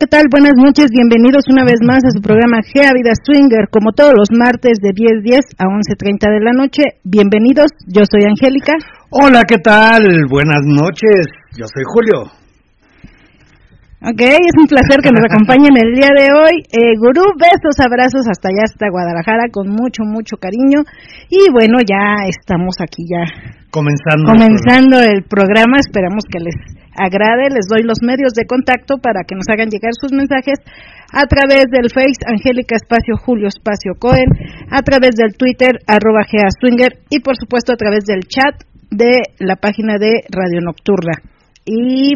¿Qué tal? Buenas noches, bienvenidos una vez más a su programa Gea Vida Swinger, como todos los martes de 10.10 a 11.30 de la noche. Bienvenidos, yo soy Angélica. Hola, ¿qué tal? Buenas noches, yo soy Julio. Ok, es un placer que nos acompañen el día de hoy. Eh, gurú, besos, abrazos hasta allá, hasta Guadalajara, con mucho, mucho cariño. Y bueno, ya estamos aquí ya. Comenzando. Comenzando el programa, esperamos que les agrade, les doy los medios de contacto para que nos hagan llegar sus mensajes a través del Face Angélica Espacio Julio Espacio Cohen, a través del Twitter arroba Gea Swinger y por supuesto a través del chat de la página de Radio Nocturna y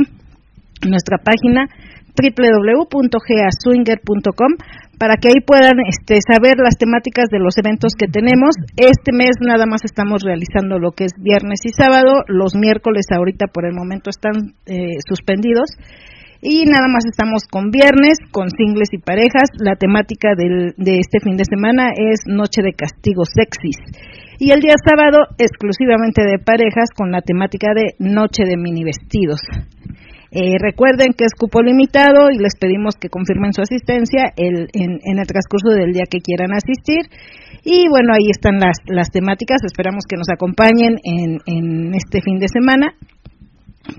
nuestra página www.geaswinger.com para que ahí puedan este, saber las temáticas de los eventos que tenemos. Este mes nada más estamos realizando lo que es viernes y sábado, los miércoles ahorita por el momento están eh, suspendidos y nada más estamos con viernes, con singles y parejas. La temática del, de este fin de semana es Noche de Castigos Sexys. Y el día sábado exclusivamente de parejas con la temática de Noche de Mini Vestidos. Eh, recuerden que es cupo limitado y les pedimos que confirmen su asistencia el, en, el transcurso del día que quieran asistir. Y bueno, ahí están las, las temáticas. Esperamos que nos acompañen en, en este fin de semana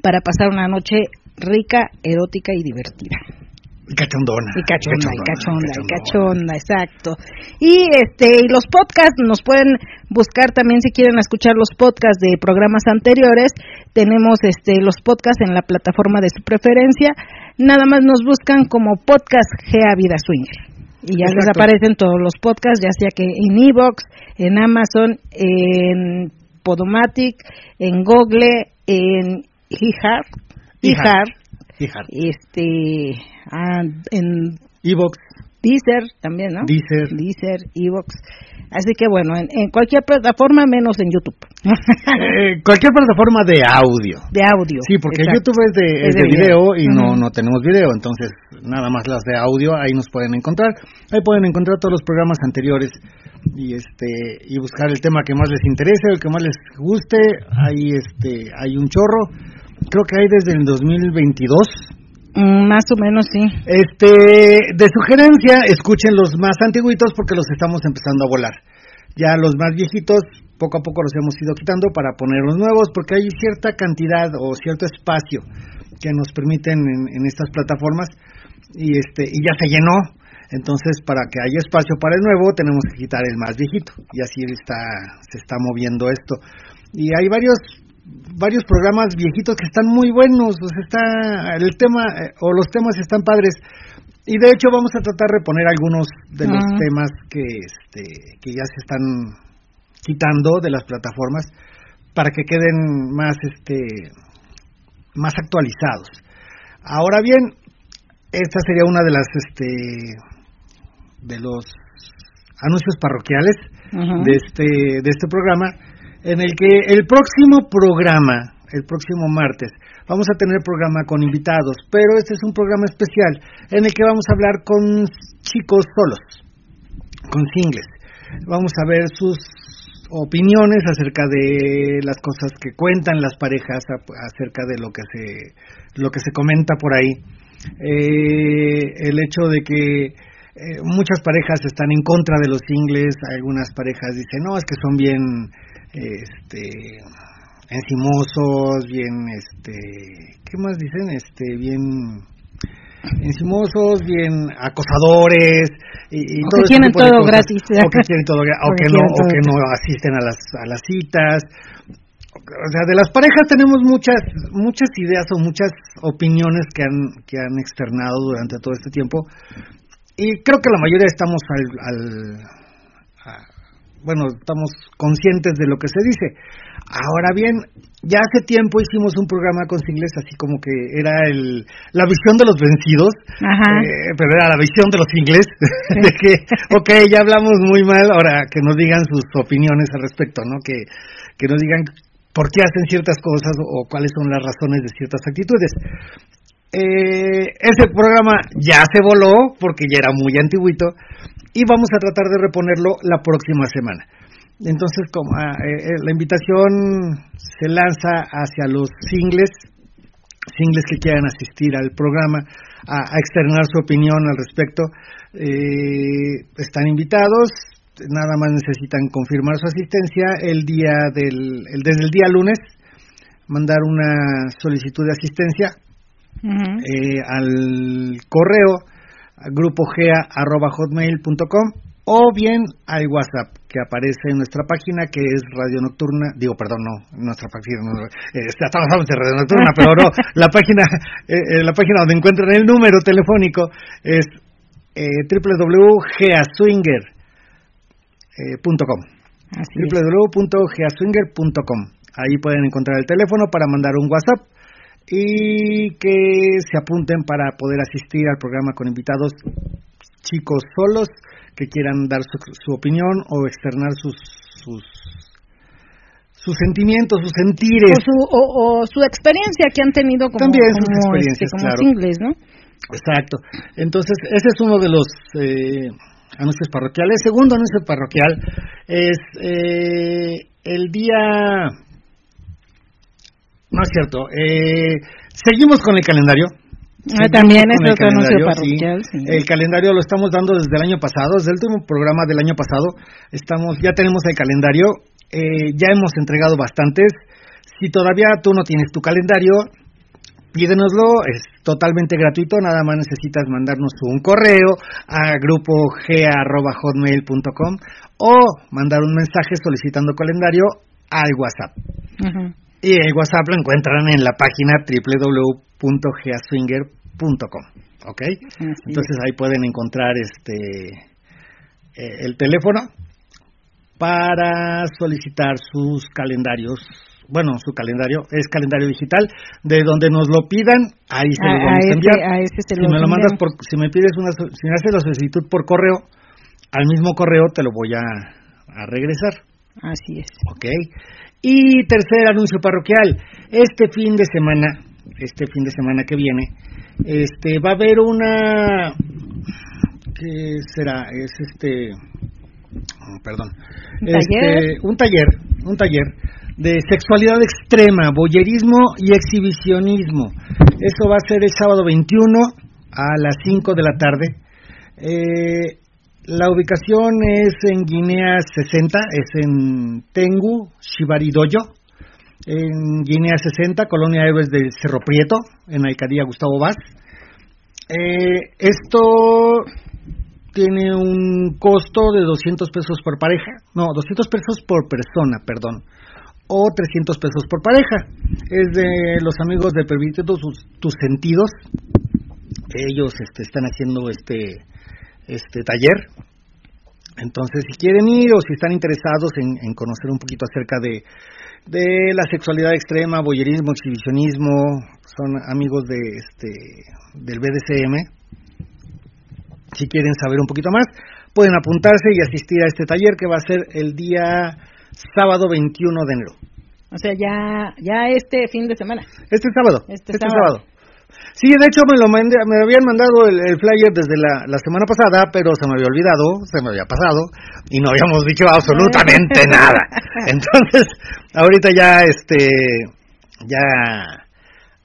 para pasar una noche rica, erótica y divertida. Y cachondona. Y cachonda, y cachonda, y cachonda, exacto. Y este, y los podcasts nos pueden buscar también si quieren escuchar los podcasts de programas anteriores. Tenemos este los podcasts en la plataforma de su preferencia. Nada más nos buscan como podcast Gea Vida Swinger. Y ya les aparecen todos los podcasts, ya sea que en Evox, en Amazon, en Podomatic, en Google, en iHeart, iHeart, este, ah, en Evox, Deezer también, ¿no? Deezer, Deezer, Evox. Así que bueno, en, cualquier plataforma menos en YouTube. eh, cualquier plataforma de audio. De audio. Sí, porque YouTube es de, es de, video, y no, no tenemos video, entonces nada más las de audio, ahí nos pueden encontrar. Ahí pueden encontrar todos los programas anteriores y este y buscar el tema que más les interese, el que más les guste. Ahí este hay un chorro creo que hay desde el 2022. Mm, más o menos, sí. Este, de sugerencia, escuchen los más antiguitos porque los estamos empezando a volar. Ya los más viejitos, poco a poco los hemos ido quitando para poner los nuevos porque hay cierta cantidad o cierto espacio que nos permiten en, estas plataformas y este y ya se llenó. Entonces, para que haya espacio para el nuevo, tenemos que quitar el más viejito y así está se está moviendo esto. Y hay varios varios programas viejitos que están muy buenos, o está el tema eh, o los temas están padres. Y de hecho vamos a tratar de poner algunos de los temas que este que ya se están quitando de las plataformas para que queden más este más actualizados. Ahora bien, esta sería una de las este de los anuncios parroquiales de este de este programa en el que el próximo programa, el próximo martes, vamos a tener programa con invitados, pero este es un programa especial en el que vamos a hablar con chicos solos, con singles. Vamos a ver sus opiniones acerca de las cosas que cuentan las parejas acerca de lo que se lo que se comenta por ahí eh, el hecho de que eh, muchas parejas están en contra de los singles algunas parejas dicen no es que son bien este encimosos, bien este, ¿qué más dicen? Este, bien encimosos, bien acosadores y, todo que tienen todo gratis, o que quieren todo o que no o que no asisten a las a las citas o sea, de las parejas tenemos muchas, muchas ideas o muchas opiniones que han, que han externado durante todo este tiempo. Y creo que la mayoría estamos al, bueno, estamos conscientes de lo que se dice. Ahora bien, ya hace tiempo hicimos un programa con Singles así como que era el, la visión de los vencidos, eh, pero era la visión de los ingles, de que, ok, ya hablamos muy mal, ahora que nos digan sus opiniones al respecto, ¿no? Que, que nos digan por qué hacen ciertas cosas o cuáles son las razones de ciertas actitudes. Eh, ese programa ya se voló porque ya era muy antiguito y vamos a tratar de reponerlo la próxima semana. Entonces, como ah, eh, eh, la invitación se lanza hacia los singles, singles que quieran asistir al programa, a, externar su opinión al respecto, eh, están invitados. Nada más necesitan confirmar su asistencia el día del, desde el día lunes, mandar una solicitud de asistencia al correo grupogea.hotmail.com o bien al WhatsApp que aparece en nuestra página que es Radio Nocturna, digo, perdón, no, nuestra página, no, eh, estamos hablando de Radio Nocturna, pero no, la página, eh, eh, la página donde encuentran el número telefónico es eh, www.geaswinger.com www.geaswinger.com Ahí pueden encontrar el teléfono para mandar un WhatsApp y que se apunten para poder asistir al programa con invitados chicos solos que quieran dar su, opinión o externar sus, sus sus sentimientos, sus sentires. O su, o, su experiencia que han tenido como, También sus este, experiencias, claro. singles, ¿no? Exacto. Entonces, ese es uno de los eh, anuncios parroquiales. Segundo anuncio parroquial es eh, el día... No es cierto. Eh, seguimos con el calendario. Ah, también es otro anuncio parroquial. El calendario lo estamos dando desde el año pasado, desde el último programa del año pasado. Estamos, ya tenemos el calendario, eh, ya hemos entregado bastantes. Si todavía tú no tienes tu calendario, pídenoslo, es totalmente gratuito, nada más necesitas mandarnos un correo a grupog.hotmail.com o mandar un mensaje solicitando calendario al WhatsApp. Y el WhatsApp lo encuentran en la página www.geaswinger.com. ¿Ok? Entonces ahí pueden encontrar este eh, el teléfono para solicitar sus calendarios. Bueno, su calendario es calendario digital, de donde nos lo pidan, ahí se lo vamos a, enviar. si me lo mandas por, si me pides una, si me haces la solicitud por correo, al mismo correo te lo voy a, a regresar. Así es. Ok. Y tercer anuncio parroquial, este fin de semana, este fin de semana que viene, este va a haber una ¿qué será? Es este oh, perdón. ¿Un taller? Este, un taller, un taller de sexualidad extrema, boyerismo y exhibicionismo. Eso va a ser el sábado 21 a las 5 de la tarde. Eh, la ubicación es en Guinea 60, es en Tengu, Shibaridoyo, en Guinea 60, Colonia Héroes del Cerro Prieto, en Alcaldía Gustavo Vaz. Eh, esto tiene un costo de 200 pesos por pareja, no, 200 pesos por persona, perdón, o 300 pesos por pareja. Es de los amigos de Permite tus, tus sentidos. Ellos este, están haciendo este este taller. Entonces, si quieren ir o si están interesados en, conocer un poquito acerca de, de la sexualidad extrema, boyerismo, exhibicionismo, son amigos de este del BDSM. Si quieren saber un poquito más, pueden apuntarse y asistir a este taller que va a ser el día sábado 21 de enero. O sea, ya ya este fin de semana. Este sábado. Este, este sábado. Sí, de hecho me lo me habían mandado el, flyer desde la, la, semana pasada, pero se me había olvidado, se me había pasado y no habíamos dicho absolutamente nada. Entonces, ahorita ya este ya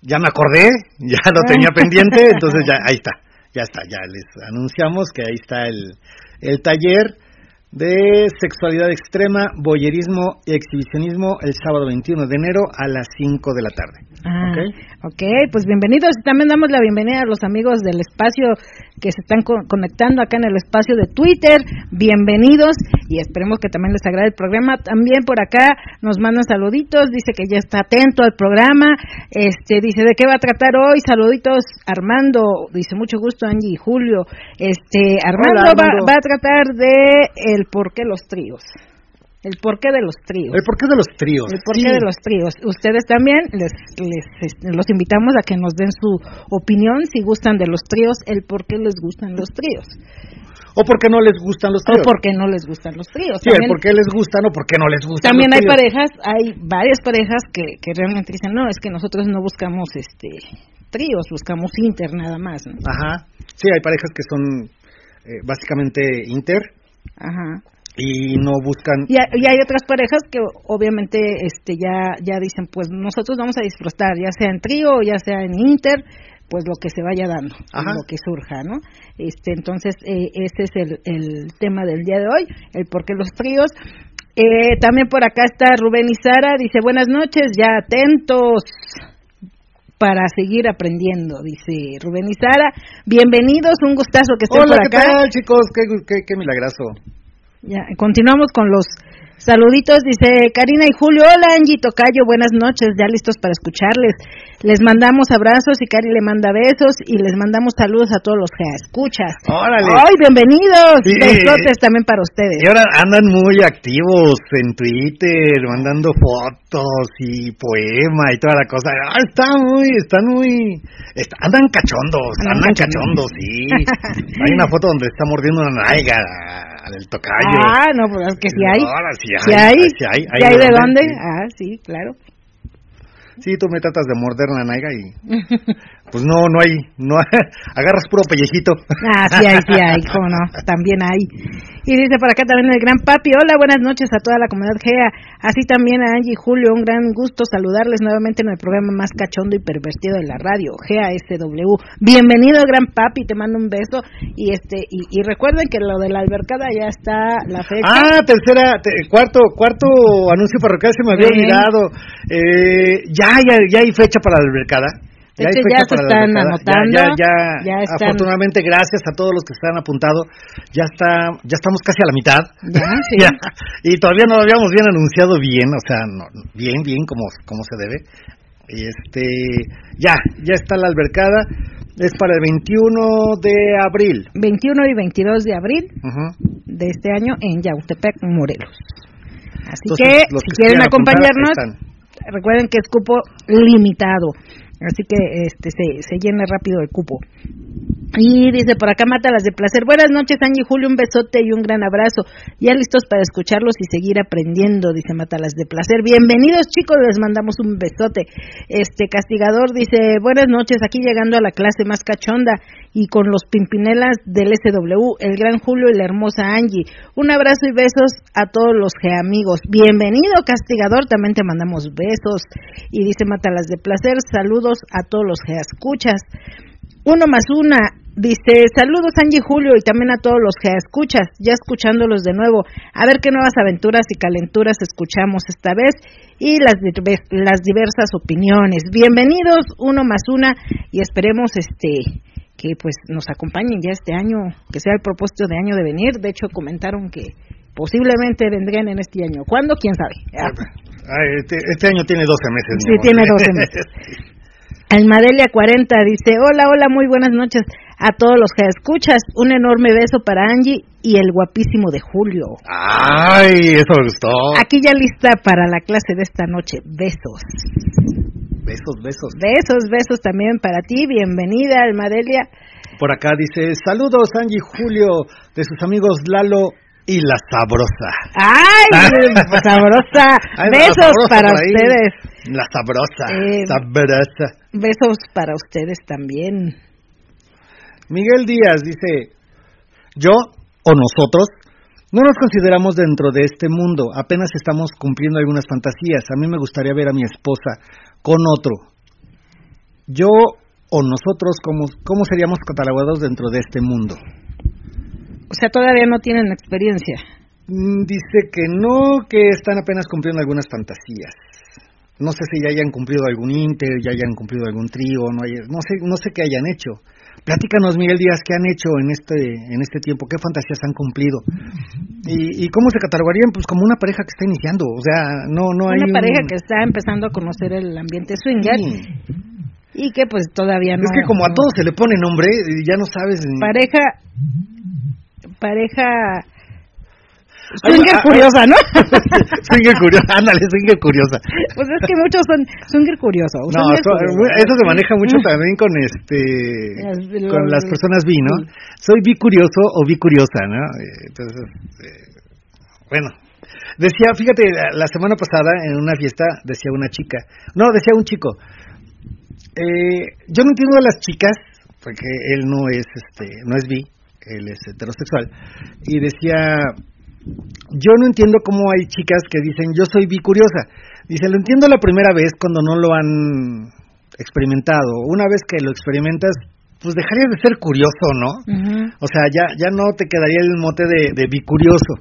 ya me acordé, ya lo tenía pendiente, entonces ya ahí está. Ya está, ya les anunciamos que ahí está el el taller de sexualidad extrema, boyerismo y exhibicionismo el sábado 21 de enero a las 5 de la tarde. Ah, ok, pues bienvenidos. También damos la bienvenida a los amigos del espacio que se están conectando acá en el espacio de Twitter. Bienvenidos y esperemos que también les agrade el programa. También por acá nos mandan saluditos, dice que ya está atento al programa. Este dice de qué va a tratar hoy. Saluditos Armando, dice mucho gusto Angie y Julio. Este Armando, Va, a tratar de el por qué los tríos. El porqué de los tríos. El porqué de los tríos. El porqué de los tríos. Ustedes también les, les este, los invitamos a que nos den su opinión si gustan de los tríos, el por qué les gustan los tríos. O por qué no les gustan los tríos. O por qué no les gustan los tríos. Sí, por qué les gustan o por qué no les gustan También hay parejas, hay varias parejas que, que realmente dicen, no, es que nosotros no buscamos este tríos, buscamos inter nada más. Ajá. Sí, hay parejas que son eh, básicamente inter. Ajá y no buscan y, hay otras parejas que obviamente este ya ya dicen pues nosotros vamos a disfrutar ya sea en trío ya sea en inter pues lo que se vaya dando lo que surja no este entonces eh, ese es el, el tema del día de hoy el por qué los tríos eh, también por acá está Rubén y Sara dice buenas noches ya atentos para seguir aprendiendo, dice Rubén y Sara. Bienvenidos, un gustazo que estén por acá. ¿qué tal, chicos? Qué, qué, qué milagroso. Ya, continuamos con los Saluditos, dice Karina y Julio. Hola Angie Tocayo, buenas noches, ya listos para escucharles. Les mandamos abrazos y Cari le manda besos y les mandamos saludos a todos los que escuchas. Órale. ¡Ay, bienvenidos! Besotes también para ustedes. Y ahora andan muy activos en Twitter, mandando fotos y poema y toda la cosa. Ah, está muy, están muy... andan cachondos, andan, cachondos, sí. hay una foto donde está mordiendo una naiga del tocayo. Ah, no, pues es que sí hay. Ahora sí hay. ¿Sí hay? ¿Sí hay, de dónde? Ah, sí, claro. Sí, tú me tratas de morder la naiga y pues no, no hay, no agarras puro pellejito. Ah, sí hay, sí hay, cómo no, también hay. Y dice por acá también el gran papi, hola, buenas noches a toda la comunidad GEA, así también a Angie y Julio, un gran gusto saludarles nuevamente en el programa más cachondo y pervertido de la radio, GEA SW. Bienvenido, gran papi, te mando un beso y este y, recuerden que lo de la albercada ya está la fecha. Ah, tercera, cuarto, cuarto anuncio parroquial se me había olvidado. Eh, ya, ya, ya hay fecha para la albercada ya, ya se están anotando. Ya, ya, afortunadamente, gracias a todos los que están apuntado, ya está, ya estamos casi a la mitad. y todavía no lo habíamos bien anunciado bien, o sea, no, bien, bien como, como se debe. Y este, ya, ya está la albercada. Es para el 21 de abril. 21 y 22 de abril de este año en Yautepec, Morelos. Así que, si quieren acompañarnos, recuerden que es cupo limitado. Así que este se, se llena rápido el cupo. Y dice por acá mata las de placer. Buenas noches, Angie Julio, un besote y un gran abrazo. Ya listos para escucharlos y seguir aprendiendo, dice Matalas de placer. Bienvenidos, chicos, les mandamos un besote. Este castigador dice, "Buenas noches, aquí llegando a la clase más cachonda y con los pimpinelas del SW, el gran Julio y la hermosa Angie. Un abrazo y besos a todos los que amigos. Bienvenido, castigador, también te mandamos besos." Y dice Matalas de placer, "Saludos a todos los que escuchas." Uno más una, dice, saludos Angie Julio y también a todos los que escuchas, ya escuchándolos de nuevo, a ver qué nuevas aventuras y calenturas escuchamos esta vez y las, las diversas opiniones. Bienvenidos, uno más una, y esperemos este que pues nos acompañen ya este año, que sea el propósito de año de venir. De hecho, comentaron que posiblemente vendrían en este año. ¿Cuándo? ¿Quién sabe? Este, este, año tiene 12 meses. Sí, tiene 12 meses. Almadelia 40 dice, hola, hola, muy buenas noches a todos los que escuchas. Un enorme beso para Angie y el guapísimo de Julio. Ay, eso me gustó. Aquí ya lista para la clase de esta noche. Besos. Besos, besos. Besos, besos también para ti. Bienvenida, Almadelia. Por acá dice, saludos Angie y Julio de sus amigos Lalo y la sabrosa. ¡Ay, sabrosa! Besos para ustedes. La sabrosa, eh, sabrosa. Besos para ustedes también. Miguel Díaz dice, yo o nosotros no nos consideramos dentro de este mundo, apenas estamos cumpliendo algunas fantasías. A mí me gustaría ver a mi esposa con otro. Yo o nosotros, ¿cómo, cómo seríamos catalogados dentro de este mundo? O sea, todavía no tienen experiencia. Mm, dice que no, que están apenas cumpliendo algunas fantasías. No sé si ya hayan cumplido algún inter, ya hayan cumplido algún trío, no, no sé, no sé qué hayan hecho. Platícanos, Miguel Díaz, qué han hecho en este en este tiempo, qué fantasías han cumplido y, cómo se catalogarían, pues como una pareja que está iniciando, o sea, no no hay una pareja que está empezando a conocer el ambiente swinger y que pues todavía no. Es que como a todos se le pone nombre, ya no sabes. Pareja, pareja Swinger curiosa, ¿no? swinger curiosa, ándale, swinger curiosa. Pues es que muchos son swinger curioso. No, eso, se maneja mucho también con este, con las personas bi, ¿no? Soy bi curioso o bi curiosa, ¿no? Entonces, eh, bueno, decía, fíjate, la semana pasada en una fiesta decía una chica, no, decía un chico, eh, yo no entiendo a las chicas, porque él no es, este, no es bi, él es heterosexual, y decía, yo no entiendo cómo hay chicas que dicen yo soy bicuriosa. Dice, lo entiendo la primera vez cuando no lo han experimentado. Una vez que lo experimentas, pues dejaría de ser curioso, ¿no? O sea, ya ya no te quedaría el mote de, de bicurioso.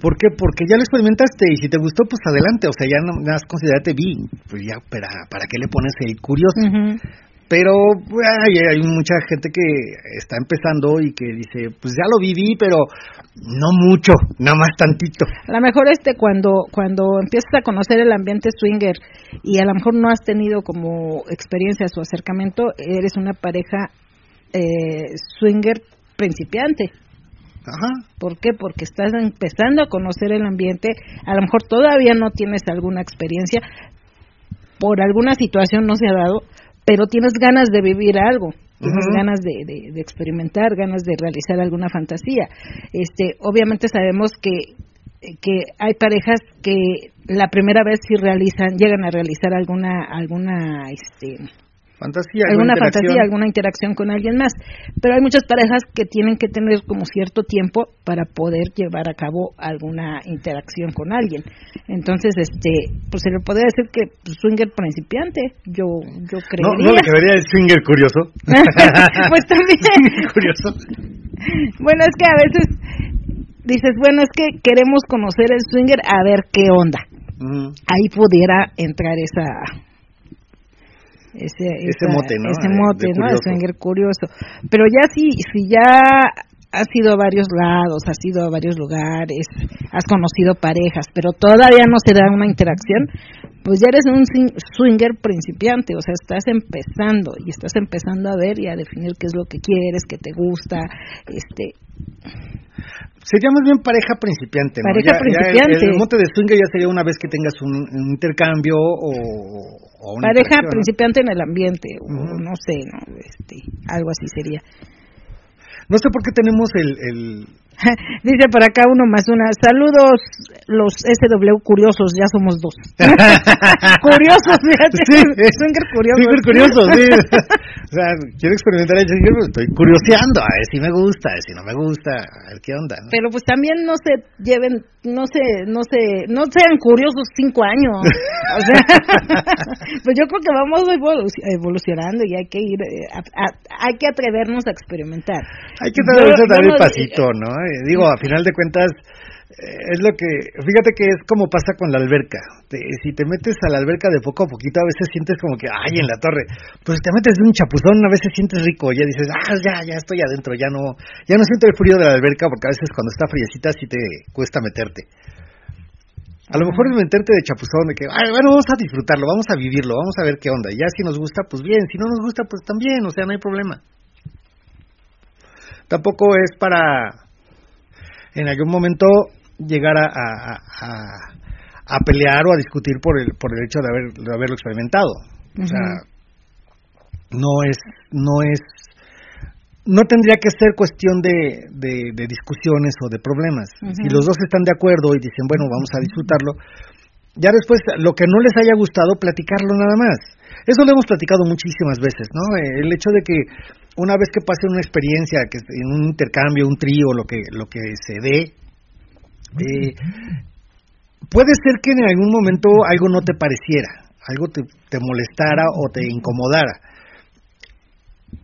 ¿Por qué? Porque ya lo experimentaste y si te gustó, pues adelante. O sea, ya no has considerate bi. Pues ya, ¿para, ¿para qué le pones el curioso? Pero hay, mucha gente que está empezando y que dice, pues ya lo viví, pero no mucho, nada más tantito. A lo mejor este cuando cuando empiezas a conocer el ambiente swinger y a lo mejor no has tenido como experiencia su acercamiento, eres una pareja eh, swinger principiante. Ajá. ¿Por qué? Porque estás empezando a conocer el ambiente, a lo mejor todavía no tienes alguna experiencia, por alguna situación no se ha dado, pero tienes ganas de vivir algo, tienes ganas de, de, experimentar, ganas de realizar alguna fantasía. Este, obviamente sabemos que que hay parejas que la primera vez sí realizan, llegan a realizar alguna alguna este fantasía, alguna fantasía, alguna interacción con alguien más. Pero hay muchas parejas que tienen que tener como cierto tiempo para poder llevar a cabo alguna interacción con alguien. Entonces, este, pues se le podría decir que pues, swinger principiante, yo yo creo. No, no le quedaría el swinger curioso. pues también. curioso. Bueno, es que a veces dices, bueno, es que queremos conocer el swinger a ver qué onda. Ahí pudiera entrar esa ese, ese mote, ¿no? Ese mote, ¿no? El swinger curioso. Pero ya si, si ya has ido a varios lados, has ido a varios lugares, has conocido parejas, pero todavía no se da una interacción, pues ya eres un swinger principiante, o sea, estás empezando y estás empezando a ver y a definir qué es lo que quieres, qué te gusta, este Sería más bien pareja principiante, ¿no? Pareja principiante. el, mote de swinger ya sería una vez que tengas un, intercambio o, o una Pareja principiante en el ambiente, o no sé, ¿no? Este, algo así sería. No sé por qué tenemos el, Dice por acá uno más una. Saludos los SW curiosos, ya somos dos. curiosos, fíjate. Sí, Swinger curioso. Swinger curioso, sí. o sea, quiero experimentar el Swinger, pero estoy curioseando, a ver si me gusta, a ver si no me gusta, a ver qué onda. ¿no? Pero pues también no se lleven, no se, no se, no sean curiosos cinco años. o sea, pues yo creo que vamos evolucionando y hay que ir, eh, hay que atrevernos a experimentar. Hay que atreverse a dar el pasito, ¿no? Eh, digo, a final de cuentas, eh, es lo que, fíjate que es como pasa con la alberca. si te metes a la alberca de poco a poquito, a veces sientes como que, ay, en la torre. Pues te metes de un chapuzón, a veces sientes rico, ya dices, ah, ya, ya estoy adentro, ya no, ya no siento el frío de la alberca, porque a veces cuando está friecita sí te cuesta meterte. A lo mejor es meterte de chapuzón, de que, ay, bueno, vamos a disfrutarlo, vamos a vivirlo, vamos a ver qué onda. Ya si nos gusta, pues bien, si no nos gusta, pues también, o sea, no hay problema. Tampoco es para en algún momento llegar a, a, a, pelear o a discutir por el, por el hecho de, haber, de haberlo experimentado. O sea, no es, no es, no tendría que ser cuestión de, de, discusiones o de problemas. Si los dos están de acuerdo y dicen, bueno, vamos a disfrutarlo, ya después lo que no les haya gustado, platicarlo nada más. Eso lo hemos platicado muchísimas veces, ¿no? El hecho de que una vez que pase una experiencia, que en un intercambio, un trío, lo que, lo que se dé, eh, puede ser que en algún momento algo no te pareciera, algo te, te molestara o te incomodara.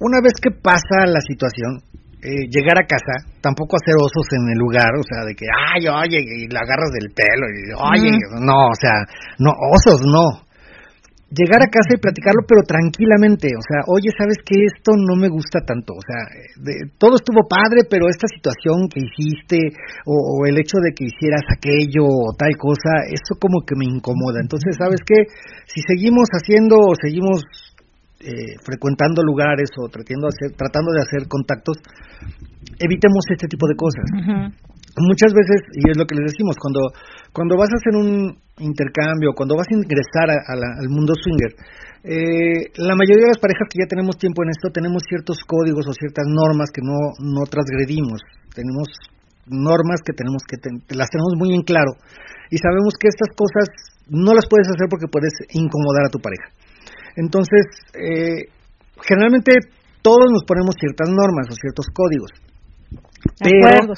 Una vez que pasa la situación, eh, llegar a casa, tampoco hacer osos en el lugar, o sea, de que, ay, oye, y la agarras del pelo, y oye, no, o sea, no, osos no. Llegar a casa y platicarlo, pero tranquilamente, o sea, oye, ¿sabes que Esto no me gusta tanto, o sea, todo estuvo padre, pero esta situación que hiciste, o, el hecho de que hicieras aquello o tal cosa, eso como que me incomoda. Entonces, ¿sabes qué? Si seguimos haciendo o seguimos eh, frecuentando lugares o tratando de, hacer, tratando de hacer contactos, evitemos este tipo de cosas. Muchas veces, y es lo que les decimos, cuando, cuando vas a hacer un intercambio, cuando vas a ingresar al mundo swinger, eh, la mayoría de las parejas que ya tenemos tiempo en esto tenemos ciertos códigos o ciertas normas que no, no transgredimos. Tenemos normas que tenemos que las tenemos muy en claro y sabemos que estas cosas no las puedes hacer porque puedes incomodar a tu pareja. Entonces, eh, generalmente todos nos ponemos ciertas normas o ciertos códigos. Pero,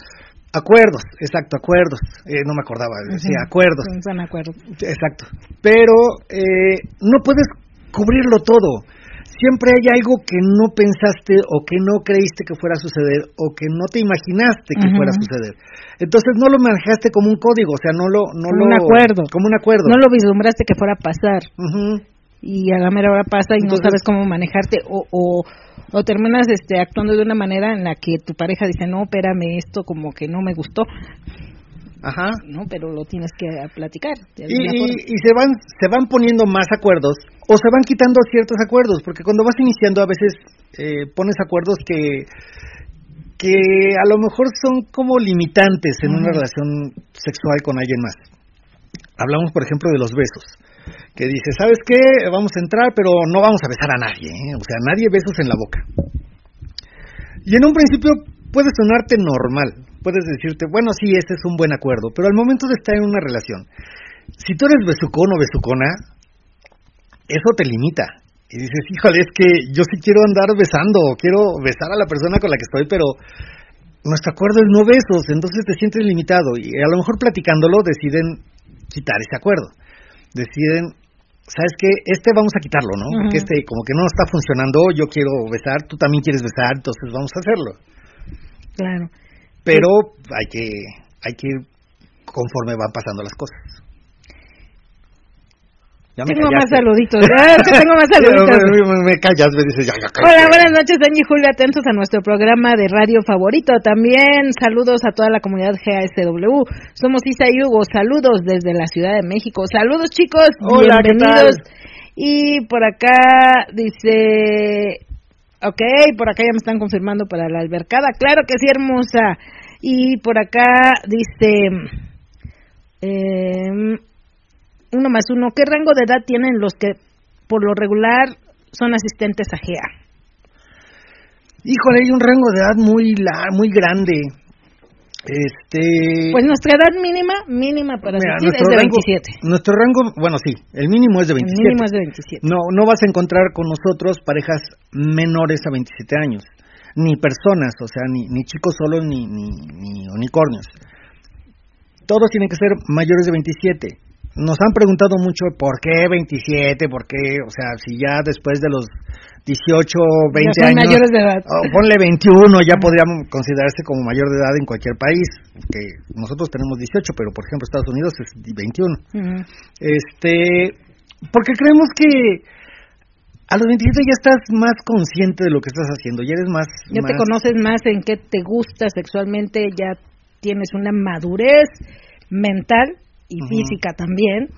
Acuerdos, exacto, acuerdos. Eh, no me acordaba, decía acuerdos. Son acuerdos. Exacto. Pero eh, no puedes cubrirlo todo. Siempre hay algo que no pensaste o que no creíste que fuera a suceder o que no te imaginaste que fuera a suceder. Entonces no lo manejaste como un código, o sea, no lo... No como un acuerdo. Como un acuerdo. No lo vislumbraste que fuera a pasar. Y a la mera hora pasa y no sabes cómo manejarte o, o o terminas este actuando de una manera en la que tu pareja dice no espérame esto como que no me gustó ajá. No pero lo tienes que platicar y, y, se van se van poniendo más acuerdos o se van quitando ciertos acuerdos porque cuando vas iniciando a veces eh, pones acuerdos que que a lo mejor son como limitantes en una relación sexual con alguien más. Hablamos por ejemplo de los besos que dice, ¿sabes qué? Vamos a entrar, pero no vamos a besar a nadie, ¿eh? o sea, nadie besos en la boca. Y en un principio puede sonarte normal, puedes decirte, bueno, sí, este es un buen acuerdo, pero al momento de estar en una relación, si tú eres besucón o besucona, eso te limita. Y dices, híjole, es que yo sí quiero andar besando, quiero besar a la persona con la que estoy, pero nuestro acuerdo es no besos, entonces te sientes limitado y a lo mejor platicándolo deciden quitar ese acuerdo. Deciden ¿sabes qué? Este vamos a quitarlo, ¿no? Porque este como que no está funcionando, yo quiero besar, tú también quieres besar, entonces vamos a hacerlo. Claro. Pero hay que hay que ir conforme van pasando las cosas tengo más saluditos. tengo más saluditos. me, callas, me dices, ya, ya, Hola, buenas noches, Dani y Julia, atentos a nuestro programa de radio favorito. También saludos a toda la comunidad GASW. Somos Isa y Hugo, saludos desde la Ciudad de México. Saludos, chicos, Hola, bienvenidos. Y por acá dice, ok, por acá ya me están confirmando para la albercada. Claro que sí, hermosa. Y por acá dice... Eh, uno más uno, ¿qué rango de edad tienen los que por lo regular son asistentes a GEA? Híjole, hay un rango de edad muy muy grande. Este Pues nuestra edad mínima, mínima para asistir es de 27. Nuestro rango, bueno, sí, el mínimo es de 27. El mínimo es de 27. No no vas a encontrar con nosotros parejas menores a 27 años, ni personas, o sea, ni, ni chicos solos ni, ni, ni unicornios. Todos tienen que ser mayores de 27 nos han preguntado mucho por qué 27, por qué, o sea, si ya después de los 18, 20 ya años. mayores de edad. Oh, ponle 21, ya podríamos considerarse como mayor de edad en cualquier país, que nosotros tenemos 18, pero por ejemplo Estados Unidos es 21. Este, porque creemos que a los 27 ya estás más consciente de lo que estás haciendo, ya eres más... Ya te conoces más en qué te gusta sexualmente, ya tienes una madurez mental y física también,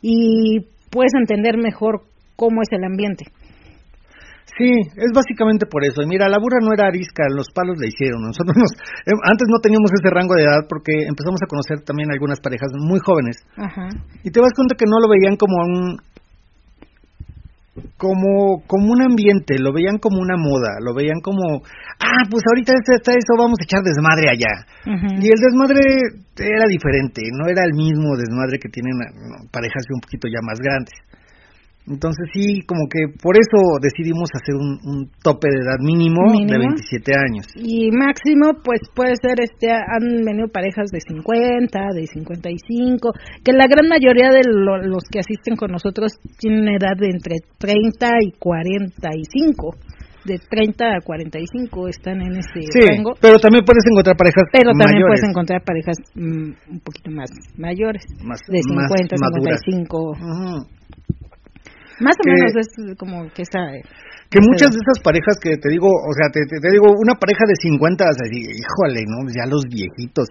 y puedes entender mejor cómo es el ambiente. Sí, es básicamente por eso. Y mira, la burra no era arisca, los palos la hicieron. Nosotros em, antes no teníamos ese rango de edad porque empezamos a conocer también algunas parejas muy jóvenes. Y te das cuenta que no lo veían como un como como un ambiente, lo veían como una moda, lo veían como, ah, pues ahorita está eso, vamos a echar desmadre allá. Y el desmadre era diferente, no era el mismo desmadre que tienen parejas un poquito ya más grandes. Entonces sí, como que por eso decidimos hacer un, tope de edad mínimo, de 27 años. Y máximo, pues puede ser, este han venido parejas de 50, de 55, que la gran mayoría de los que asisten con nosotros tienen edad de entre 30 y 45 de 30 a 45 están en ese sí, Pero también puedes encontrar parejas Pero también puedes encontrar parejas mm, un poquito más mayores, de 50 a 55. Más o menos es como que está... Que muchas de esas parejas que te digo, o sea, te, te, digo, una pareja de 50, así, híjole, ¿no? Ya los viejitos,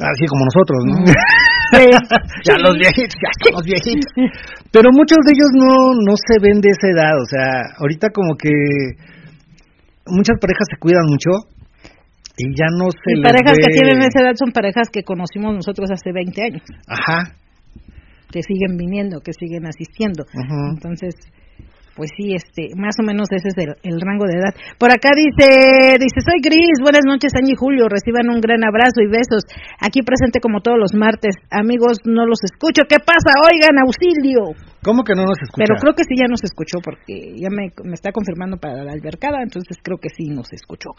así como nosotros, ¿no? Sí, ya los viejitos, ya los viejitos. Pero muchos de ellos no, no se ven de esa edad, o sea, ahorita como que muchas parejas se cuidan mucho y ya no se y parejas que tienen esa edad son parejas que conocimos nosotros hace 20 años. Ajá. Que siguen viniendo, que siguen asistiendo. Entonces, pues sí, este, más o menos ese es el, rango de edad. Por acá dice, dice, soy Gris, buenas noches, Angie y Julio, reciban un gran abrazo y besos. Aquí presente como todos los martes. Amigos, no los escucho. ¿Qué pasa? Oigan, auxilio. ¿Cómo que no nos escucha? Pero creo que sí ya nos escuchó porque ya me, me está confirmando para la albercada, entonces creo que sí nos escuchó.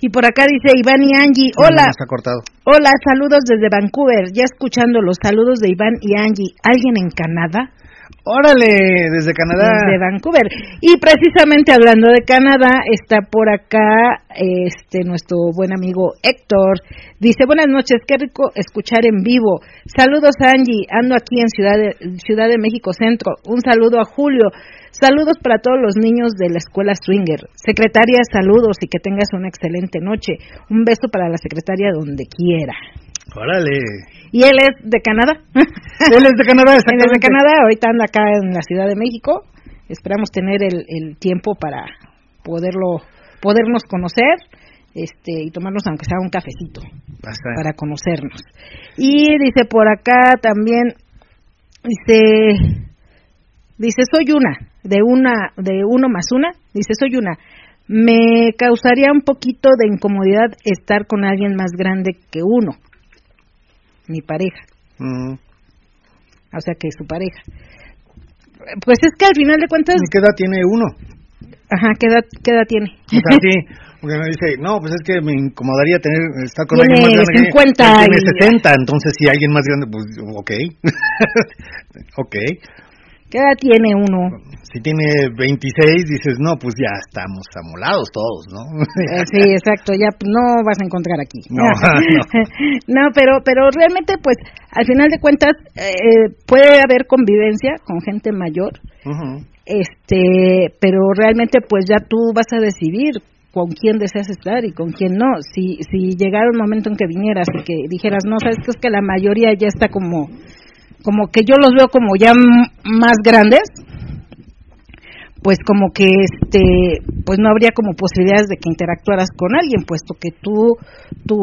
Y por acá dice Iván y Angie, hola. cortado. Hola, saludos desde Vancouver. Ya escuchando los saludos de Iván y Angie. ¿Alguien en Canadá? Órale, desde Canadá. Desde Vancouver. Y precisamente hablando de Canadá, está por acá este nuestro buen amigo Héctor. Dice, buenas noches, qué rico escuchar en vivo. Saludos Angie, ando aquí en Ciudad de, Ciudad de México Centro. Un saludo a Julio. Saludos para todos los niños de la escuela Swinger. Secretaria, saludos y que tengas una excelente noche. Un beso para la secretaria donde quiera. Órale. Y él es de Canadá. él es de Canadá. Él es de Canadá, ahorita anda acá en la Ciudad de México. Esperamos tener el, el tiempo para poderlo, podernos conocer este y tomarnos aunque sea un cafecito para conocernos. Y dice por acá también, dice, dice soy una, de una, de uno más una, dice soy una. Me causaría un poquito de incomodidad estar con alguien más grande que uno mi pareja. Mm. O sea, que su pareja. Pues es que al final de cuentas... ¿Y qué edad tiene uno? Ajá, ¿qué edad, qué edad tiene? O sea, sí, porque me dice, no, pues es que me incomodaría tener, estar con alguien más grande. 50 que, tiene 60, entonces si alguien más grande, pues ok. ok. ¿Qué edad tiene uno? Si tiene 26, dices, no, pues ya estamos amolados todos, ¿no? Eh, sí, exacto, ya no vas a encontrar aquí. No, no. pero, pero realmente, pues, al final de cuentas, eh, puede haber convivencia con gente mayor, este, pero realmente, pues, ya tú vas a decidir con quién deseas estar y con quién no. Si, si llegara un momento en que vinieras y que dijeras, no, sabes que es que la mayoría ya está como como que yo los veo como ya más grandes, pues como que este pues no habría como posibilidades de que interactuaras con alguien puesto que tú tu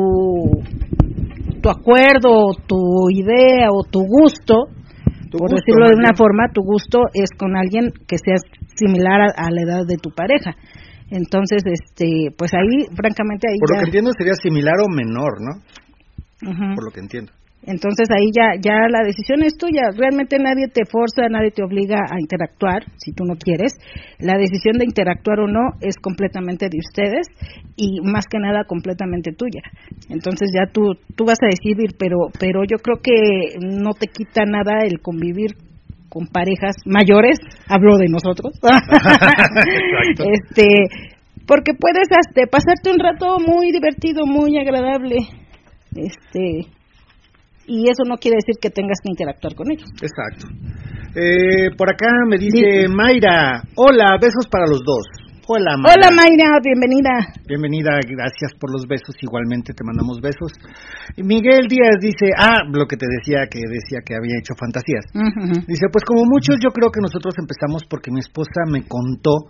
tu acuerdo tu idea o tu gusto por decirlo de una forma tu gusto es con alguien que sea similar a, la edad de tu pareja. Entonces este pues ahí francamente ahí por lo que entiendo sería similar o menor no por lo que entiendo entonces ahí ya, ya la decisión es tuya. Realmente nadie te forza, nadie te obliga a interactuar si tú no quieres. La decisión de interactuar o no es completamente de ustedes y más que nada completamente tuya. Entonces ya tú, tú vas a decidir, pero, pero yo creo que no te quita nada el convivir con parejas mayores, hablo de nosotros, este, porque puedes hasta pasarte un rato muy divertido, muy agradable, este, y eso no quiere decir que tengas que interactuar con ellos. Exacto. Eh, por acá me dice Mayra, hola, besos para los dos. Hola Mayra. Hola Mayra, bienvenida. Bienvenida, gracias por los besos, igualmente te mandamos besos. Miguel Díaz dice, ah, lo que te decía, que decía que había hecho fantasías. Dice, pues como muchos yo creo que nosotros empezamos porque mi esposa me contó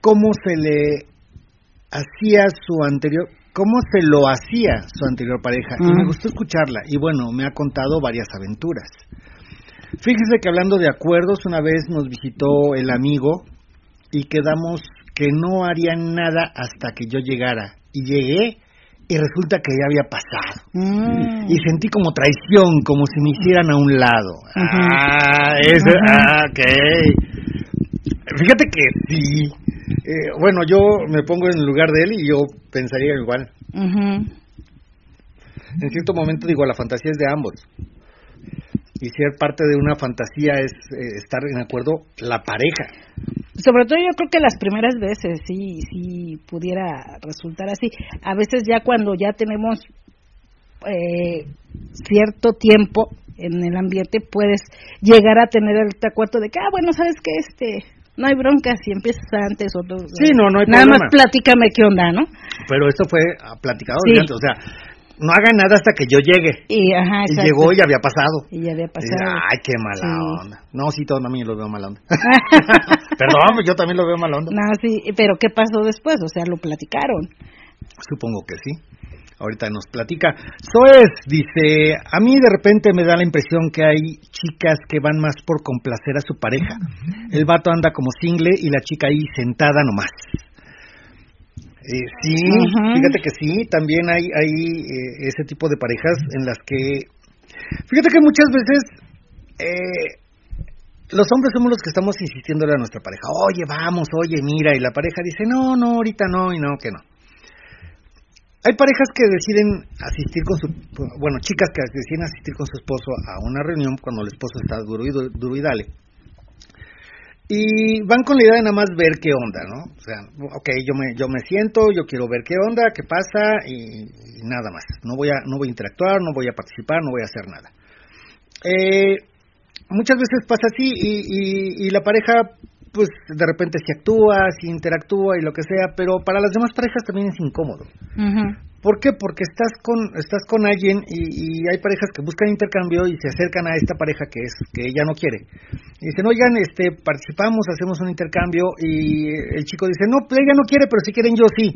cómo se le hacía su anterior, cómo se lo hacía su anterior pareja y me gustó escucharla y bueno, me ha contado varias aventuras. Fíjese que hablando de acuerdos, una vez nos visitó el amigo y quedamos que no harían nada hasta que yo llegara y llegué y resulta que ya había pasado. Mm. Y sentí como traición, como si me hicieran a un lado. Ah, eso, ah, ok. Fíjate que sí, eh, bueno, yo me pongo en el lugar de él y yo pensaría igual. En cierto momento digo, la fantasía es de ambos. Y ser parte de una fantasía es eh, estar en acuerdo la pareja. Sobre todo yo creo que las primeras veces sí, sí pudiera resultar así. A veces ya cuando ya tenemos eh, cierto tiempo en el ambiente, puedes llegar a tener el tacuato de que, ah, bueno, ¿sabes qué? Este, no hay bronca si empiezas antes o todo. Sí, no, no hay Nada problema. más platícame qué onda, ¿no? Pero esto fue ah, platicado Sí. antes, o sea, no hagan nada hasta que yo llegue. Y, ajá, Y llegó y había pasado. Y ya había pasado. Ay, qué mala Sí. onda. No, sí, todo también lo veo mala onda. Perdón, pues yo también lo veo mala onda. No, sí, pero ¿qué pasó después? O sea, lo platicaron. Supongo que sí. Ahorita nos platica. Soes dice, a mí de repente me da la impresión que hay chicas que van más por complacer a su pareja. El vato anda como single y la chica ahí sentada nomás. Eh, sí, fíjate que sí, también hay, hay eh, ese tipo de parejas en las que, fíjate que muchas veces eh, los hombres somos los que estamos insistiéndole a nuestra pareja, oye, vamos, oye, mira, y la pareja dice, no, no, ahorita no, y no, que no. Hay parejas que deciden asistir con su, bueno, chicas que deciden asistir con su esposo a una reunión cuando el esposo está duro y, dale. Y van con la idea de nada más ver qué onda, ¿no? O sea, ok, yo me, yo me siento, yo quiero ver qué onda, qué pasa y, nada más. No voy, a, no voy a interactuar, no voy a participar, no voy a hacer nada. Eh, muchas veces pasa así y la pareja pues de repente se actúa, se interactúa y lo que sea, pero para las demás parejas también es incómodo. ¿Por qué? Porque estás con estás con alguien y, y hay parejas que buscan intercambio y se acercan a esta pareja que es que ella no quiere. Y dicen, oigan, este, participamos, hacemos un intercambio y el chico dice, no, pues ella no quiere, pero si quieren yo sí.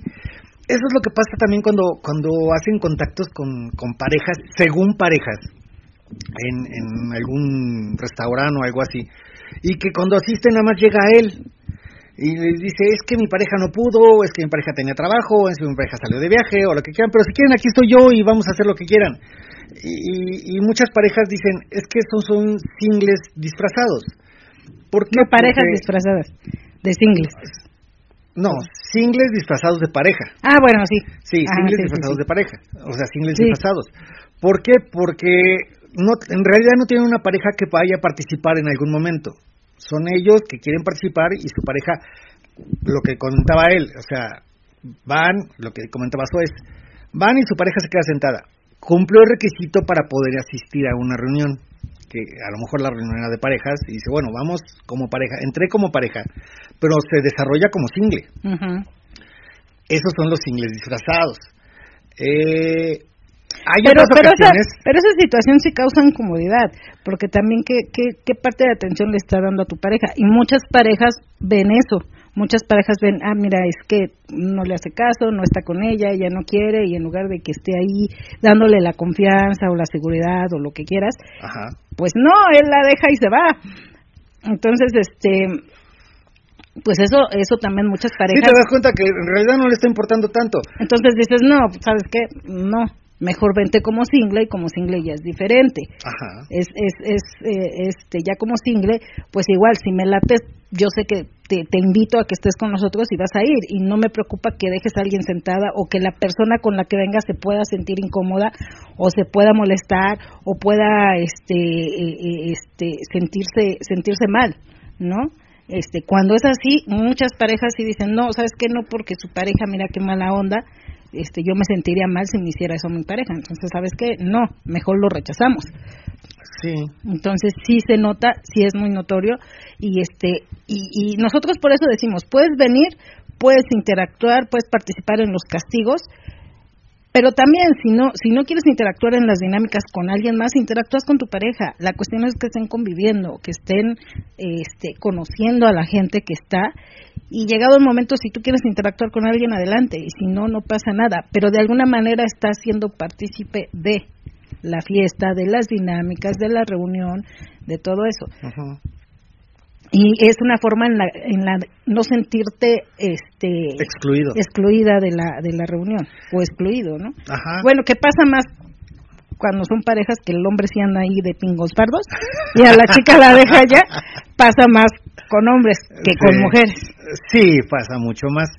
Eso es lo que pasa también cuando cuando hacen contactos con, con parejas, según parejas, en, en algún restaurante o algo así, y que cuando asisten nada más llega a él y les dice, es que mi pareja no pudo, es que mi pareja tenía trabajo, es que mi pareja salió de viaje, o lo que quieran, pero si quieren, aquí estoy yo y vamos a hacer lo que quieran. Y, y muchas parejas dicen, es que estos son singles disfrazados. ¿Por qué? No parejas Porque- disfrazadas de singles. No, singles disfrazados de pareja. Ah, bueno, sí. Sí, Ajá, singles sí, disfrazados sí. de pareja. O sea, singles disfrazados. ¿Por qué? Porque no, en realidad no tienen una pareja que vaya a participar en algún momento. Son ellos que quieren participar y su pareja, lo que comentaba él, o sea, van, lo que comentaba es, van y su pareja se queda sentada. Cumplió el requisito para poder asistir a una reunión, que a lo mejor la reunión era de parejas, y dice, bueno, vamos como pareja, entré como pareja, pero se desarrolla como single. Esos son los singles disfrazados. Eh, hay pero, otras pero, esa, pero esa situación sí causa incomodidad, porque también qué, qué, qué parte de atención le está dando a tu pareja. Y muchas parejas ven eso. Muchas parejas ven, ah, mira, es que no le hace caso, no está con ella, ella no quiere, y en lugar de que esté ahí dándole la confianza o la seguridad o lo que quieras, Ajá. pues no, él la deja y se va. Entonces, este, pues eso, eso también muchas Sí, parejas. te das cuenta que en realidad no le está importando tanto. Entonces dices, no, ¿sabes qué? No, mejor vente como single y como single ya es diferente. Ajá. Es, es, es, eh, este, ya como single, pues igual, si me lates, yo sé que te, te invito a que estés con nosotros y vas a ir. Y no me preocupa que dejes a alguien sentada o que la persona con la que venga se pueda sentir incómoda o se pueda molestar o pueda, este, eh, eh, este, sentirse, sentirse mal, ¿no? Este, cuando es así, muchas parejas sí dicen, no, ¿sabes qué? No, porque su pareja, mira qué mala onda, este, yo me sentiría mal si me hiciera eso mi pareja. Entonces, ¿sabes qué? No, mejor lo rechazamos. Sí. Entonces sí se nota, sí es muy notorio y este y, y nosotros por eso decimos, puedes venir, puedes interactuar, puedes participar en los castigos, pero también si no si no quieres interactuar en las dinámicas con alguien más, interactúas con tu pareja. La cuestión es que estén conviviendo, que estén este conociendo a la gente que está y llegado el momento si tú quieres interactuar con alguien adelante y si no no pasa nada, pero de alguna manera estás siendo partícipe de la fiesta, de las dinámicas, de la reunión, de todo eso. Ajá. Y es una forma en la, en la no sentirte este Excluido. excluida de la de la reunión o excluido, ¿no? Ajá. Bueno, ¿qué pasa más cuando son parejas que el hombre sí anda ahí de pingos pardos y a la chica la deja ya? Pasa más con hombres que con mujeres. Sí, pasa mucho más.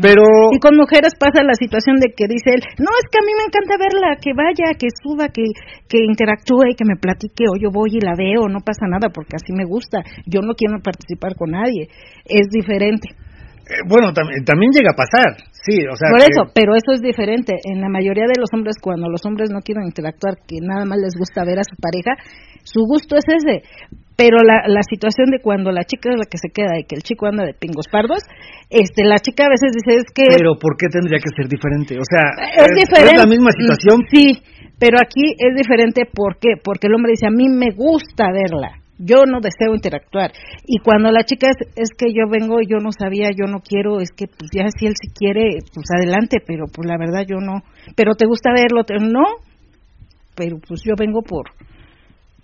Pero Y con mujeres pasa la situación de que dice él, no, es que a mí me encanta verla, que vaya, que suba, que, que interactúe y que me platique, o yo voy y la veo, no pasa nada porque así me gusta, yo no quiero participar con nadie, es diferente. Eh, bueno, también llega a pasar, sí, o sea. Por eso, pero eso es diferente. En la mayoría de los hombres, cuando los hombres no quieren interactuar, que nada más les gusta ver a su pareja, su gusto es ese. Pero la, la situación de cuando la chica es la que se queda y que el chico anda de pingos pardos, este, la chica a veces dice es que. Pero ¿por qué tendría que ser diferente? O sea, es, diferente. es la misma situación. Sí, pero aquí es diferente, ¿por qué? Porque el hombre dice, a mí me gusta verla yo no deseo interactuar. Y cuando la chica es, es que yo vengo, yo no sabía, yo no quiero, es que pues ya si él si quiere, pues adelante, pero pues la verdad yo no. Pero te gusta verlo, no, pero pues yo vengo por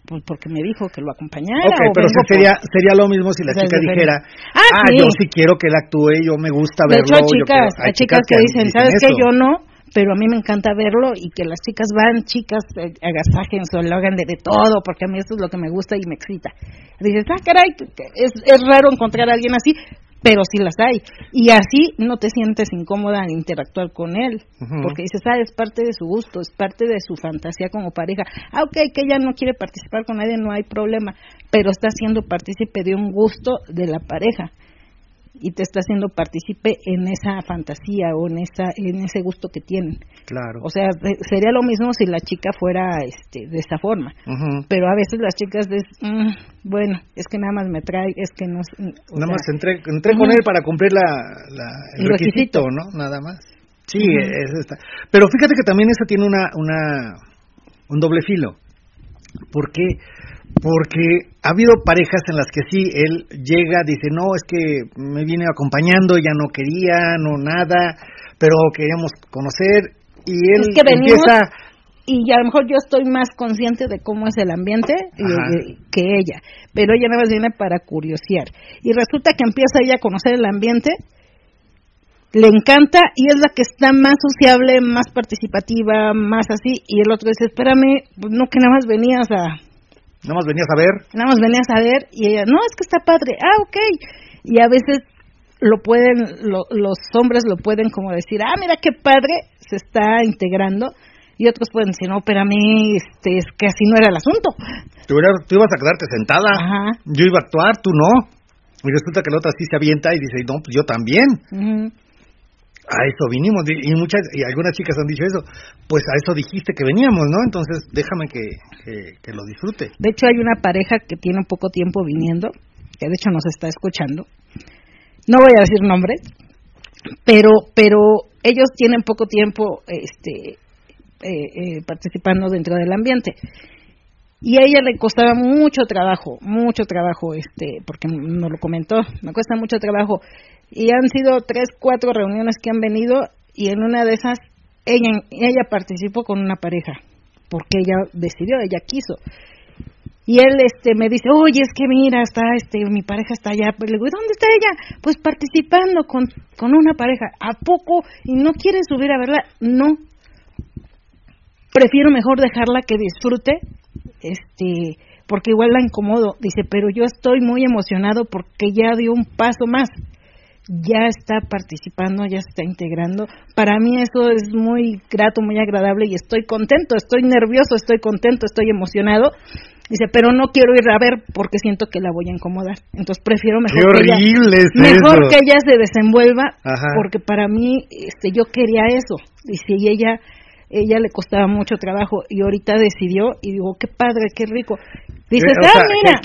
pues porque me dijo que lo acompañara. Ok, pero sería, sería lo mismo si la chica dijera, ah, ah yo sí quiero que él actúe, yo me gusta verlo. De hecho, chicas, hay, chicas, que, dicen, ¿sabes qué? Yo no, pero a mí me encanta verlo y que las chicas van, chicas, eh, agasajen, o lo hagan de, de, todo, porque a mí eso es lo que me gusta y me excita. dices, ah, caray, es, es raro encontrar a alguien así, pero sí las hay. Y así no te sientes incómoda en interactuar con él, porque dices, ah, es parte de su gusto, es parte de su fantasía como pareja. Ah, ok, que ella no quiere participar con nadie, no hay problema, pero está siendo partícipe de un gusto de la pareja y te está haciendo partícipe en esa fantasía o en esa en ese gusto que tienen. Claro. O sea, sería lo mismo si la chica fuera este de esta forma. Pero a veces las chicas de mm, bueno, es que nada más me trae, es que no nada más entré, entré con él para cumplir la, el, requisito, ¿no? Nada más. Sí, es esta. Pero fíjate que también eso tiene una una un doble filo. Porque porque ha habido parejas en las que sí, él llega, dice, no, es que me viene acompañando, ya no quería, no nada, pero queríamos conocer, y él es que empieza... Y a lo mejor yo estoy más consciente de cómo es el ambiente eh, que ella, pero ella nada más viene para curiosear. Y resulta que empieza ella a conocer el ambiente, le encanta y es la que está más sociable, más participativa, más así, y el otro dice, espérame, pues no que nada más venías a Nada más venías a ver. Nada más venías a ver y ella, no, es que está padre. Ah, ok. Y a veces lo pueden, los hombres lo pueden como decir, ah, mira qué padre, se está integrando. Y otros pueden decir, no, mí este, es que así no era el asunto. Tú, ibas a quedarte sentada. Ajá. Yo iba a actuar, tú no. Y resulta que la otra sí se avienta y dice, no, pues yo también a eso vinimos. Y muchas y algunas chicas han dicho eso. Pues a eso dijiste que veníamos no entonces déjame que, que, lo disfrute. De hecho hay una pareja que tiene poco tiempo viniendo que de hecho nos está escuchando. No voy a decir nombres pero pero ellos tienen poco tiempo este eh, eh, participando dentro del ambiente. Y a ella le costaba mucho trabajo, mucho trabajo, este, porque nos lo comentó, me cuesta mucho trabajo y han sido tres, cuatro reuniones que han venido y en una de esas ella, ella participó con una pareja, porque ella decidió, ella quiso. Y él este me dice, oye, es que mira, está este, mi pareja está allá. Pues le digo, ¿dónde está ella? Pues participando con, con una pareja. ¿A poco? ¿Y no quiere subir a verla? No. Prefiero mejor dejarla que disfrute, este, porque igual la incomodo. Dice, pero yo estoy muy emocionado porque ya dio un paso más ya está participando, ya se está integrando. Para mí eso es muy grato, muy agradable y estoy contento, estoy nervioso, estoy contento, estoy emocionado. Dice, pero no quiero ir a ver porque siento que la voy a incomodar. Entonces prefiero mejor, que, ella, mejor que ella se desenvuelva porque para mí este, yo quería eso. Y si ella ella le costaba mucho trabajo y ahorita decidió y digo, qué padre, qué rico. Dice, eh, ah, mira.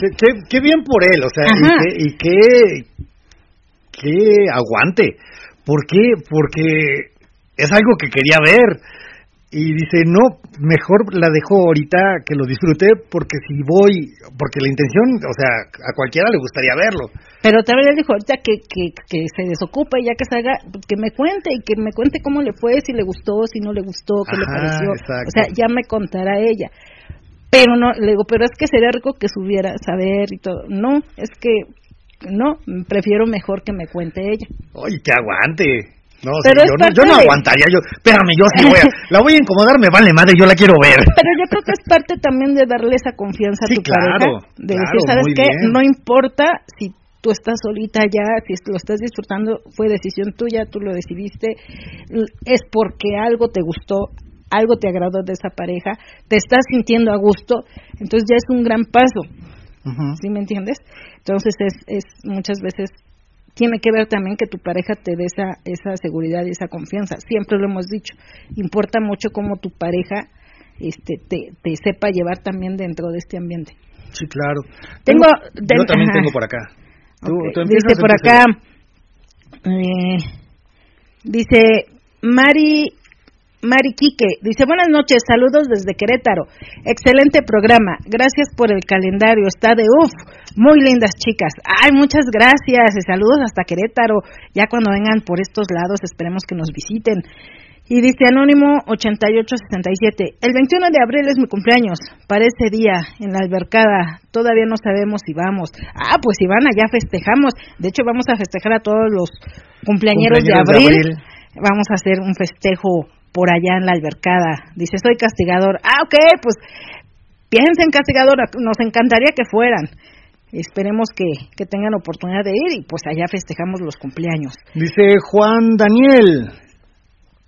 Qué, bien por él, o sea, y y qué, qué aguante. ¿Por qué? Porque es algo que quería ver. Y dice, no, mejor la dejo ahorita que lo disfrute porque si voy, porque la intención, o sea, a cualquiera le gustaría verlo. Pero también le dijo ahorita que, que, que se desocupe, ya que se haga, que me cuente y que me cuente cómo le fue, si le gustó, si no le gustó, qué le pareció. O sea, ya me contará ella. Pero no, le digo, pero es que sería rico que subiera, saber y todo. No, es que no, prefiero mejor que me cuente ella. Ay, que aguante. No, yo, no, aguantaría, yo, espérame, yo sí voy a, la voy a incomodar, me vale madre, yo la quiero ver. Pero yo creo que es parte también de darle esa confianza a tu pareja, de decir, ¿sabes qué? No importa si tú estás solita ya, si lo estás disfrutando, fue decisión tuya, tú lo decidiste, es porque algo te gustó, algo te agradó de esa pareja, te estás sintiendo a gusto, entonces ya es un gran paso. ¿Sí me entiendes? Entonces es, es muchas veces tiene que ver también que tu pareja te dé esa, esa seguridad y esa confianza. Siempre lo hemos dicho. Importa mucho cómo tu pareja este, te, te sepa llevar también dentro de este ambiente. Sí, claro. Tengo, yo también tengo por acá. dice por acá, eh, dice Mari Mari Quique. Dice buenas noches, saludos desde Querétaro, excelente programa, gracias por el calendario, está de uff, muy lindas chicas, ay muchas gracias y saludos hasta Querétaro, ya cuando vengan por estos lados esperemos que nos visiten. Y dice Anónimo 8867, el 21 de abril es mi cumpleaños, para ese día en la albercada, todavía no sabemos si vamos. Ah, pues si van allá festejamos, de hecho vamos a festejar a todos los cumpleañeros, de, abril. vamos a hacer un festejo por allá en la albercada. Dice, soy castigador. Ah, ok, pues piensen castigador, nos encantaría que fueran. Esperemos que, que tengan oportunidad de ir y pues allá festejamos los cumpleaños. Dice Juan Daniel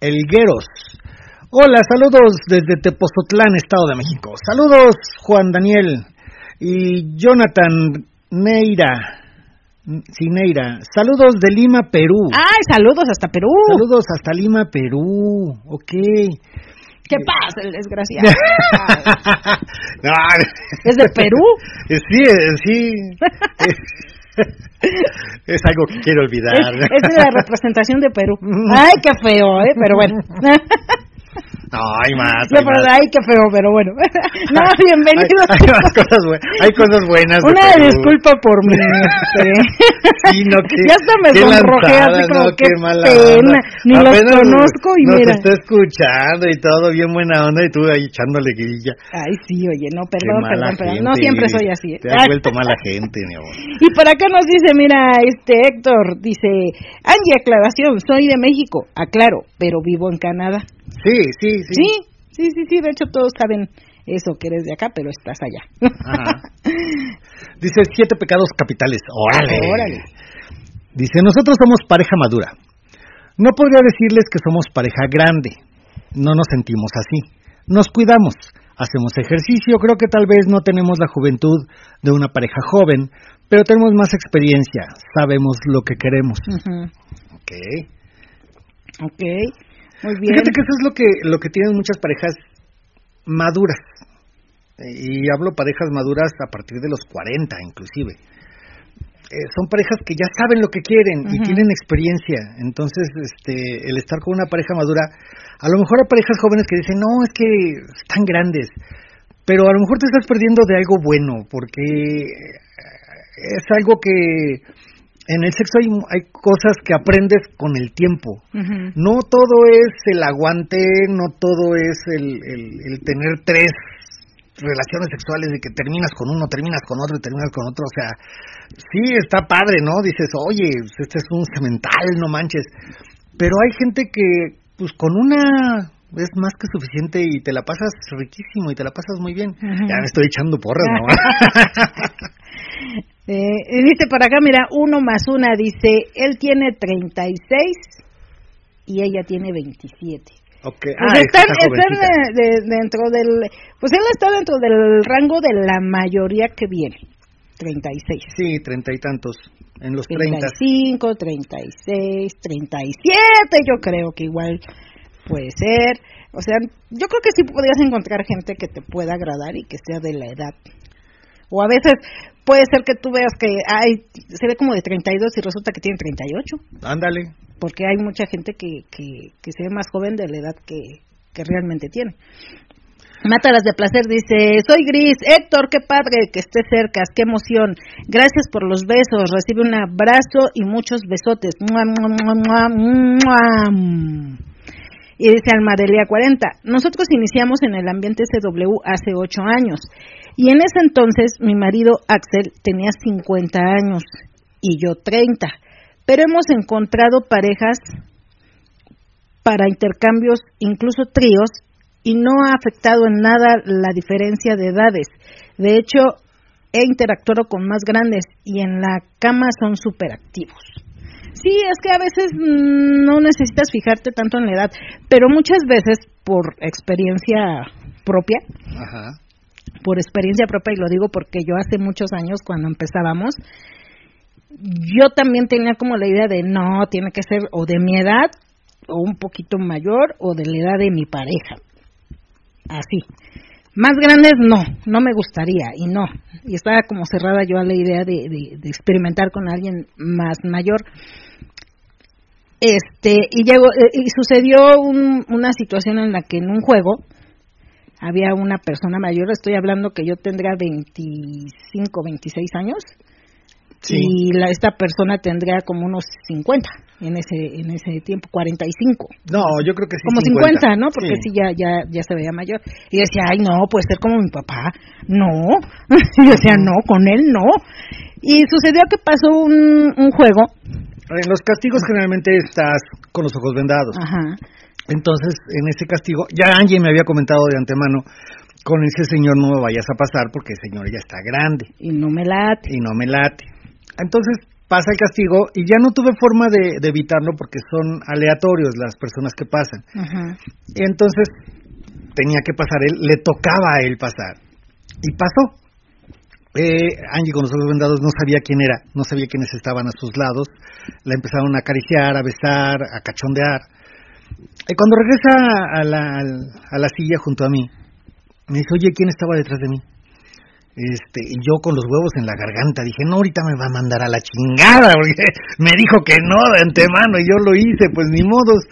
Elgueros. Hola, saludos desde Tepozotlán, Estado de México. Saludos, Juan Daniel. Y Jonathan Neira. Cineira, saludos de Lima, Perú. Ay, saludos hasta Perú. Saludos hasta Lima, Perú. Ok. ¿Qué pasa, el desgraciado? ¿Es de Perú? Sí, sí. es algo que quiero olvidar. Es, es la representación de Perú. Ay, qué feo, ¿eh? Pero bueno. No, hay más. No, pero ay, qué feo, pero bueno. No, bienvenidos. Hay, hay, cosas, hay cosas buenas. Una disculpa por mí. Este. Sí, no, que, ya hasta me sonrojé así como no, qué, mala pena. Ni los conozco y nos mira. está escuchando y todo bien buena onda y tú ahí echándole grilla. Ay, sí, oye, no, perdón, perdón, perdón. No siempre soy así. Te has vuelto mala gente, mi amor. Y por acá nos dice, mira, este Héctor, dice, Angie, aclaración, soy de México. Aclaro, pero vivo en Canadá. Sí, sí, sí. Sí, sí, sí, sí. De hecho, todos saben eso, que eres de acá, pero estás allá. Ajá. Dice siete pecados capitales. Órale. Órale. Dice, nosotros somos pareja madura. No podría decirles que somos pareja grande. No nos sentimos así. Nos cuidamos. Hacemos ejercicio. Creo que tal vez no tenemos la juventud de una pareja joven, pero tenemos más experiencia. Sabemos lo que queremos. Uh Ok. Ok. Muy bien. Fíjate que eso es lo que, lo que tienen muchas parejas maduras. Y hablo parejas maduras a partir de los 40 inclusive. Eh, son parejas que ya saben lo que quieren y tienen experiencia. Entonces, este, el estar con una pareja madura, a lo mejor hay parejas jóvenes que dicen, no, es que están grandes, pero a lo mejor te estás perdiendo de algo bueno, porque es algo que en el sexo hay, hay cosas que aprendes con el tiempo. No todo es el aguante, no todo es el, el, el, tener tres relaciones sexuales de que terminas con uno, terminas con otro y terminas con otro. O sea, sí está padre, ¿no? Dices, oye, este es un cemental, no manches. Pero hay gente que, pues con una es más que suficiente y te la pasas riquísimo y te la pasas muy bien. Ya me estoy echando porras, ¿no? Eh, dice por acá, mira, uno más una, dice, él tiene 36 y ella tiene 27. Okay. Pues ah, están, están de, de, dentro del, pues él está dentro del rango de la mayoría que viene, 36. Sí, treinta y tantos, en los 35, 36, 37, yo creo que igual puede ser. O sea, yo creo que sí podrías encontrar gente que te pueda agradar y que sea de la edad o a veces puede ser que tú veas que hay, se ve como de 32 y resulta que tiene 38. Ándale. Porque hay mucha gente que, que, que se ve más joven de la edad que, que realmente tiene. Mátalas de placer dice, soy Gris, Héctor, qué padre que estés cerca, qué emoción. Gracias por los besos, recibe un abrazo y muchos besotes. Y dice Almadelia 40, nosotros iniciamos en el ambiente SW hace ocho años y en ese entonces mi marido Axel tenía 50 años y yo 30, pero hemos encontrado parejas para intercambios, incluso tríos, y no ha afectado en nada la diferencia de edades. De hecho, he interactuado con más grandes y en la cama son súper activos. Sí, es que a veces no necesitas fijarte tanto en la edad, pero muchas veces por experiencia propia, por experiencia propia y lo digo porque yo hace muchos años cuando empezábamos yo también tenía como la idea de no, tiene que ser o de mi edad o un poquito mayor o de la edad de mi pareja. Así. Más grandes no, no me gustaría y no. Y estaba como cerrada yo a la idea de, experimentar con alguien más mayor. Este, y llegó, eh, y sucedió una situación en la que en un juego había una persona mayor, estoy hablando que yo tendría 25, 26 años, y la, esta persona tendría como unos 50 en ese en ese tiempo 45 no yo creo que sí como 50, no porque sí. ya ya ya se veía mayor. Y decía ay no puede ser como mi papá no. Y decía no con él no y sucedió que pasó un, un juego. En los castigos generalmente estás con los ojos vendados. Ajá. Entonces en ese castigo ya Angie me había comentado de antemano con ese señor no me vayas a pasar porque el señor ya está grande. Y no me late. Y no me late. Entonces pasa el castigo y ya no tuve forma de, evitarlo porque son aleatorios las personas que pasan. Y entonces tenía que pasar él, le tocaba a él pasar. Y pasó. Eh, Angie con los ojos vendados no sabía quién era, no sabía quiénes estaban a sus lados. La empezaron a acariciar, a besar, a cachondear. Y cuando regresa a la, a la silla junto a mí, me dice, oye, ¿quién estaba detrás de mí? Este, yo con los huevos en la garganta dije, no, ahorita me va a mandar a la chingada, me dijo que no de antemano y yo lo hice, pues ni modos.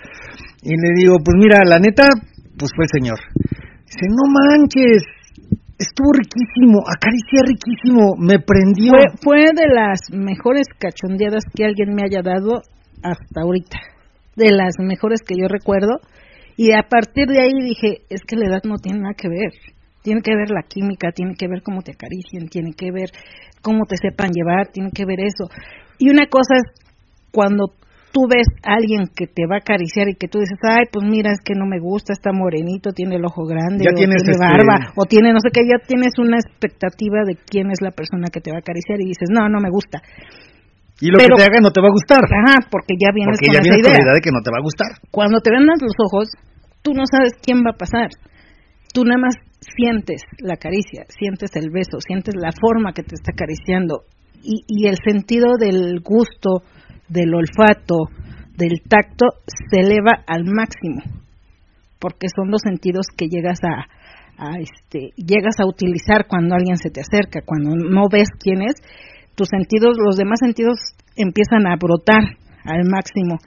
Y le digo, pues mira, la neta, pues fue el señor. Dice, no manches, estuvo riquísimo, acaricié riquísimo, me prendió. Fue, fue de las mejores cachondeadas que alguien me haya dado hasta ahorita, de las mejores que yo recuerdo. Y a partir de ahí dije, es que la edad no tiene nada que ver tiene que ver la química, tiene que ver cómo te acarician, tiene que ver cómo te sepan llevar, tiene que ver eso. Y una cosa es cuando tú ves a alguien que te va a acariciar y que tú dices, ay, pues mira, es que no me gusta, está morenito, tiene el ojo grande, o tiene este barba, o tiene no sé qué, ya tienes una expectativa de quién es la persona que te va a acariciar y dices, no, no me gusta. Y lo que te haga no te va a gustar. Ajá, porque ya vienes porque con ya esa idea. de que no te va a gustar. Cuando te vendan los ojos, tú no sabes quién va a pasar. Tú nada más sientes la caricia, sientes el beso, sientes la forma que te está acariciando y, y el sentido del gusto, del olfato, del tacto se eleva al máximo, porque son los sentidos que llegas a, a este, llegas a utilizar cuando alguien se te acerca, cuando no ves quién es, tus sentidos, los demás sentidos empiezan a brotar al máximo.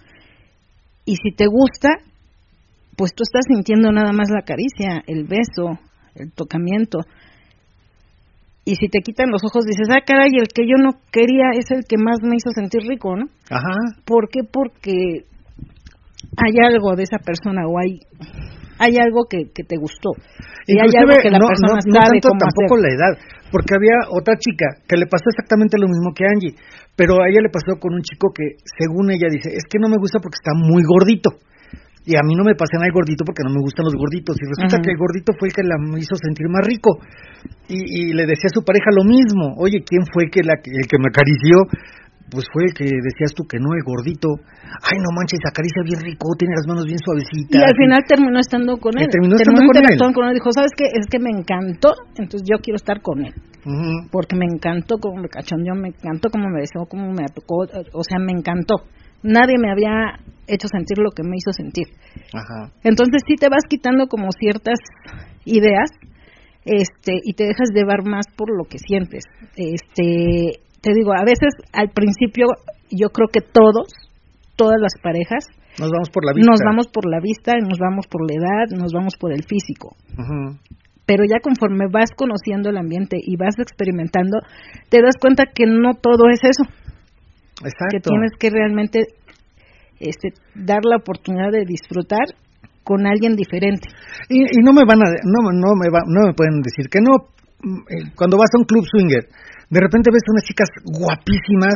Y si te gusta, pues tú estás sintiendo nada más la caricia, el beso, el tocamiento. Y si te quitan los ojos, dices, ah, caray, el que yo no quería es el que más me hizo sentir rico, ¿no? Ajá. ¿Por qué? Porque hay algo de esa persona o hay hay algo que, que te gustó. Y hay algo que la persona no, tanto tampoco la edad, porque había otra chica que le pasó exactamente lo mismo que Angie, pero a ella le pasó con un chico que, según ella dice, es que no me gusta porque está muy gordito. Y a mí no me pasé nada el gordito porque no me gustan los gorditos. Y resulta que el gordito fue el que la hizo sentir más rico. Y, le decía a su pareja lo mismo. Oye, ¿quién fue que la, el que me acarició? Pues fue el que decías tú que no, el gordito. Ay, no manches, acaricia bien rico, tiene las manos bien suavecitas. Y al final terminó estando con él. terminó estando con él. con él. Dijo, ¿sabes qué? Es que me encantó, entonces yo quiero estar con él. Porque me encantó como me cachondeó, me encantó como me besó, como me tocó, o sea, me encantó nadie me había hecho sentir lo que me hizo sentir. Ajá. Entonces sí te vas quitando como ciertas ideas este y te dejas llevar más por lo que sientes. Este, te digo, a veces al principio yo creo que todos, todas las parejas nos vamos por la vista. Nos vamos por la vista, nos vamos por la edad, nos vamos por el físico. Pero ya conforme vas conociendo el ambiente y vas experimentando, te das cuenta que no todo es eso. Que tienes que realmente este, dar la oportunidad de disfrutar con alguien diferente. Y, no me van a, no, no me va, no me pueden decir que no. Mm, eh, cuando vas a un club swinger, de repente ves unas chicas guapísimas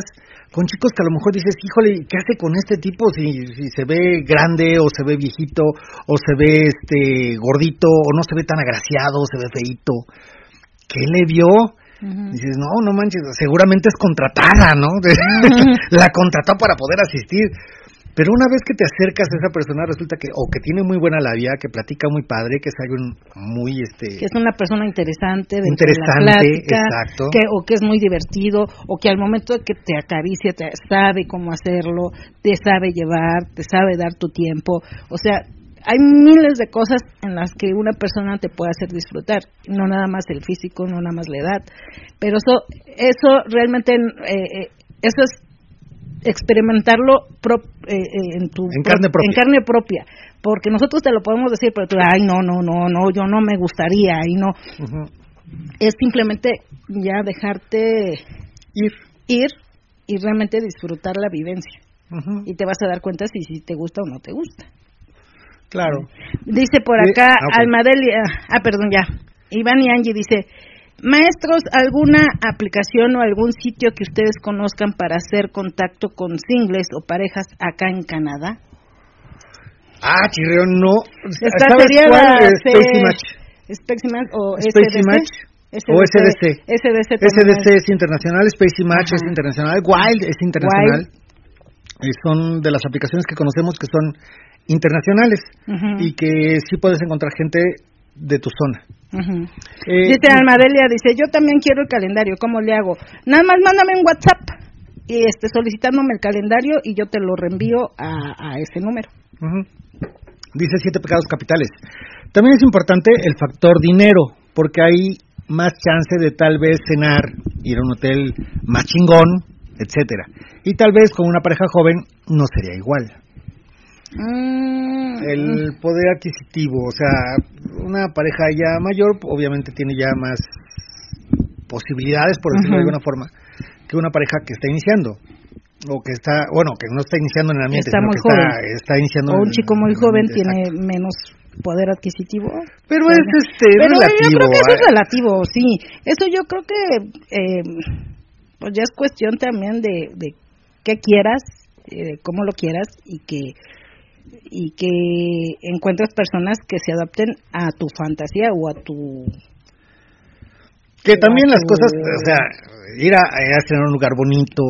con chicos que a lo mejor dices, híjole, ¿qué hace con este tipo si, si se ve grande o se ve viejito o se ve este gordito o no se ve tan agraciado, se ve feito? ¿Qué le vio? Dices, no, no manches, seguramente es contratada, ¿no? la contrató para poder asistir. Pero una vez que te acercas a esa persona resulta que o que tiene muy buena labia, que platica muy padre, que es algo muy este que es una persona interesante, de interesante, exacto, que o que es muy divertido o que al momento de que te acaricia te sabe cómo hacerlo, te sabe llevar, te sabe dar tu tiempo, o sea, hay miles de cosas en las que una persona te puede hacer disfrutar, no nada más el físico, no nada más la edad, pero eso, eso realmente, eh, eh, eso es experimentarlo eh, en tu en carne, propia. en carne propia, porque nosotros te lo podemos decir, pero tú, ay, no, no, no, no, yo no me gustaría, y no. Es simplemente ya dejarte ir, ir y realmente disfrutar la vivencia. Y te vas a dar cuenta si, si te gusta o no te gusta. Claro. Dice por acá ah, Almadelia, ah, perdón, ya. Iván y Angie dice, maestros, ¿alguna aplicación o algún sitio que ustedes conozcan para hacer contacto con singles o parejas acá en Canadá? Ah, chirreón, no. Esta sería la Spacey Match. Spacey o SDC. Match. o SDC. SDC, SDC es internacional, Spacey Match es internacional, Wild es internacional. Y son de las aplicaciones que conocemos que son internacionales y que sí puedes encontrar gente de tu zona. Eh, dice Almadelia, dice, yo también quiero el calendario, ¿cómo le hago? Nada más mándame un WhatsApp y este solicitándome el calendario y yo te lo reenvío a, ese número. Dice siete pecados capitales. También es importante el factor dinero, porque hay más chance de tal vez cenar, ir a un hotel más chingón, etcétera. Y tal vez con una pareja joven no sería igual. Mm. El poder adquisitivo, o sea, una pareja ya mayor obviamente tiene ya más posibilidades, por decirlo de alguna forma, que una pareja que está iniciando o que está, bueno, que no está iniciando en el ambiente, está muy que joven. Está, iniciando o un chico muy joven tiene menos poder adquisitivo. Pero es este Pero relativo. yo creo que eso es ¿eh? relativo, sí. Eso yo creo que eh, pues ya es cuestión también de, de qué quieras, eh, cómo lo quieras y que y que encuentres personas que se adapten a tu fantasía o a tu que también las cosas, o sea, ir a, a tener un lugar bonito,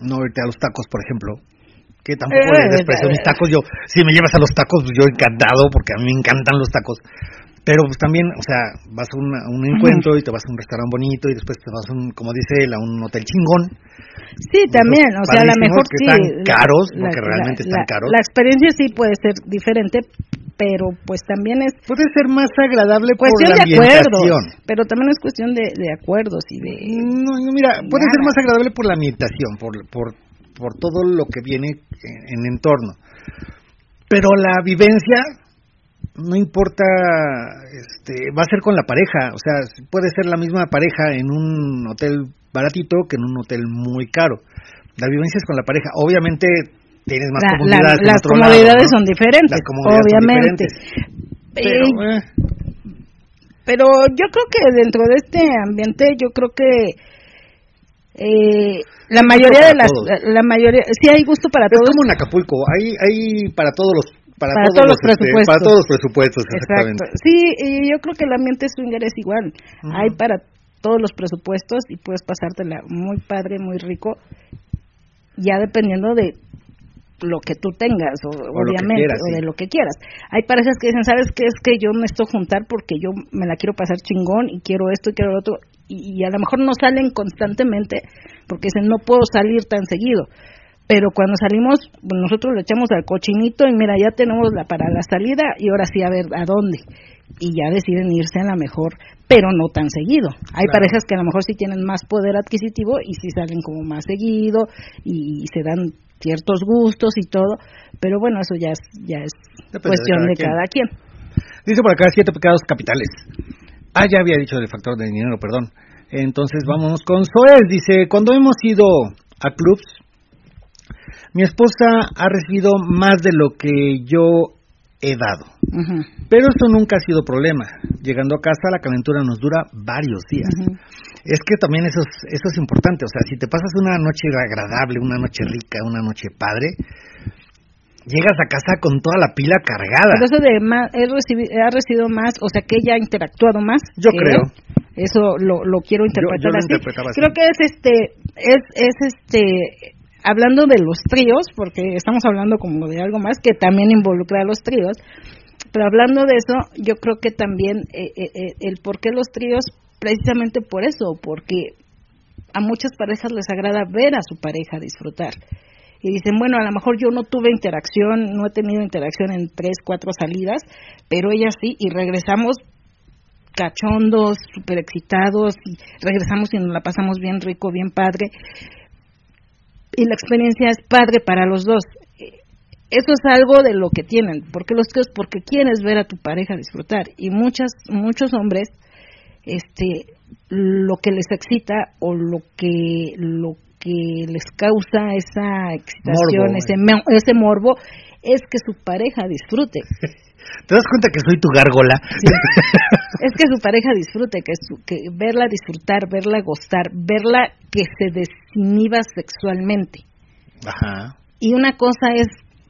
no irte a los tacos, por ejemplo, que tampoco Eh, les desprecio eh, mis tacos. Yo, si me llevas a los tacos, pues yo encantado, porque a mí me encantan los tacos. Pero pues también, o sea, vas a, una- a un encuentro y te vas a un restaurante bonito y después te vas a un, como dice él, a un hotel chingón. Sí, también, o sea, a lo mejor que sí. están caros, la- porque realmente la- están la- caros. La experiencia sí puede ser diferente, pero pues también es Puede ser más agradable por cuestión la de acuerdos, pero también es cuestión de, de acuerdos y de... No, no, mira, puede ser Nada. más agradable por la ambientación, por, por, por todo lo que viene en, en entorno. Pero la vivencia, no importa, este, va a ser con la pareja. O sea, puede ser la misma pareja en un hotel baratito que en un hotel muy caro. La vivencia es con la pareja. Obviamente tienes más la- comodidades. las otro lado, comodidades ¿no? son diferentes, Las comodidades son obviamente. diferentes. Pero, Eh, Pero yo creo que dentro de este ambiente, yo creo que eh, la mayoría de las, todos. la mayoría, sí hay gusto para es todos. como en Acapulco. Hay, hay para todos los para, Para todos, todos los este, presupuestos. para todos los presupuestos, exactamente. Exacto. Sí, y yo creo que el ambiente swinger es igual. Hay para todos los presupuestos y puedes pasártela muy padre, muy rico, ya dependiendo de lo que tú tengas, o, obviamente, quieras, o sí. de lo que quieras. Hay parejas que dicen, ¿sabes qué? Es que yo me estoy juntar porque yo me la quiero pasar chingón y quiero esto y quiero lo otro. Y, y a lo mejor no salen constantemente porque dicen, no puedo salir tan seguido. Pero cuando salimos, pues, nosotros le echamos al cochinito y mira, ya tenemos la para la salida y ahora sí a ver a dónde. Y ya deciden irse a la mejor, pero no tan seguido. Hay Claro. parejas que a lo mejor sí tienen más poder adquisitivo y sí salen como más seguido y, se dan ciertos gustos y todo, pero bueno, eso ya es, ya es Depende de cuestión cada de quien. cada quien. Dice por acá siete pecados capitales. Ah, ya había dicho del factor de dinero, perdón. Entonces vamos con Soel. Dice, cuando hemos ido a clubs, mi esposa ha recibido más de lo que yo he dado. Pero eso nunca ha sido problema. Llegando a casa la calentura nos dura varios días. Es que también eso es, eso es importante. O sea, si te pasas una noche agradable, una noche rica, una noche padre, llegas a casa con toda la pila cargada. Pero eso de más, he ha recibido más, o sea que ella ha interactuado más. Yo creo. él. Eso lo, lo quiero interpretar yo lo así. interpretaba así. Creo que es este, es, es este, hablando de los tríos, porque estamos hablando como de algo más que también involucra a los tríos, pero hablando de eso, yo creo que también eh, eh, eh, el por qué los tríos, precisamente por eso, porque a muchas parejas les agrada ver a su pareja disfrutar. Y dicen, bueno, a lo mejor yo no tuve interacción, no he tenido interacción en tres, cuatro salidas, pero ella sí, y regresamos cachondos, súper excitados, y regresamos y nos la pasamos bien rico, bien padre. Y la experiencia es padre para los dos. Eso es algo de lo que tienen. porque los tíos? Porque quieres ver a tu pareja disfrutar. Y muchas, muchos hombres, este, lo que les excita o lo que, lo que les causa esa excitación, ese, ese morbo, es que su pareja disfrute. ¿Te das cuenta que soy tu gárgola? es que su pareja disfrute, que, que verla disfrutar, verla gustar, verla que se desinhiba sexualmente. Ajá. Y una cosa es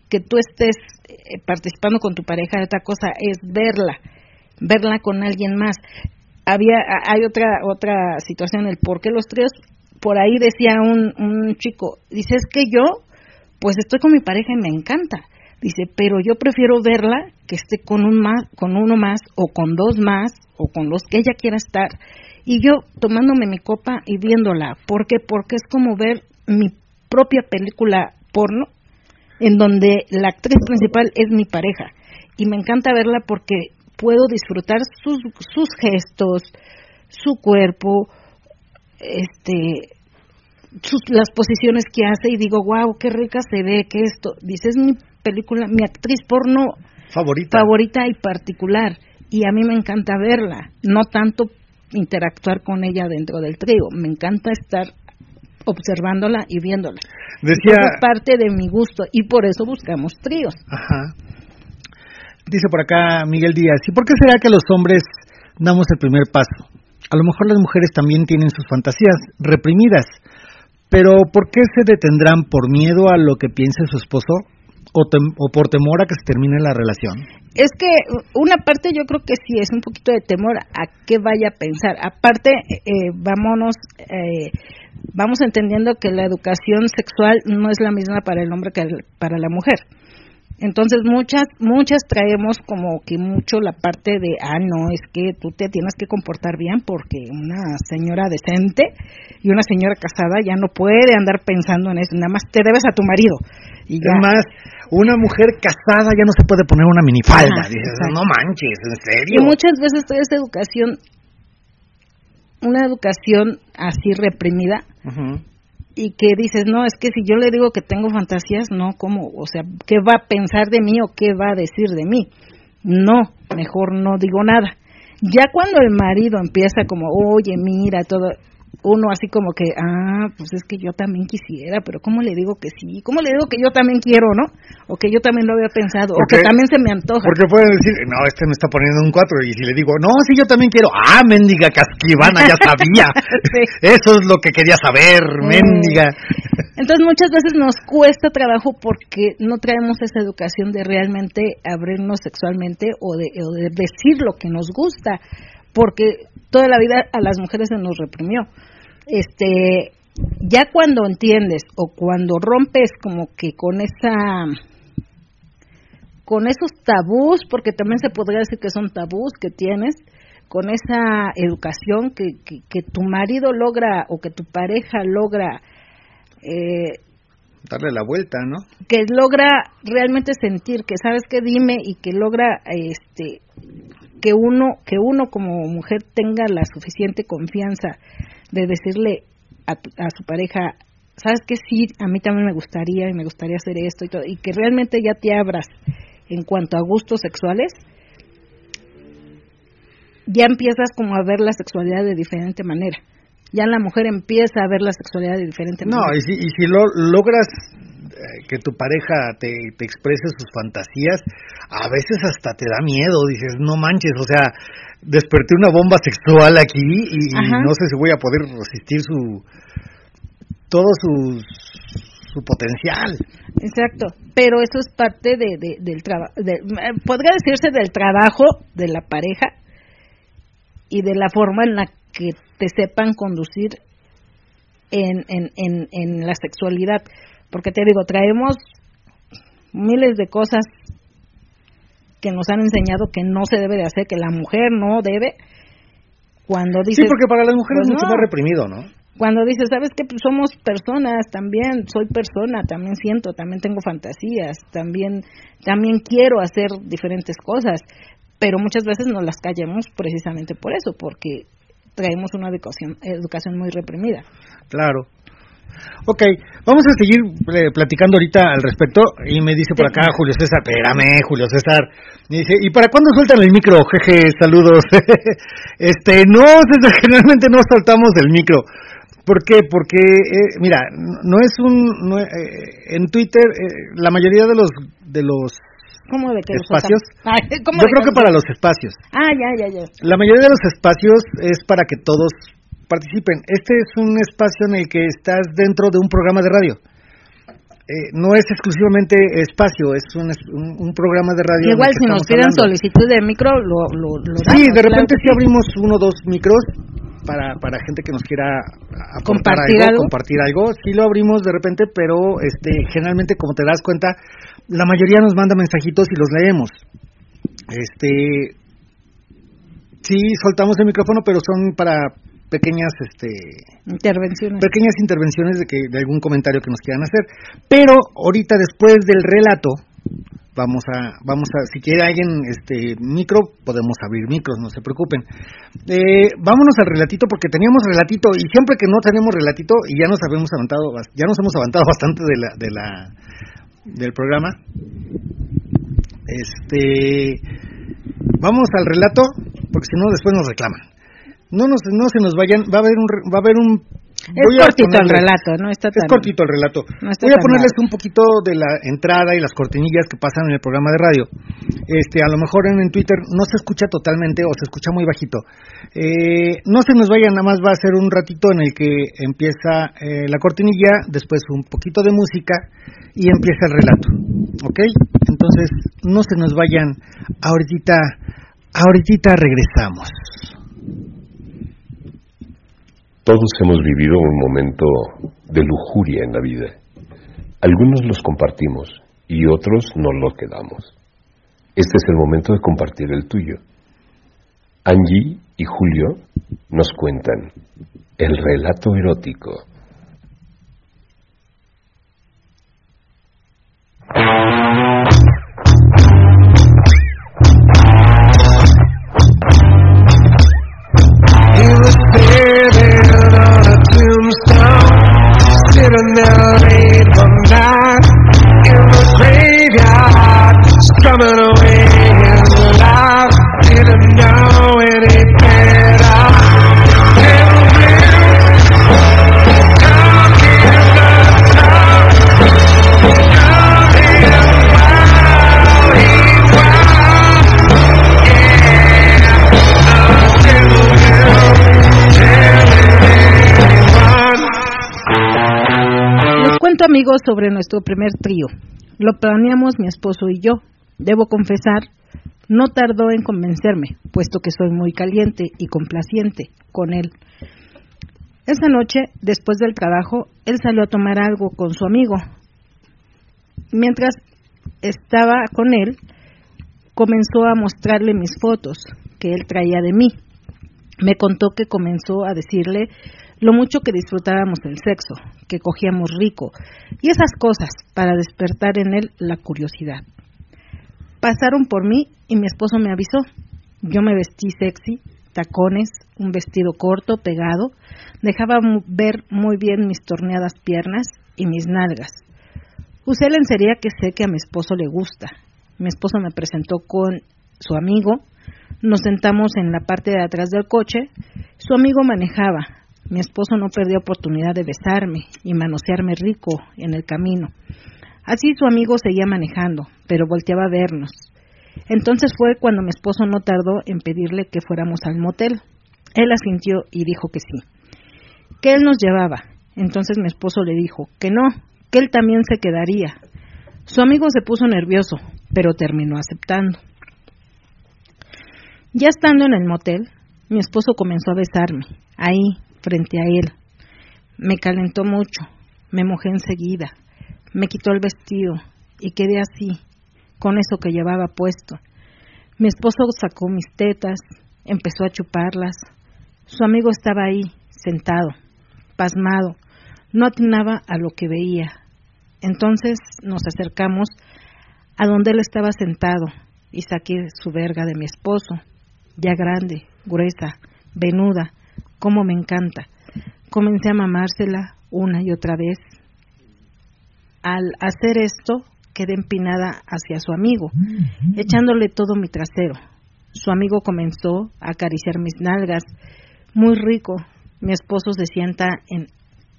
que tú estés eh, participando con tu pareja, otra cosa es verla, verla con alguien más. Había, hay otra otra situación, el por qué los tríos, por ahí decía un, un chico, dice, es que yo, pues estoy con mi pareja y me encanta, Dice, pero yo prefiero verla que esté con, un más, con uno más o con dos más o con los que ella quiera estar. Y yo tomándome mi copa y viéndola. ¿Por qué? Porque es como ver mi propia película porno en donde la actriz principal es mi pareja. Y me encanta verla porque puedo disfrutar sus, sus gestos, su cuerpo, este, sus, las posiciones que hace y digo, wow, qué rica se ve, que esto. Dice, es mi película, mi actriz porno favorita. favorita y particular. Y a mí me encanta verla, no tanto interactuar con ella dentro del trío. Me encanta estar observándola y viéndola. Decía... es parte de mi gusto y por eso buscamos tríos. Ajá. Dice por acá Miguel Díaz, ¿y por qué será que los hombres damos el primer paso? A lo mejor las mujeres también tienen sus fantasías reprimidas, pero ¿por qué se detendrán por miedo a lo que piense su esposo o, por temor a que se termine la relación? Es que una parte yo creo que sí es un poquito de temor a qué vaya a pensar. Aparte, eh, vámonos, eh, vamos entendiendo que la educación sexual no es la misma para el hombre que para la mujer. Entonces muchas muchas traemos como que mucho la parte de ah no es que tú te tienes que comportar bien porque una señora decente y una señora casada ya no puede andar pensando en eso nada más te debes a tu marido y ya. más una mujer casada ya no se puede poner una minifalda. no manches, en serio. Y muchas veces toda esta educación, una educación así reprimida, y que dices, no, es que si yo le digo que tengo fantasías, no, ¿cómo? O sea, ¿qué va a pensar de mí o qué va a decir de mí? No, mejor no digo nada. Ya cuando el marido empieza como, oye, mira, todo, uno así como que, ah, pues es que yo también quisiera, pero ¿cómo le digo que sí? ¿Cómo le digo que yo también quiero, no? O que yo también lo había pensado, o que también se me antoja. Porque pueden decir, no, este me está poniendo un cuatro, y si le digo, no, sí, yo también quiero, ah, mendiga casquivana, ya sabía. Eso es lo que quería saber, mendiga. Entonces muchas veces nos cuesta trabajo porque no traemos esa educación de realmente abrirnos sexualmente o de, o de decir lo que nos gusta, porque toda la vida a las mujeres se nos reprimió este, ya cuando entiendes o cuando rompes como que con esa con esos tabús, porque también se podría decir que son tabús que tienes, con esa educación que, que, tu marido logra o que tu pareja logra eh, darle la vuelta, ¿no? Que logra realmente sentir que sabes que dime y que logra este que uno que uno como mujer tenga la suficiente confianza de decirle a, su pareja, sabes que sí, a mí también me gustaría y me gustaría hacer esto y todo, y que realmente ya te abras en cuanto a gustos sexuales, ya empiezas como a ver la sexualidad de diferente manera. Ya la mujer empieza a ver la sexualidad de diferente manera. No, y si, y si lo, logras que tu pareja te, te exprese sus fantasías, a veces hasta te da miedo, dices, no manches, o sea, desperté una bomba sexual aquí y, no sé si voy a poder resistir su todo su su potencial. Exacto, pero eso es parte de, del trabajo, podría decirse del trabajo de la pareja y de la forma en la que te sepan conducir en, en, en, en la sexualidad, Porque te digo, traemos miles de cosas que nos han enseñado que no se debe de hacer, que la mujer no debe. Cuando dices, sí, porque para las mujeres pues es mucho no. más reprimido, ¿no? Cuando dices, ¿sabes qué? Pues somos personas también, soy persona, también siento, también tengo fantasías, también, también quiero hacer diferentes cosas, pero muchas veces nos las callamos precisamente por eso, porque traemos una educación, educación muy reprimida. Claro. Ok, vamos a seguir eh, platicando ahorita al respecto. Y me dice por acá Julio César, espérame, Julio César. Me dice, ¿y para cuándo sueltan el micro? Jeje, saludos. este, no, César, generalmente no soltamos el micro. ¿Por qué? Porque, eh, mira, no es un. No, eh, en Twitter, eh, la mayoría de los de los ¿Cómo de que espacios. Ay, ¿cómo Yo de creo que para los espacios. Ah, ya, ya, ya. La mayoría de los espacios es para que todos participen. Este es un espacio en el que estás dentro de un programa de radio. Eh, no es exclusivamente espacio, es un, un, un programa de radio. Igual si nos piden hablando. solicitud de micro, lo, lo, lo Sí, damos, de claro repente que sí abrimos uno o dos micros para, para gente que nos quiera ¿Compartir algo, algo? compartir algo. Sí lo abrimos de repente, pero este generalmente como te das cuenta, la mayoría nos manda mensajitos y los leemos. Este sí soltamos el micrófono, pero son para pequeñas este Intervenciones. pequeñas intervenciones de que de algún comentario que nos quieran hacer. Pero ahorita después del relato vamos a vamos a si quiere alguien este micro podemos abrir micros, no se preocupen. Eh, vámonos al relatito porque teníamos relatito y siempre que no tenemos relatito y ya nos habíamos aventado bas- ya nos hemos aventado bastante de la de la del programa. Este vamos al relato porque si no después nos reclaman. No nos no se nos vayan, va a haber un va a haber un Es voy a cortito el relato, no está es tan... cortito el relato. No Voy a ponerles un poquito de la entrada y las cortinillas que pasan en el programa de radio. Este, a lo mejor en, en Twitter no se escucha totalmente o se escucha muy bajito. Eh, no se nos vayan, nada más va a ser un ratito en el que empieza eh, la cortinilla, después un poquito de música y empieza el relato. ¿Ok? Entonces, no se nos vayan. Ahorita, ahorita regresamos. Todos hemos vivido un momento de lujuria en la vida. Algunos los compartimos y otros nos lo quedamos. Este es el momento de compartir el tuyo. Angie y Julio nos cuentan el relato erótico. Late one night in the graveyard, strumming away his life. Didn't know any Cuento amigos sobre nuestro primer trío. Lo planeamos mi esposo y yo. Debo confesar, no tardó en convencerme, puesto que soy muy caliente y complaciente con él. Esa noche, después del trabajo, él salió a tomar algo con su amigo. Mientras estaba con él, comenzó a mostrarle mis fotos que él traía de mí. Me contó que comenzó a decirle lo mucho que disfrutábamos del sexo, que cogíamos rico y esas cosas para despertar en él la curiosidad. Pasaron por mí y mi esposo me avisó. Yo me vestí sexy, tacones, un vestido corto, pegado, dejaba ver muy bien mis torneadas piernas y mis nalgas. Usé lencería que sé que a mi esposo le gusta. Mi esposo me presentó con su amigo, nos sentamos en la parte de atrás del coche, su amigo manejaba, mi esposo no perdió oportunidad de besarme y manosearme rico en el camino. Así su amigo seguía manejando, pero volteaba a vernos. Entonces fue cuando mi esposo no tardó en pedirle que fuéramos al motel. Él asintió y dijo que sí, que él nos llevaba. Entonces mi esposo le dijo que no, que él también se quedaría. Su amigo se puso nervioso, pero terminó aceptando. Ya estando en el motel, mi esposo comenzó a besarme, ahí, frente a él. Me calentó mucho, me mojé enseguida, Me quitó el vestido y quedé así, con eso que llevaba puesto. Mi esposo sacó mis tetas, empezó a chuparlas. Su amigo estaba ahí, sentado, pasmado, no atinaba a lo que veía. Entonces nos acercamos a donde él estaba sentado y saqué su verga de mi esposo, ya grande, gruesa, venuda, como me encanta. Comencé a mamársela una y otra vez. Al hacer esto, quedé empinada hacia su amigo, echándole todo mi trasero. Su amigo comenzó a acariciar mis nalgas, muy rico. Mi esposo se sienta en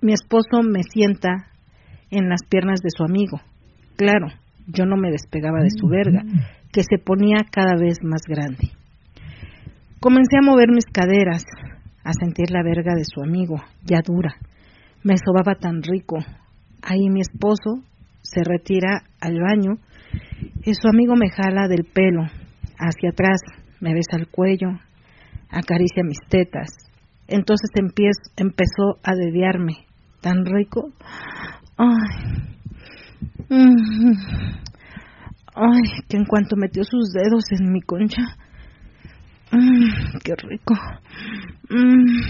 mi esposo me sienta en las piernas de su amigo. Claro, yo no me despegaba de su verga, que se ponía cada vez más grande. Comencé a mover mis caderas, a sentir la verga de su amigo, ya dura. Me sobaba tan rico. Ahí mi esposo se retira al baño y su amigo me jala del pelo hacia atrás, me besa el cuello, acaricia mis tetas. Entonces empezó a dediarme, tan rico. Ay. Mm. Ay, que en cuanto metió sus dedos en mi concha. Mm, qué rico. Mm.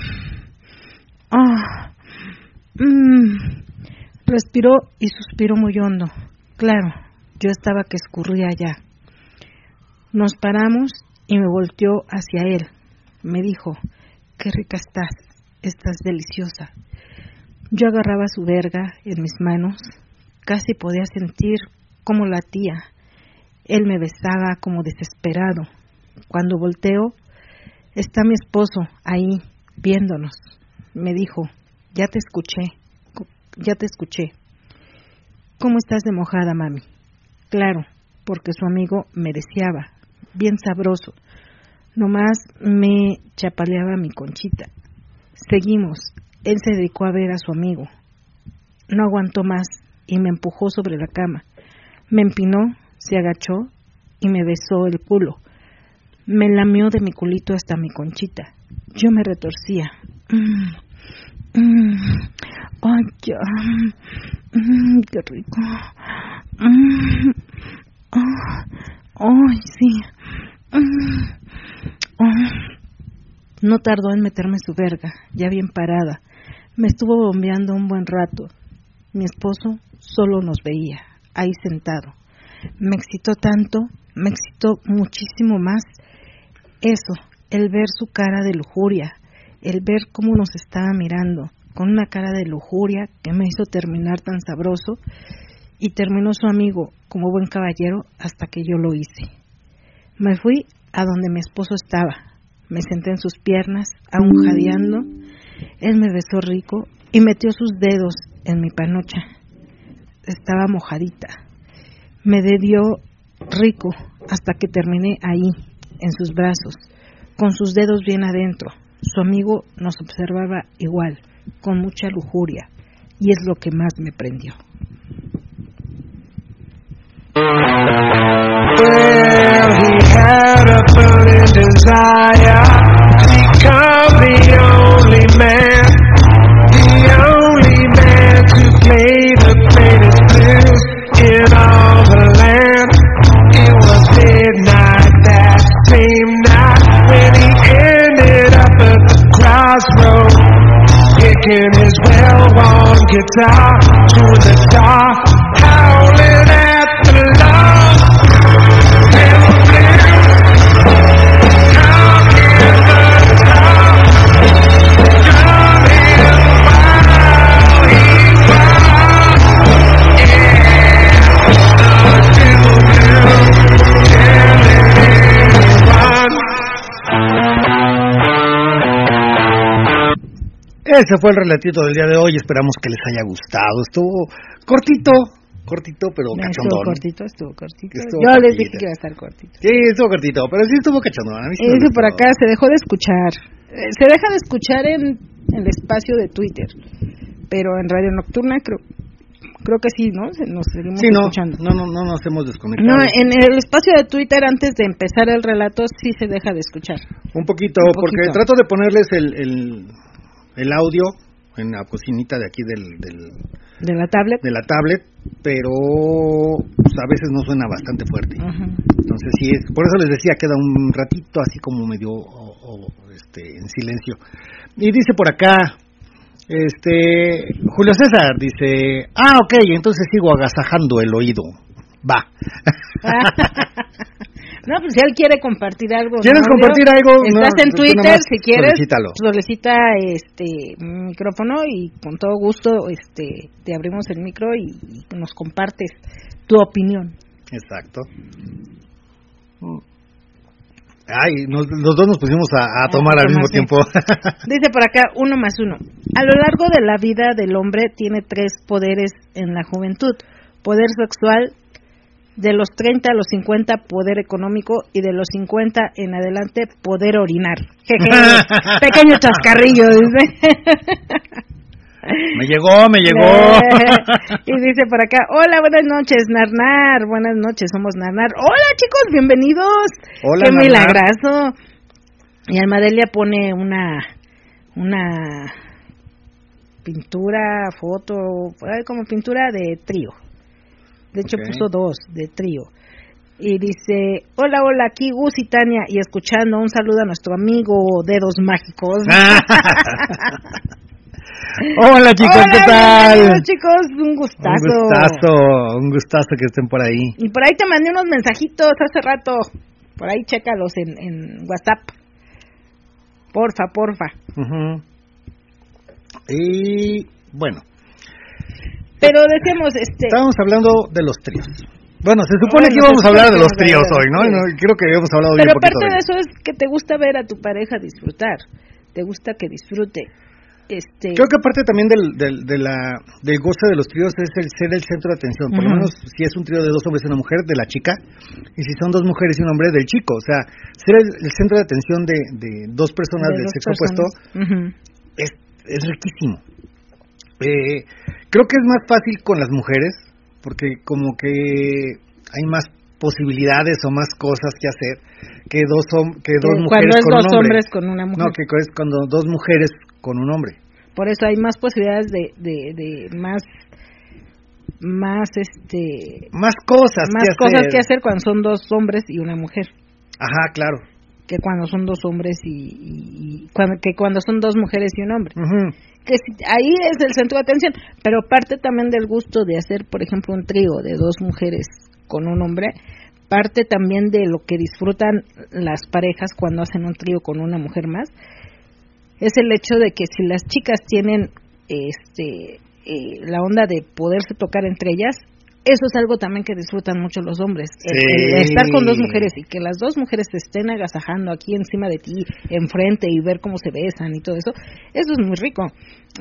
Ah. Respiró y suspiró muy hondo. Claro, yo estaba que escurría ya. Nos paramos y me volteó hacia él. Me dijo, qué rica estás, estás deliciosa. Yo agarraba su verga en mis manos, casi podía sentir cómo latía. Él me besaba como desesperado. Cuando volteo, está mi esposo ahí, viéndonos. Me dijo, ya te escuché, ya te escuché. ¿Cómo estás de mojada, mami? Claro, porque su amigo me deseaba, bien sabroso. Nomás me chapaleaba mi conchita. Seguimos, él se dedicó a ver a su amigo. No aguantó más y me empujó sobre la cama. Me empinó, se agachó y me besó el culo. Me lamió de mi culito hasta mi conchita. Yo me retorcía. Mm, mm, ay, ya. Mm, qué rico. Mm, ah, ay, sí. Ah. No tardó en meterme su verga, ya bien parada. Me estuvo bombeando un buen rato. Mi esposo solo nos veía, ahí sentado. Me excitó tanto, me excitó muchísimo más eso, el ver su cara de lujuria, el ver cómo nos estaba mirando, con una cara de lujuria que me hizo terminar tan sabroso, y terminó su amigo como buen caballero hasta que yo lo hice. Me fui a donde mi esposo estaba, me senté en sus piernas, aún jadeando, él me besó rico y metió sus dedos en mi panocha. Estaba mojadita. Me dio rico hasta que terminé ahí, en sus brazos, con sus dedos bien adentro. Su amigo nos observaba igual, con mucha lujuria, y es lo que más me prendió. Guitar to the dark, Ese fue el relatito del día de hoy. Esperamos que les haya gustado. Estuvo cortito, cortito, pero No, estuvo cachondón. cortito, estuvo cortito. Estuvo Yo les dije que iba a estar cortito. Sí, estuvo cortito, pero sí estuvo cachondón. A mí sí me Ese por acá se dejó de escuchar. Eh, Se deja de escuchar en, en el espacio de Twitter, pero en Radio Nocturna creo creo que sí, ¿no? Se- Nos seguimos Sí, no, escuchando. no, no, no nos hemos desconectado. No, en el espacio de Twitter antes de empezar el relato sí se deja de escuchar. Un poquito, Un porque trato de ponerles el, el, el audio en la cocinita de aquí del, del, De la tablet. de la tablet pero pues, a veces no suena bastante fuerte. Entonces sí, es, por eso les decía, queda un ratito así como medio o- o, este, en silencio. Y dice por acá, este, Julio César dice, ah, ok, entonces sigo agasajando el oído. Va. No, pues si él quiere compartir algo. ¿Quieres ¿no, compartir algo? Estás No, en tú Twitter, si quieres, solicítalo. solicita este micrófono y con todo gusto este te abrimos el micro y, y nos compartes tu opinión. Exacto. Ay, nos- los dos nos pusimos a, a tomar al mismo tiempo. Dice por acá uno más uno. A lo largo de la vida del hombre tiene tres poderes en la juventud. Poder sexual, de los 30 a los 50 poder económico y de los 50 en adelante poder orinar. Jeje, Pequeño chascarrillo, dice. me llegó, me llegó. y dice por acá, hola, buenas noches, Narnar, buenas noches, somos Narnar. Hola chicos, bienvenidos. Hola, Qué Narnar. milagrazo. Y Almadelia pone una, una pintura, foto, como pintura de trío. De hecho puso dos, de trío. Y dice, hola, hola, aquí Gus y Tania, y escuchando un saludo a nuestro amigo Dedos Mágicos. Hola chicos, Hola, ¿qué tal? chicos, un gustazo. Un gustazo, un gustazo que estén por ahí. Y por ahí te mandé unos mensajitos hace rato. Por ahí chécalos en, en WhatsApp. Porfa, porfa. Y bueno, Pero decíamos, este, estábamos hablando de los tríos. Bueno, se supone Bueno, que íbamos a hablar de los tríos hoy, ¿no? No, Creo que habíamos hablado bien pero poquito parte de eso es que te gusta ver a tu pareja disfrutar. Te gusta que disfrute. Este, Creo que aparte también del, del, de la, del goce de los tríos es el ser el centro de atención. Por lo Ujú. menos si es un trío de dos hombres y una mujer, de la chica. Y si son dos mujeres y un hombre, del chico. O sea, ser el, el centro de atención de, de dos personas de del dos sexo opuesto personas. Ujú. es, es riquísimo. Eh, creo que es más fácil con las mujeres, porque como que hay más posibilidades o más cosas que hacer que dos, que dos mujeres cuando es con dos un hombre. hombres con una mujer. No, que es cuando dos mujeres con un hombre. Por eso hay más posibilidades de, de, de más, más, este, Más cosas más que cosas hacer. que hacer cuando son dos hombres y una mujer. Ajá, claro. que cuando son dos hombres y, y- y cuando, que cuando son dos mujeres y un hombre. Ujú. Que ahí es el centro de atención, pero parte también del gusto de hacer, por ejemplo, un trío de dos mujeres con un hombre, parte también de lo que disfrutan las parejas cuando hacen un trío con una mujer más, es el hecho de que si las chicas tienen este eh, la onda de poderse tocar entre ellas, eso es algo también que disfrutan mucho los hombres. El- el Sí. estar con dos mujeres y que las dos mujeres se estén agasajando aquí encima de ti, enfrente y ver cómo se besan y todo eso, eso es muy rico.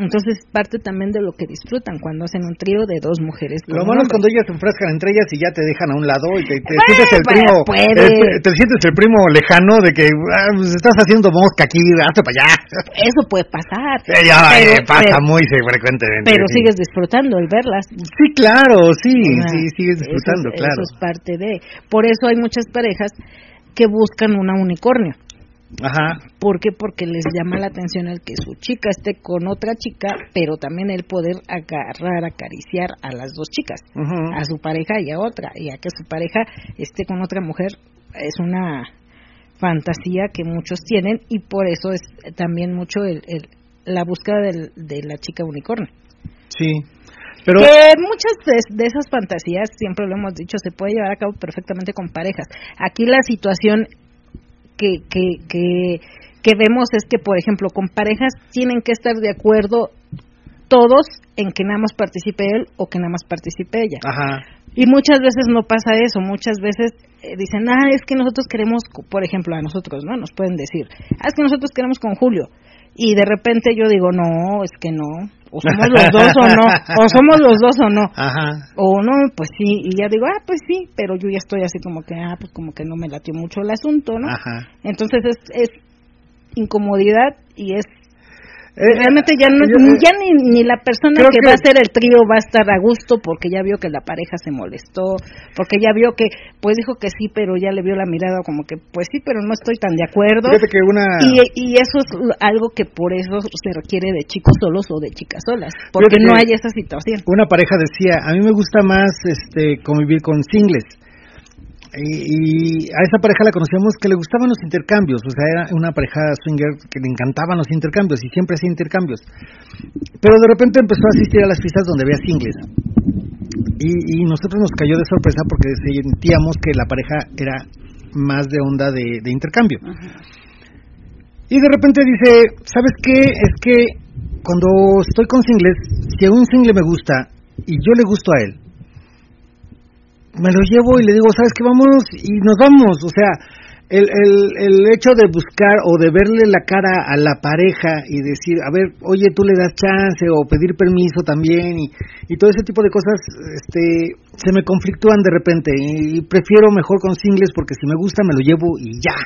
Entonces parte también de lo que disfrutan cuando hacen un trío de dos mujeres. Lo malo es cuando ellas se enfrascan entre ellas y ya te dejan a un lado y te, te Bueno, sientes el pues, primo, puede. el- te sientes el primo lejano de que ah, pues, estás haciendo mosca aquí, hazte para allá. Eso puede pasar. Eh, ya Pero- eh, pasa pero- muy frecuentemente. Pero sí. sigues disfrutando el verlas. Sí, claro, sí, Sí, sigues eso disfrutando, es- claro. Eso es parte de. Por eso hay muchas parejas que buscan una unicornio. Ajá, ¿Por qué? Porque les llama la atención el que su chica esté con otra chica, pero también el poder agarrar, acariciar a las dos chicas, a su pareja y a otra, y a que su pareja esté con otra mujer es una fantasía que muchos tienen y por eso es también mucho el, el- la búsqueda del- de la chica unicornio. sí. Pero, Que muchas de, de esas fantasías, siempre lo hemos dicho, se puede llevar a cabo perfectamente con parejas. Aquí la situación que, que, que, que vemos es que, por ejemplo, con parejas tienen que estar de acuerdo todos en que nada más participe él o que nada más participe ella. ajá, Y muchas veces no pasa eso, muchas veces eh, dicen, ah, es que nosotros queremos, por ejemplo, a nosotros, ¿no? Nos pueden decir, ah, es que nosotros queremos con Julio. Y de repente yo digo, no, es que no, o somos los dos o no, o somos los dos o no. ajá, O no, pues sí, y ya digo, ah, pues sí, pero yo ya estoy así como que, ah, pues como que no me latió mucho el asunto, ¿no? ajá. Entonces es, es incomodidad y es Realmente ya no, yo, eh, ya ni, ni la persona que, que- va a hacer el trío va a estar a gusto porque ya vio que la pareja se molestó, porque ya vio que, pues dijo que sí, pero ya le vio la mirada como que, pues sí, pero no estoy tan de acuerdo. Fíjate que una... Y, y eso es algo que por eso se requiere de chicos solos o de chicas solas, porque no hay esa situación. una pareja decía, a mí me gusta más este convivir con singles. Y, y a esa pareja la conocíamos que le gustaban los intercambios, o sea, era una pareja swinger que le encantaban los intercambios y siempre hacía intercambios. Pero de repente empezó a asistir a las fiestas donde había singles. Y, y nosotros nos cayó de sorpresa porque sentíamos que la pareja era más de onda de, de intercambio. Y de repente dice, ¿sabes qué? Es que cuando estoy con singles, si a un single me gusta y yo le gusto a él, me lo llevo y le digo, ¿sabes qué? Vamos y nos vamos. O sea, el, el, el hecho de buscar o de verle la cara a la pareja y decir, a ver, oye, tú le das chance o pedir permiso también y, y todo ese tipo de cosas, este, se me conflictúan de repente y, prefiero mejor con singles porque si me gusta me lo llevo y ya.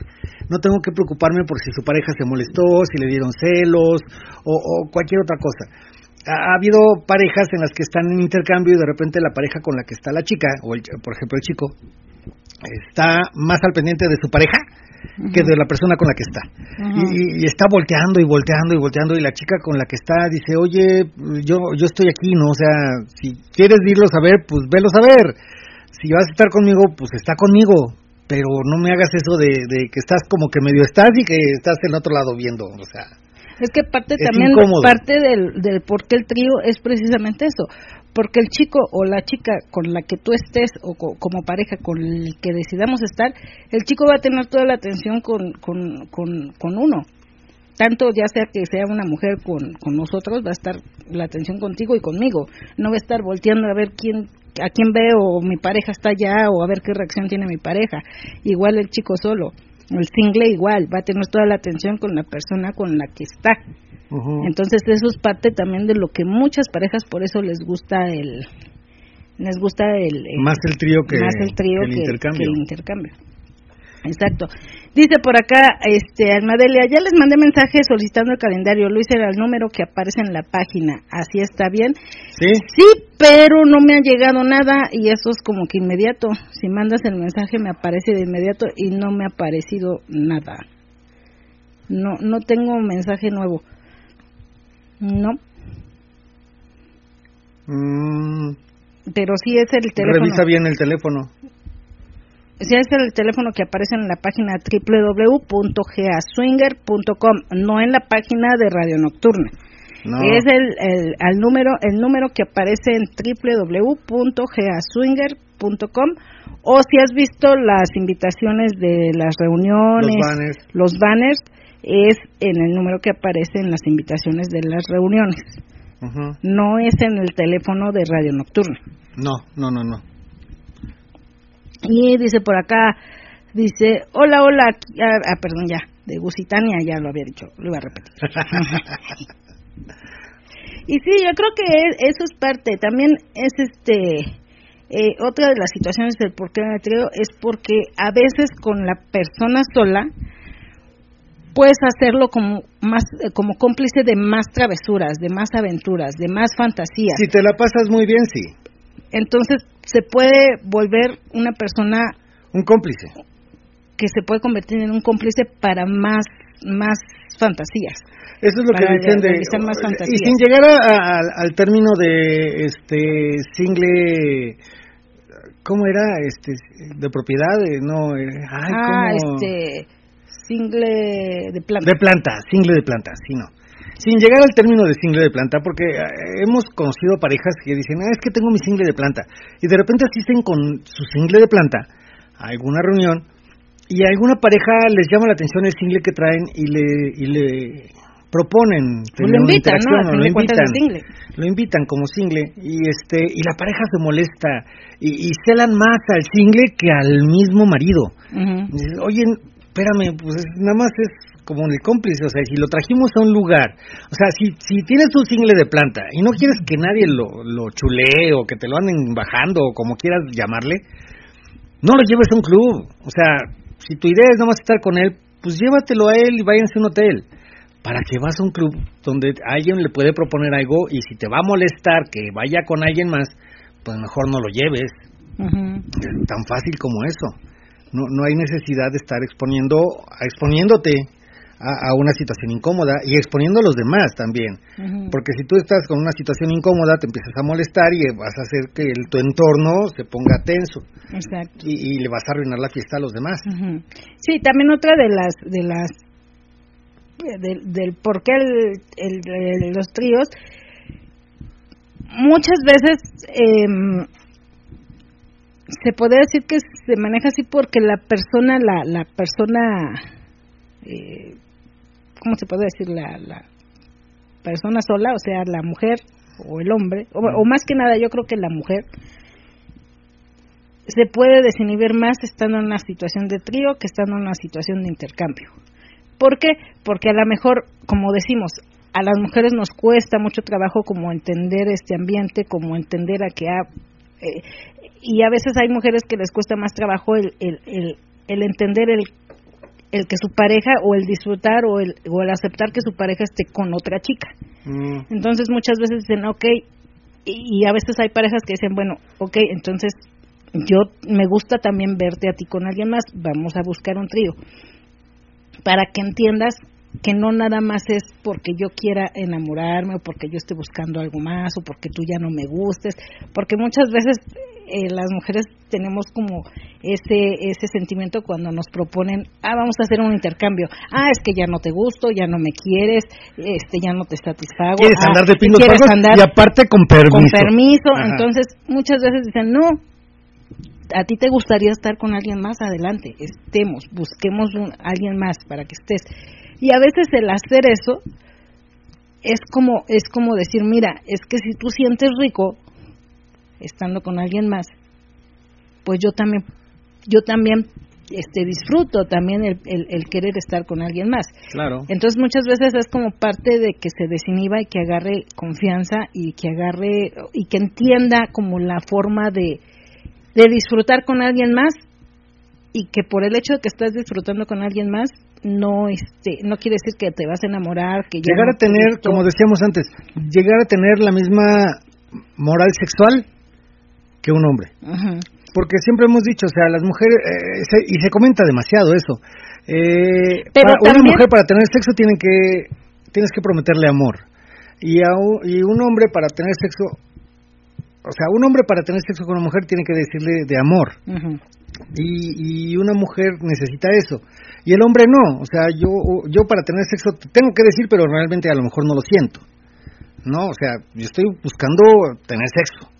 No tengo que preocuparme por si su pareja se molestó, si le dieron celos o cualquier otra cosa ha ha habido parejas en las que están en intercambio y de repente la pareja con la que está la chica, o el, por ejemplo el chico, está más al pendiente de su pareja que de la persona con la que está. Y, y está volteando y volteando y volteando y la chica con la que está dice, oye, yo, yo estoy aquí, ¿no? O sea, si quieres irlo a ver, pues velo a ver. Si vas a estar conmigo, pues está conmigo. Pero no me hagas eso de, de que estás como que medio estás y que estás en otro lado viendo, o sea. Es que parte Es también, incómodo. parte del, del por qué el trío es precisamente eso. Porque el chico o la chica con la que tú estés o co- como pareja con el que decidamos estar, el chico va a tener toda la atención con, con, con, con uno. Tanto ya sea que sea una mujer con, con nosotros, va a estar la atención contigo y conmigo. No va a estar volteando a ver quién a quién veo o mi pareja está allá o a ver qué reacción tiene mi pareja. Igual el chico solo. El single igual, va a tener toda la atención con la persona con la que está. ujú. Entonces eso es parte también de lo que muchas parejas por eso les gusta el les gusta el, el- más el trío que, más el trío que el que- intercambio. que el intercambio. Exacto. Dice por acá, este, Almadelia, ya les mandé mensaje solicitando el calendario, lo hice al número que aparece en la página, así está bien. ¿Sí? Sí, pero no me ha llegado nada y eso es como que inmediato. Si mandas el mensaje me aparece de inmediato y no me ha aparecido nada. No, no tengo mensaje nuevo. No, Mm, pero sí es el teléfono. revisa bien el teléfono. Sí es el teléfono que aparece en la página www.gaswinger.com, no en la página de Radio Nocturna. No. Es el, el, al número el número que aparece en www.gaswinger.com o si has visto las invitaciones de las reuniones, Los banners. los banners, es en el número que aparece en las invitaciones de las reuniones. No es en el teléfono de Radio Nocturna. No, no, no, no. Y dice por acá, dice, hola, hola, aquí- ah, ah, perdón, ya, de Gusitania, ya lo había dicho, lo iba a repetir. y sí, yo creo que es- eso es parte, también es este, eh, otra de las situaciones del por qué me es porque a veces con la persona sola puedes hacerlo como más eh, como cómplice de más travesuras, de más aventuras, de más fantasías. Si te la pasas muy bien, sí. Entonces se puede volver una persona Un cómplice. que se puede convertir en un cómplice para más más fantasías. Eso es lo que dicen de más y sin llegar a- a- al- al término de este single ¿cómo era? Este de propiedad, eh, no, eh, ay, ah, ¿cómo? este single de planta. de planta, single de planta, sí no. Sin llegar al término de single de planta, porque eh, hemos conocido parejas que dicen, ah, es que tengo mi single de planta, y de repente asisten con su single de planta a alguna reunión, y a alguna pareja les llama la atención el single que traen y le, y le proponen Pues tener lo una invitan, ¿no? interacción, lo invitan, single. lo invitan como single, y este, y la pareja se molesta, y, y celan más al single que al mismo marido. Dices, Oye, espérame, pues es- nada más es como el cómplice, o sea, si lo trajimos a un lugar, o sea, si, si tienes un single de planta y no quieres que nadie lo, lo chulee o que te lo anden bajando o como quieras llamarle, no lo lleves a un club, o sea, si tu idea es nada más estar con él, pues llévatelo a él y váyanse a un hotel, ¿Para qué vas a un club donde alguien le puede proponer algo y si te va a molestar que vaya con alguien más, pues mejor no lo lleves? Es tan fácil como eso. No, no hay necesidad de estar exponiendo, exponiéndote a, una situación incómoda y exponiendo a los demás también. Porque si tú estás con una situación incómoda, te empiezas a molestar y vas a hacer que el, tu entorno se ponga tenso. Y, le vas a arruinar la fiesta a los demás. Sí, también otra de las de las del, por qué el, los tríos muchas veces eh, se puede decir que se maneja así porque la persona la la persona eh, ¿cómo se puede decir? La, la persona sola, o sea, la mujer o el hombre, o, más que nada yo creo que la mujer, se puede desinhibir más estando en una situación de trío que estando en una situación de intercambio. ¿Por qué? Porque a lo mejor, como decimos, a las mujeres nos cuesta mucho trabajo como entender este ambiente, como entender a que ha, eh, y a veces hay mujeres que les cuesta más trabajo el, el, el, el entender el el que su pareja o el disfrutar o el, o el aceptar que su pareja esté con otra chica. Mm. Entonces muchas veces dicen, ok, y, a veces hay parejas que dicen, bueno, ok, entonces yo me gusta también verte a ti con alguien más, vamos a buscar un trío. Para que entiendas que no nada más es porque yo quiera enamorarme o porque yo esté buscando algo más o porque tú ya no me gustes, porque muchas veces eh, las mujeres tenemos como ese ese sentimiento cuando nos proponen, ah, vamos a hacer un intercambio, ah, es que ya no te gusto, ya no me quieres, este ya no te satisfago, quieres ah, andar de pinos y aparte con permiso. Con permiso, entonces muchas veces dicen, no, a ti te gustaría estar con alguien más, adelante, estemos, busquemos un, alguien más para que estés. Y a veces el hacer eso es como es como decir, mira, es que si tú sientes rico estando con alguien más, pues yo también yo también este disfruto también el, el, querer estar con alguien más. Claro. Entonces muchas veces es como parte de que se desinhiba y que agarre confianza y que agarre y que entienda como la forma de, de disfrutar con alguien más y que por el hecho de que estás disfrutando con alguien más no este no quiere decir que te vas a enamorar que llegar a tener como decíamos antes llegar a tener la misma moral sexual que un hombre porque siempre hemos dicho o sea las mujeres eh, y se comenta demasiado eso eh, Pero una mujer para tener sexo tiene que tienes que prometerle amor y a un, y un hombre para tener sexo o sea un hombre para tener sexo con una mujer tiene que decirle de amor y, y una mujer necesita eso y el hombre no, o sea, yo, yo para tener sexo tengo que decir, pero realmente a lo mejor no lo siento. No, o sea, yo estoy buscando tener sexo.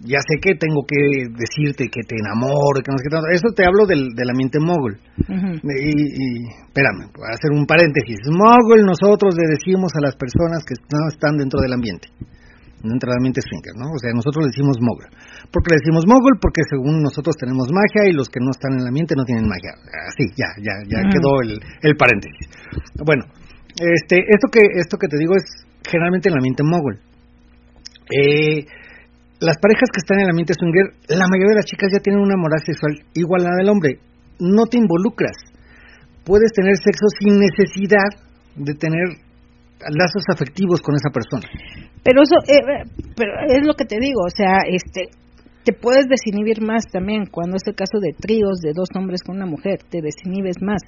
Ya sé que tengo que decirte que te enamoro, que no sé qué tanto. Eso te hablo del, del ambiente mogul. y, y, espérame, voy a hacer un paréntesis. Mogul nosotros le decimos a las personas que no están dentro del ambiente dentro del ambiente swinger, ¿no? O sea, nosotros le decimos mogul. ¿Por qué le decimos mogul? Porque según nosotros tenemos magia y los que no están en el ambiente no tienen magia. Así, ya, ya, ya quedó el, el paréntesis. Bueno, este, esto que, esto que te digo es generalmente en el ambiente mogul. Eh, las parejas que están en el ambiente swinger, la mayoría de las chicas ya tienen una moral sexual igual a la del hombre. No te involucras. Puedes tener sexo sin necesidad de tener lazos afectivos con esa persona. Pero eso, eh, pero es lo que te digo, o sea, este, te puedes desinhibir más también cuando es el caso de tríos de dos hombres con una mujer, te desinhibes más.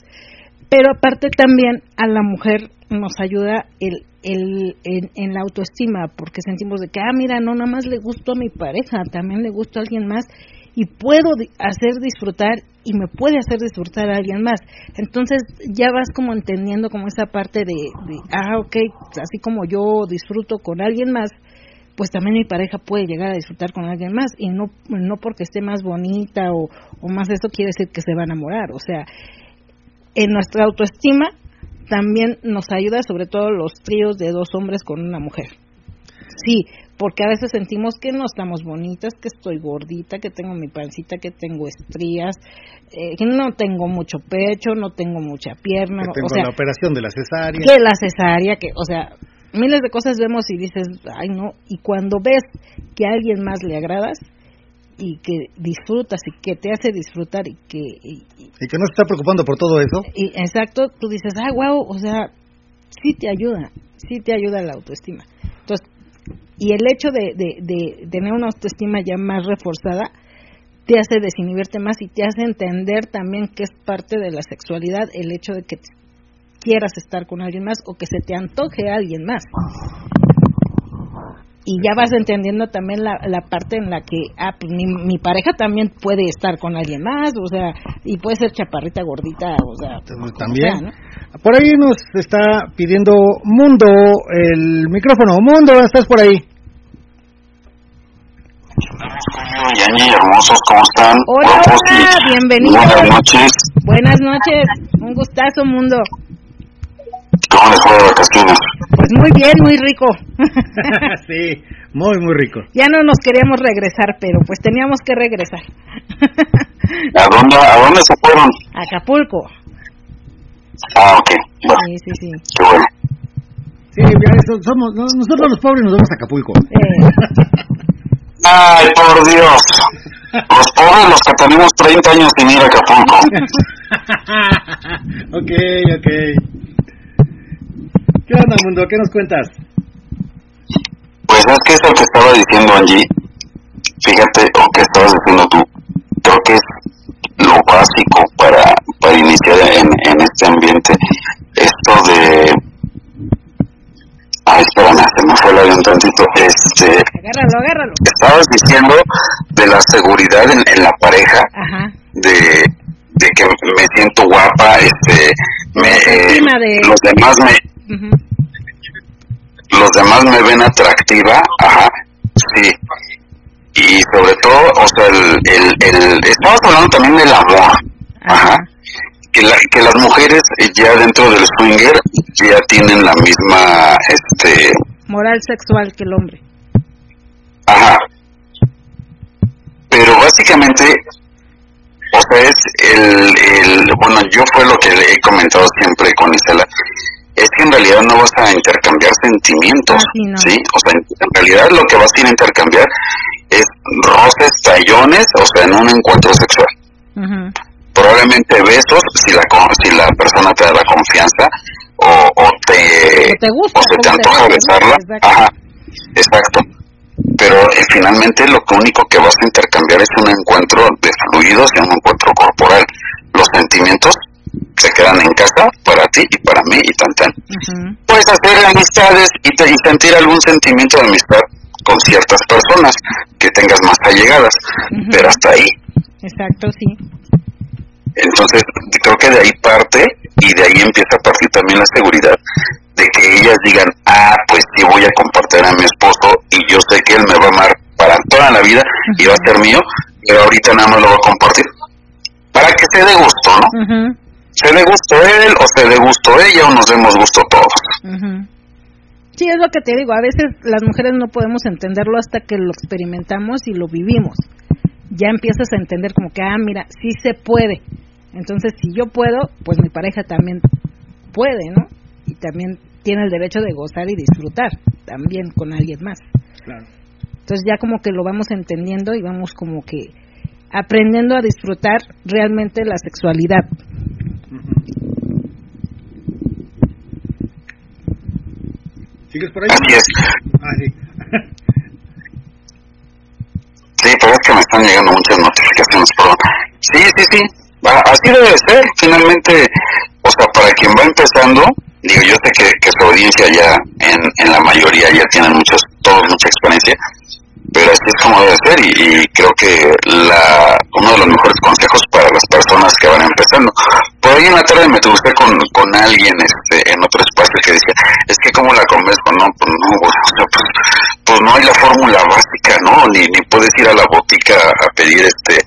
Pero aparte también a la mujer nos ayuda el, el, en, la autoestima, porque sentimos de que, ah, mira, no nada más le gustó a mi pareja, también le gustó a alguien más y puedo hacer disfrutar y me puede hacer disfrutar a alguien más. Entonces ya vas como entendiendo como esa parte de, ah, ok, así como yo disfruto con alguien más, pues también mi pareja puede llegar a disfrutar con alguien más y no, no porque esté más bonita o, o más eso quiere decir que se va a enamorar. O sea, en nuestra autoestima también nos ayuda sobre todo los tríos de dos hombres con una mujer. Sí, porque a veces sentimos que no estamos bonitas, que estoy gordita, que tengo mi pancita, que tengo estrías, eh, que no tengo mucho pecho, no tengo mucha pierna. Que tengo o sea, la operación de la cesárea. Que la cesárea, que, o sea, miles de cosas vemos y dices, ay no, y cuando ves que a alguien más le agradas y que disfrutas y que te hace disfrutar y que... Y, que no se está preocupando por todo eso. Y, exacto, tú dices, ah, wow, o sea, sí te ayuda, sí te ayuda la autoestima. Entonces, y el hecho de, de, de tener una autoestima ya más reforzada te hace desinhibirte más y te hace entender también que es parte de la sexualidad el hecho de que quieras estar con alguien más o que se te antoje a alguien más y ya vas entendiendo también la, la parte en la que ah, pues mi, mi pareja también puede estar con alguien más, o sea, y puede ser chaparrita, gordita, o sea, como También. sea, ¿no? Por ahí nos está pidiendo Mundo el micrófono. Mundo, ¿estás por ahí? Julio y Angie, hermosos, ¿cómo están? Hola, hola, bienvenidos. Buenas noches. Buenas noches, un gustazo, mundo. ¿Cómo les fue de vacaciones? Pues muy bien, muy rico. sí, muy, muy rico. ya no nos queríamos regresar, pero pues teníamos que regresar. ¿A dónde, ¿A dónde se fueron? Acapulco. Ah, ok. Bueno, Sí, sí, sí. qué bueno. Sí, ya eso, somos, no- nosotros los pobres nos vamos a Acapulco. Eh, Ay, por Dios. Los pobres, los que tenemos 30 años sin ir a Acapulco. ok, ok. ¿Qué onda, Mundo? ¿Qué nos cuentas? Pues es que eso que estaba diciendo Angie, fíjate, o que estabas diciendo tú, creo que es lo básico para, para iniciar en, en este ambiente, esto de... Ay, espérame, se me fue el avión tantito. Este, agárralo, agárralo. estabas diciendo de la seguridad en, en la pareja, Ajá. de, de que me siento guapa, este, me, de- los demás me, Los demás me ven atractiva, ajá, sí. Y sobre todo, o sea, el, el, el, estamos hablando también del amor, ajá. Que, la, que las mujeres eh, ya dentro del swinger ya tienen la misma, este, Moral sexual que el hombre. Ajá. Pero básicamente, o sea, es el, el, bueno, yo fue lo que he comentado siempre con Isela, es que en realidad no vas a intercambiar sentimientos, Ah, sí, no. O sea, en, realidad lo que vas a ir a intercambiar es roces, tallones, o sea, en un encuentro sexual. Probablemente besos, si la, si la persona te da la confianza, o, o te, gusta o se te antoja besarla. Exacto. Ajá, exacto. Pero eh, finalmente lo único que vas a intercambiar es un encuentro de fluidos y un encuentro corporal. Los sentimientos se quedan en casa para ti y para mí y tan tan. Puedes hacer amistades y, te- y sentir algún sentimiento de amistad con ciertas personas que tengas más allegadas, pero hasta ahí. Exacto, sí. Entonces, creo que de ahí parte y de ahí empieza a partir también la seguridad de que ellas digan, ah, pues sí voy a compartir a mi esposo y yo sé que él me va a amar para toda la vida y va a ser mío, pero ahorita nada más lo va a compartir. Para que se dé gusto, ¿no? Ujú. Se dé gusto él o se dé gusto ella o nos demos gusto todos. Ujú. Sí, es lo que te digo, a veces las mujeres no podemos entenderlo hasta que lo experimentamos y lo vivimos. Ya empiezas a entender como que, ah, mira, sí se puede. Entonces, si yo puedo, pues mi pareja también puede, ¿no? Y también tiene el derecho de gozar y disfrutar, también con alguien más. Claro. Entonces ya como que lo vamos entendiendo y vamos como que aprendiendo a disfrutar realmente la sexualidad. ¿Sigues por ahí? Así es. Ah, sí. Sí, pero es que me están llegando muchas notificaciones, perdón. Sí, sí, sí. Ah, Así debe ser, finalmente, o sea, para quien va empezando, digo, yo sé que, que su audiencia ya, en, en la mayoría, ya tienen muchos, todos mucha experiencia, pero así es como debe ser y, y creo que la, uno de los mejores consejos para las personas que van empezando. Por ahí en la tarde me crucé con, con alguien este, en otro espacio que decía, es que cómo la convenzco, no, pues no, pues, pues, pues no hay la fórmula básica, ¿no? Ni, ni puedes ir a la botica a pedir este,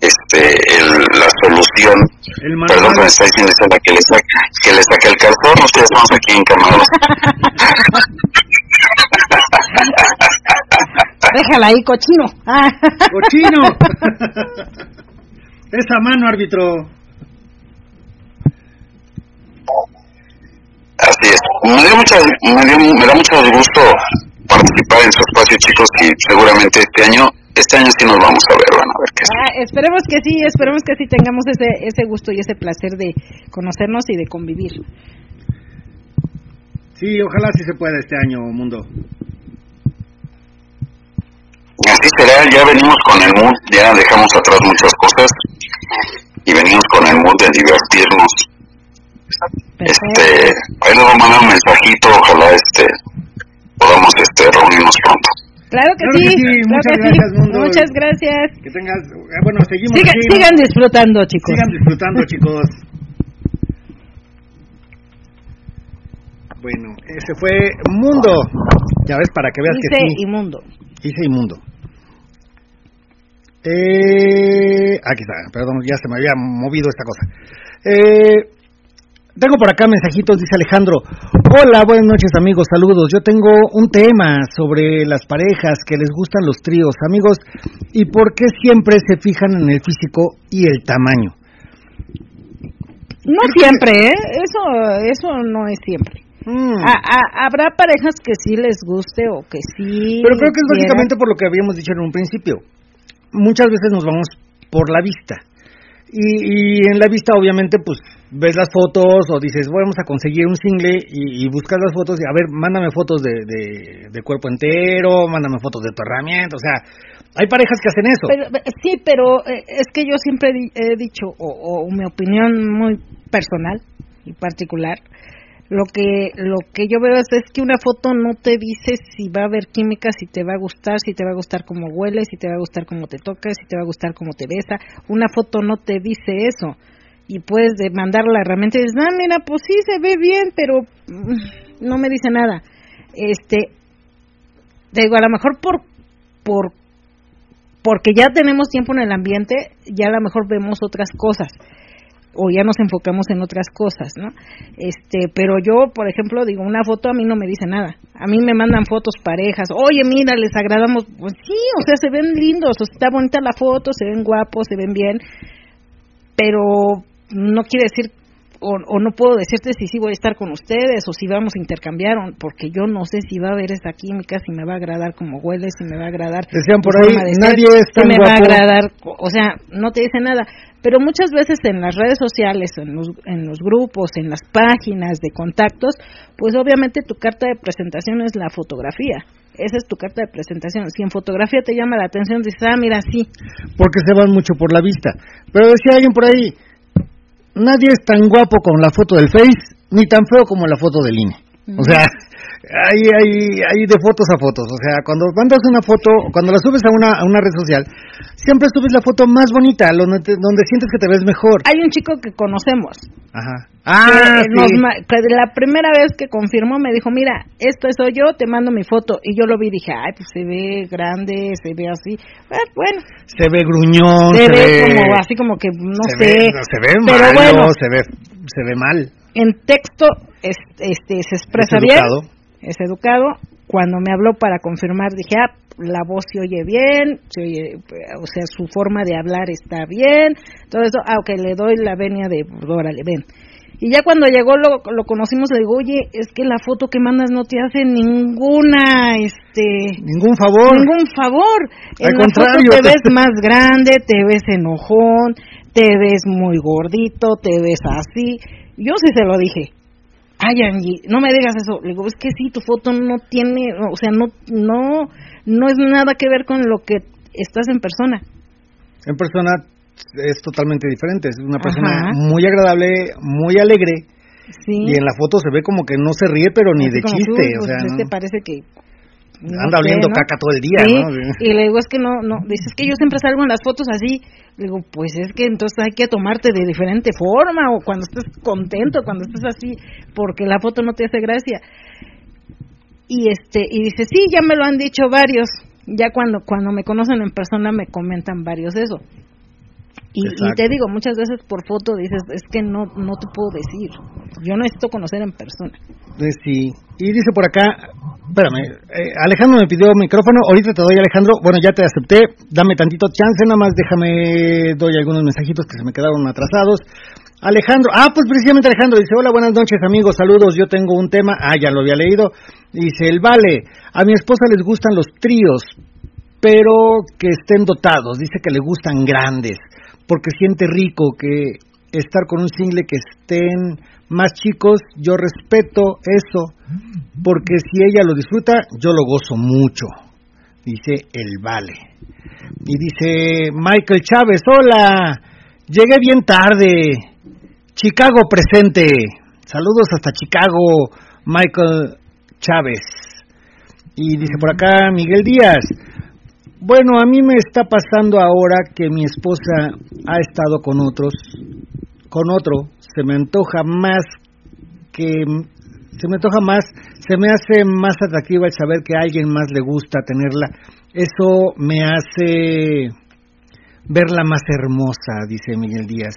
este, el, la solución. El Perdón, me está diciendo Isela que le saque, que le saque el calzón, ustedes estamos aquí en Camaros. Déjala ahí, cochino. ¡Cochino! Esa mano, árbitro. Así es. Me, dio mucha, me, dio- me da mucho gusto participar en su espacio, chicos, y seguramente este año, este año sí nos vamos a ver, van a ver qué es. Ah, esperemos que sí, esperemos que sí tengamos ese ese gusto y ese placer de conocernos y de convivir. Sí, ojalá sí se pueda este año, mundo. Así será, ya venimos con el mood, ya dejamos atrás muchas cosas y venimos con el mood de divertirnos. Este, ahí les voy a mandar un mensajito, ojalá este podamos este reunirnos pronto. Claro que Claro sí, que sí, claro muchas que sí. gracias, Mundo. Muchas gracias. Que tengas, eh, bueno, seguimos Siga- aquí. sigan disfrutando, chicos. Sigan disfrutando, chicos. Bueno, ese fue Mundo. Ya ves, para que veas Dice que sí. inmundo. Hice inmundo. Eh, aquí está, perdón, ya se me había movido esta cosa. Eh, tengo por acá mensajitos, dice Alejandro. Hola, buenas noches amigos, saludos. Yo tengo un tema sobre las parejas que les gustan los tríos, amigos, y por qué siempre se fijan en el físico y el tamaño. No siempre, ¿eh? Eso, eso no es siempre. Mm. A- a- habrá parejas que sí les guste o que sí. Pero creo que es básicamente por lo que habíamos dicho en un principio. Muchas veces nos vamos por la vista. Y, y en la vista, obviamente, pues ves las fotos o dices, vamos a conseguir un single y, y buscas las fotos y a ver, mándame fotos de, de, cuerpo entero, mándame fotos de tu herramienta. O sea, hay parejas que hacen eso. Eh, sí, pero eh, es que yo siempre he dicho, o, mi opinión muy personal y particular, lo que lo que yo veo es, es que una foto no te dice si va a haber química, si te va a gustar, si te va a gustar cómo huele, si te va a gustar cómo te toca, si te va a gustar cómo te besa. Una foto no te dice eso. Y puedes de mandar la herramienta y dices, ah, mira, pues sí se ve bien, pero mm, no me dice nada. Este, te digo, a lo mejor por por porque ya tenemos tiempo en el ambiente, ya a lo mejor vemos otras cosas o ya nos enfocamos en otras cosas, ¿no? Este, pero yo, por ejemplo, digo, una foto a mí no me dice nada. A mí me mandan fotos parejas. Oye, mira, les agradamos. Pues sí, o sea, se ven lindos, o sea, está bonita la foto, se ven guapos, se ven bien. Pero no quiere decir o, o no puedo decirte si sí voy a estar con ustedes o si vamos a intercambiar, porque yo no sé si va a haber esa química, si me va a agradar como huele, si me va a agradar Decían por ahí, de ser, nadie es si tan me va a agradar, o sea, no te dice nada. Pero muchas veces en las redes sociales, en los, en los grupos, en las páginas de contactos, pues obviamente tu carta de presentación es la fotografía. Esa es tu carta de presentación. Si en fotografía te llama la atención, dices, ah, mira, sí. porque se van mucho por la vista. Pero decía alguien por ahí, nadie es tan guapo con la foto del Face, ni tan feo como la foto del INE. O sea, hay, hay, hay de fotos a fotos. O sea, cuando mandas una foto, cuando la subes a una, a una red social, siempre subes la foto más bonita, donde, te- donde sientes que te ves mejor. Hay un chico que conocemos. Ajá. Ah, nos sí. que la primera vez que confirmó me dijo, mira, esto soy yo, te mando mi foto. Y yo lo vi y dije, ay, pues se ve grande, se ve así. Ah, bueno, Se ve gruñón, se, se, ve, ve... como así como que no se sé. Ve, se ve pero malo, bueno, se ve, se ve mal. En texto es- este se expresa Es bien, educado. es educado. Cuando me habló para confirmar dije, ah, la voz se oye bien, se oye, o sea, su forma de hablar está bien, todo eso, aunque le doy la venia de, órale, ven. Y ya cuando llegó lo, lo conocimos, le digo, oye, es que la foto que mandas no te hace ninguna, este, Ningún favor. ningún favor. Al En la foto contrario, te- ves más grande, te ves enojón, te ves muy gordito, te ves así. Yo sí se lo dije. Ay, Angie, no me digas eso. Le digo, es que sí, tu foto no tiene, o sea, no, no, no es nada que ver con lo que estás en persona. En persona es totalmente diferente. Es una persona Ajá. muy agradable, muy alegre. Sí. Y en la foto se ve como que no se ríe, pero ni Así de chiste. "Uy, o pues sea, este ¿no? parece que no anda sé, oliendo ¿no? caca todo el día, Sí, ¿no? Y le digo, es que no, no, dices que yo siempre salgo en las fotos así. Le digo, pues es que entonces hay que tomarte de diferente forma, o cuando estés contento, cuando estés así, porque la foto no te hace gracia. Y este, y dice, sí, ya me lo han dicho varios. Ya cuando, cuando me conocen en persona me comentan varios eso. Y, te digo, muchas veces por foto dices, es que no, no te puedo decir. Yo necesito conocer en persona. Eh, sí. Y dice por acá, espérame, eh, Alejandro me pidió micrófono, ahorita te doy Alejandro, bueno ya te acepté, dame tantito chance, nada más déjame, doy algunos mensajitos que se me quedaron atrasados. Alejandro, ah, pues precisamente Alejandro dice, hola, buenas noches amigos, saludos, yo tengo un tema, ah, ya lo había leído, dice, el vale, a mi esposa les gustan los tríos, pero que estén dotados, dice que le gustan grandes, porque siente rico que estar con un single que estén más chicos, yo respeto eso, porque si ella lo disfruta, yo lo gozo mucho, dice el Vale. Y dice Michael Chávez, hola, llegué bien tarde, Chicago presente, saludos hasta Chicago, Michael Chávez. Y dice por acá Miguel Díaz, bueno, a mí me está pasando ahora que mi esposa ha estado con otros, con otro, se me antoja más que se me antoja más, se me hace más atractiva el saber que a alguien más le gusta tenerla. Eso me hace verla más hermosa, dice Miguel Díaz.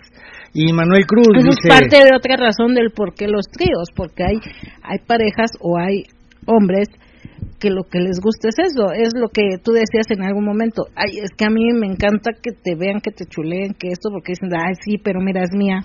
Y Manuel Cruz Eso dice, es parte de otra razón del por qué los tríos, porque hay, hay parejas o hay hombres que lo que les gusta es eso, es lo que tú decías en algún momento, ay, es que a mí me encanta que te vean, que te chuleen, que esto, porque dicen, ay, sí, pero mira, es mía.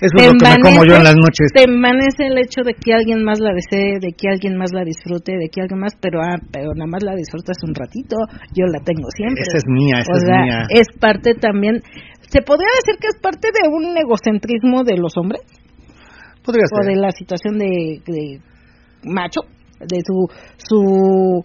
eso es lo que me como yo en las noches. Te envanece el hecho de que alguien más la desee, de que alguien más la disfrute, de que alguien más, pero ah, pero nada más la disfrutas un ratito, yo la tengo siempre. Esa es mía, esa o es sea, mía. es parte también, se podría decir que es parte de un egocentrismo de los hombres Podría o de ser. la situación de, de macho, de su su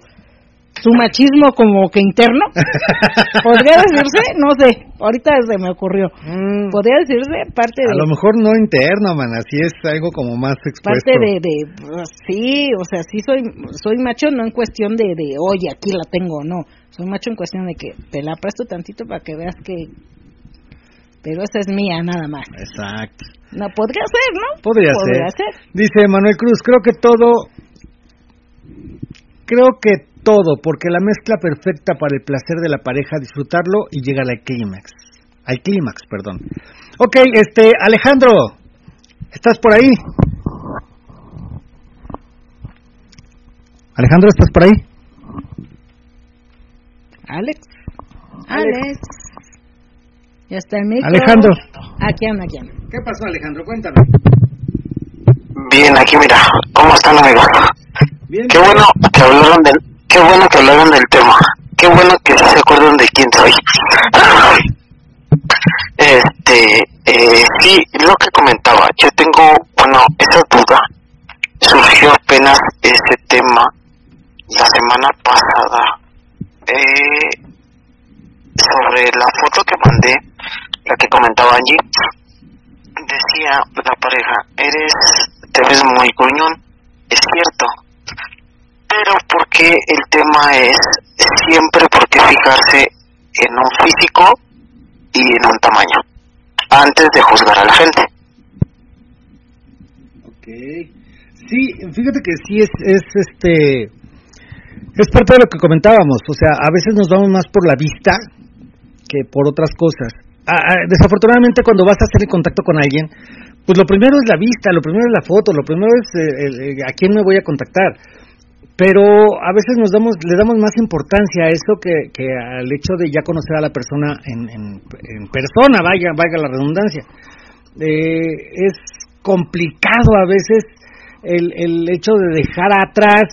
su machismo como que interno. Podría decirse, no sé, ahorita se me ocurrió. Mm, Podría decirse parte a de lo mejor no interno, man, así es algo como más expuesto. parte de, de pues, sí, o sea, sí soy soy macho no en cuestión de de, oye, aquí la tengo, no. Soy macho en cuestión de que te la presto tantito para que veas que pero esa es mía nada más. Exacto. No podría ser, ¿no? Podría, Podría ser. ser. Dice Manuel Cruz, creo que todo, creo que todo, porque la mezcla perfecta para el placer de la pareja, disfrutarlo y llegar al clímax. Al clímax, perdón. Ok, este, Alejandro, ¿estás por ahí? Alejandro, ¿estás por ahí? Alex. Alex. Ya está el micro. Alejandro. Aquí anda, aquí anda. ¿Qué pasó, Alejandro? Cuéntame. Bien, aquí mira, ¿cómo están amigos? Bien. Qué bueno que hablaron del, qué bueno que hablaron del tema. Qué bueno que se acuerdan de quién soy. Este, eh, sí, lo que comentaba, yo tengo, bueno, esa duda surgió apenas ese tema la semana pasada eh, sobre la foto que mandé, la que comentaba Angie, decía la pareja, eres, te ves muy gruñón, es cierto, pero porque el tema es siempre porque fijarse en un físico y en un tamaño antes de juzgar a la gente. Ok. Sí, fíjate que sí es, es este es parte de lo que comentábamos, o sea, a veces nos vamos más por la vista que por otras cosas. Ah, ah, desafortunadamente cuando vas a hacer el contacto con alguien, pues lo primero es la vista, lo primero es la foto, lo primero es eh, el- a quién me voy a contactar. Pero a veces nos damos, le damos más importancia a eso que, que al hecho de ya conocer a la persona en, en, en persona, vaya, vaya la redundancia. Eh, es complicado a veces el, el hecho de dejar atrás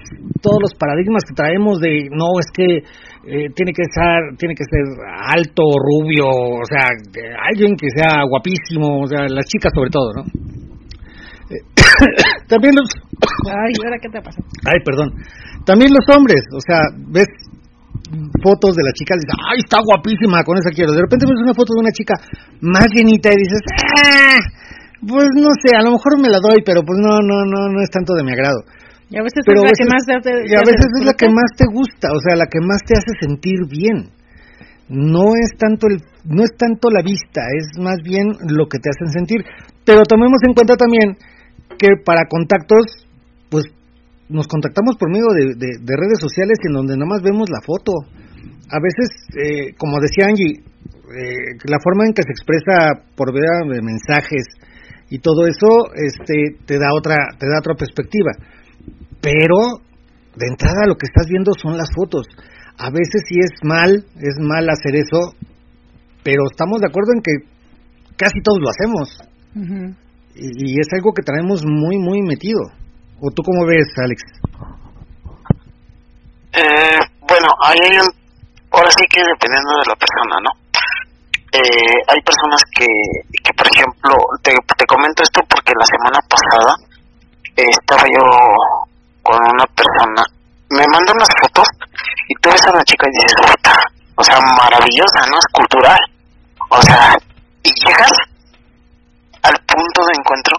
todos los paradigmas que traemos de no es que eh, tiene que ser tiene que ser alto rubio o sea alguien que sea guapísimo o sea las chicas sobre todo no Eh, también los Ay, ¿y ahora qué te pasa? ay perdón también los hombres o sea ves fotos de las chicas y dices ay está guapísima con esa quiero de repente ves una foto de una chica más llenita y dices ah pues no sé, a lo mejor me la doy, pero pues no, no, no, no es tanto de mi agrado. Y a veces Pero es la que más te y a veces es la que más te gusta, o sea, la que más te hace sentir bien. No es tanto el, no es tanto la vista, es más bien lo que te hacen sentir. Pero tomemos en cuenta también que para contactos, pues nos contactamos por medio de, de- de redes sociales en donde nada más vemos la foto. A veces, eh, como decía Angie, eh, la forma en que se expresa por vía de mensajes y todo eso, este, te da otra, te da otra perspectiva. Pero de entrada lo que estás viendo son las fotos. A veces sí es mal, es mal hacer eso, pero estamos de acuerdo en que casi todos lo hacemos y, y es algo que traemos muy, muy metido. ¿O tú cómo ves, Alex? Eh, bueno, hay un, ahora sí que dependiendo de la persona, ¿no? Eh, hay personas que, que, por ejemplo, te, te comento esto porque la semana pasada eh, estaba yo con una persona, me manda unas fotos y tú ves a una chica y dices, puta, o sea, maravillosa, ¿no? Es cultural. O sea, y llegas al punto de encuentro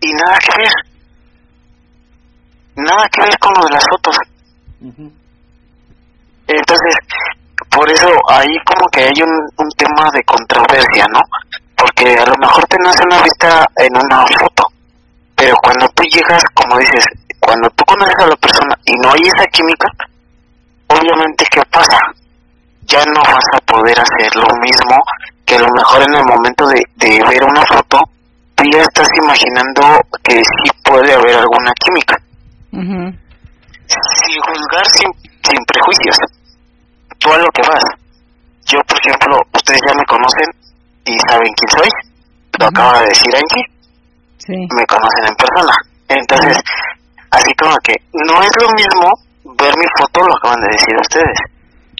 y nada que ver. Nada que ver con lo de las fotos. Entonces, por eso ahí como que hay un, un tema de controversia, ¿no? Porque a lo mejor te nace una vista en una foto, pero cuando tú llegas, como dices, cuando tú conoces a la persona y no hay esa química, obviamente, ¿qué pasa? Ya no vas a poder hacer lo mismo que a lo mejor en el momento de, de ver una foto, tú ya estás imaginando que sí puede haber alguna química. Ujú. Sin juzgar, sin, sin prejuicios. Tú a lo que vas. Yo, por ejemplo, ustedes ya me conocen y saben quién soy. Lo Ujú. acaba de decir Angie. Sí. me conocen en persona. Entonces, así como que no es lo mismo ver mi foto, lo acaban de decir ustedes.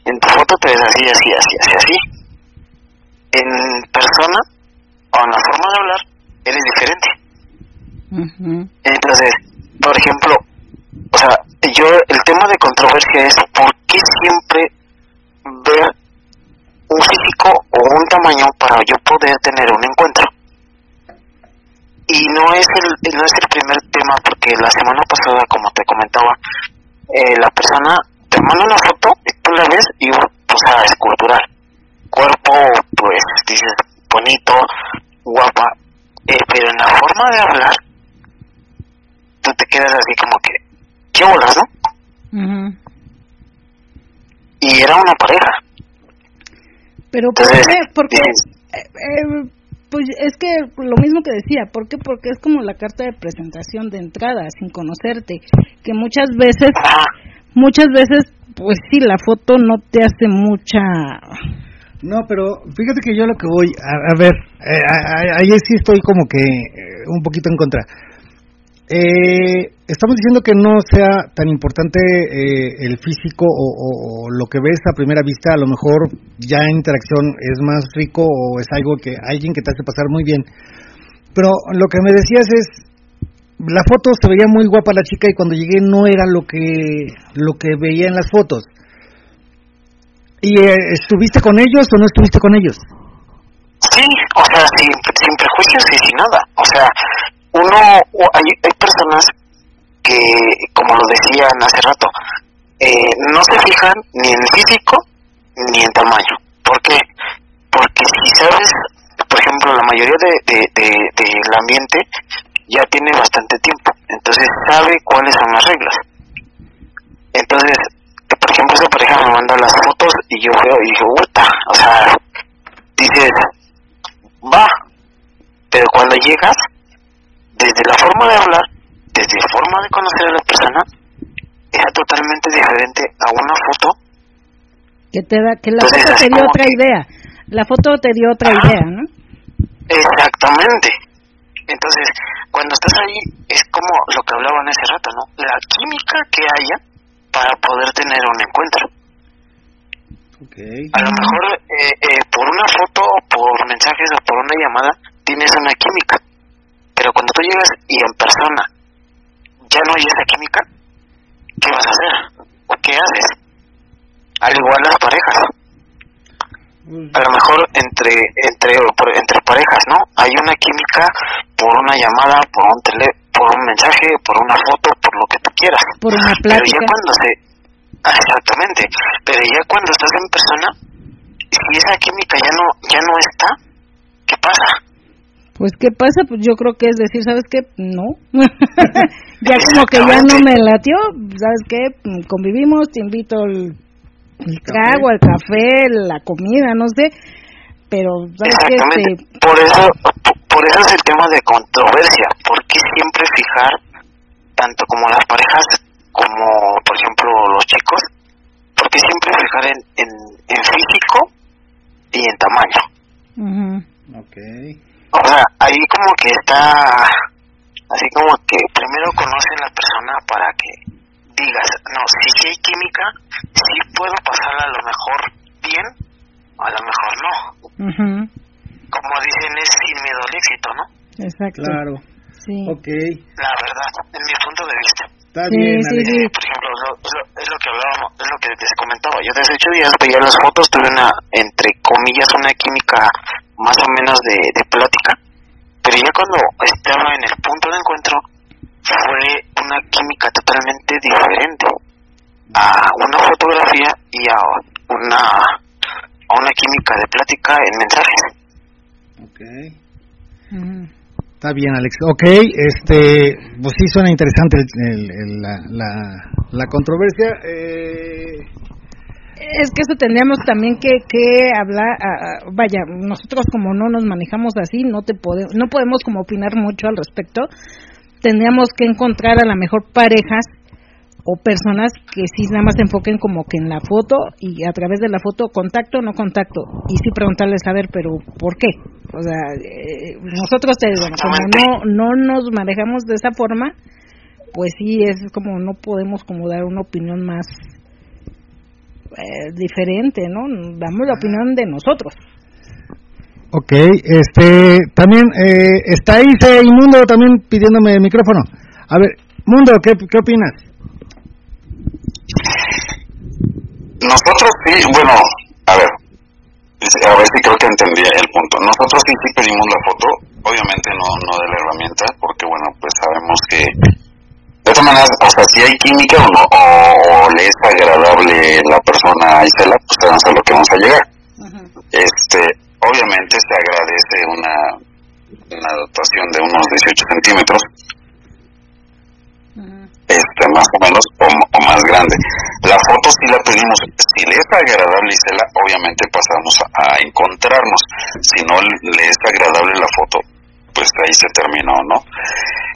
En tu foto te ves así, así, así, así, así. En persona, o en la forma de hablar, eres diferente. Entonces, por ejemplo, o sea, yo, el tema de controversia es por qué siempre ver un físico o un tamaño para yo poder tener un encuentro. Y no es el, no es el primer tema porque la semana pasada, como te comentaba, eh, la persona te manda una foto y tú la ves y, o sea, es cultural. Cuerpo, pues, dices, bonito, guapa, eh, pero en la forma de hablar, tú te quedas así como que, ¿qué bolas, no? Y era una pareja. Pero ¿por qué? Porque, dices, eh, eh, pues es que lo mismo que decía, ¿por qué? Porque es como la carta de presentación de entrada, sin conocerte, que muchas veces, muchas veces, pues sí, la foto no te hace mucha... No, pero fíjate que yo lo que voy a, a ver, eh, ahí sí estoy como que eh, un poquito en contra. Eh, estamos diciendo que no sea tan importante eh, el físico o, lo que ves a primera vista, a lo mejor ya en interacción es más rico o es algo que alguien que te hace pasar muy bien. Pero lo que me decías es, la foto se veía muy guapa la chica y cuando llegué no era lo que lo que veía en las fotos. ¿Y eh, estuviste con ellos o no estuviste con ellos? Sí, o sea, sin, sin prejuicios y sin nada. O sea, uno, hay, hay personas que, como lo decían hace rato, eh, no se fijan ni en físico ni en tamaño. ¿Por qué? Porque si sabes, por ejemplo, la mayoría de, de, de- del ambiente ya tiene bastante tiempo, entonces sabe cuáles son las reglas. Entonces, por ejemplo, esa pareja me manda las fotos y yo veo y digo, puta, o sea, dices, va, pero cuando llegas, desde la forma de hablar, desde la forma de conocer a la persona, era totalmente diferente a una foto. Que, te da, que la Entonces, foto te dio otra que- idea. La foto te dio otra Ajá. idea, ¿no? Exactamente. Entonces, cuando estás ahí, es como lo que hablaban hace rato, ¿no? La química que haya para poder tener un encuentro. A lo mejor eh, eh, por una foto, o por mensajes o por una llamada, tienes una química. Pero cuando tú llegas y en persona ya no hay esa química, ¿qué vas a hacer? ¿O qué haces? Al igual las parejas. A lo mejor entre entre entre parejas, ¿no? Hay una química por una llamada, por un tele, por un mensaje, por una foto, por lo que tú quieras. Por una Pero ya cuando se... Ah, exactamente. Pero ya cuando estás en persona, si esa química ya no ya no está, ¿qué pasa? Pues, ¿qué pasa? Pues yo creo que es decir, ¿sabes qué? No. ya como que ya no me latió, ¿sabes qué? Convivimos, te invito el, el trago, el café, la comida, no sé. Pero, ¿sabes qué? Este, Por eso por eso es el tema de controversia. ¿Por qué siempre fijar, tanto como las parejas, como por ejemplo los chicos, por qué siempre fijar en, en, en físico y en tamaño? ujú. Ok. O sea, ahí como que está, así como que primero conoce a la persona para que digas, no, si sí hay química, sí puedo pasarla a lo mejor bien, a lo mejor no. Como como dicen, es sin miedo al éxito, ¿no? Exacto. Claro. Sí. Ok. La verdad, en mi punto de vista. Está Sí, bien, sí, sí. Por ejemplo, es lo, es lo- es lo que hablábamos, es lo que les comentaba. Yo desde ocho días veía las fotos, tuve una, entre comillas, una química más o menos de, de plática. Pero ya cuando estaba en el punto de encuentro, fue una química totalmente diferente a una fotografía y a una, a una química de plática en mensajes. Ok. Ujú. Está bien, Alex. Ok, este, pues sí suena interesante el- la, la, la controversia. Eh, Es que eso tendríamos también que, que hablar, ah, vaya, nosotros como no nos manejamos así, no te pode- no podemos como opinar mucho al respecto. Tendríamos que encontrar a la mejor parejas o personas que sí nada más se enfoquen como que en la foto y a través de la foto contacto o no contacto y sí preguntarles a ver pero por qué o sea eh, nosotros te digo como no no nos manejamos de esa forma pues sí es como no podemos como dar una opinión más eh, diferente no damos la opinión de nosotros. Ok, este, también eh, está ahí ese inmundo también pidiéndome el micrófono. A ver, Mundo, ¿qué, qué opinas? Nosotros sí, bueno, a ver, a ver si creo que entendí el punto. Nosotros sí, sí pedimos la foto, obviamente no, no de la herramienta, porque bueno, pues sabemos que de todas maneras, o sea, si hay química o no, o, o le es agradable la persona a Isela, pues sabemos a lo que vamos a llegar. Este, obviamente se agradece una, una dotación de unos 18 centímetros, este más o menos o, o más grande. La foto sí la pedimos, si le es agradable Isela, obviamente pasamos a, a encontrarnos. Si no le es agradable la foto, pues ahí se terminó, ¿no?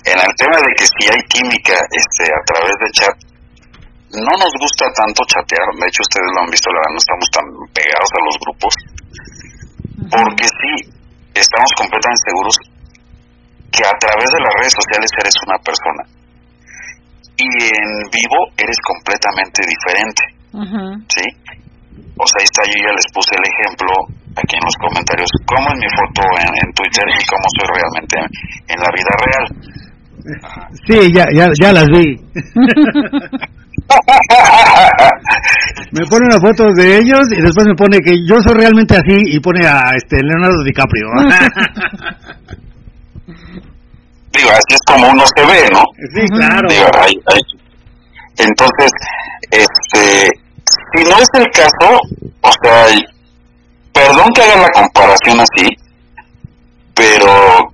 En el tema de que si hay química este a través de chat, no nos gusta tanto chatear, de hecho ustedes lo han visto, la verdad no estamos tan pegados a los grupos, porque sí estamos completamente seguros que a través de las redes sociales eres una persona y en vivo eres completamente diferente, ¿sí? O sea, ahí está, yo ya les puse el ejemplo aquí en los comentarios, cómo es mi foto en, en Twitter y cómo soy realmente en la vida real. Sí, ya, ya, ya las vi. me pone una foto de ellos y después me pone que yo soy realmente así y pone a este Leonardo DiCaprio. Digo, así es como uno se ve, ¿no? sí, claro. Digo, hay- hay- Entonces, este, si no es el caso, o sea, perdón que haga la comparación así, pero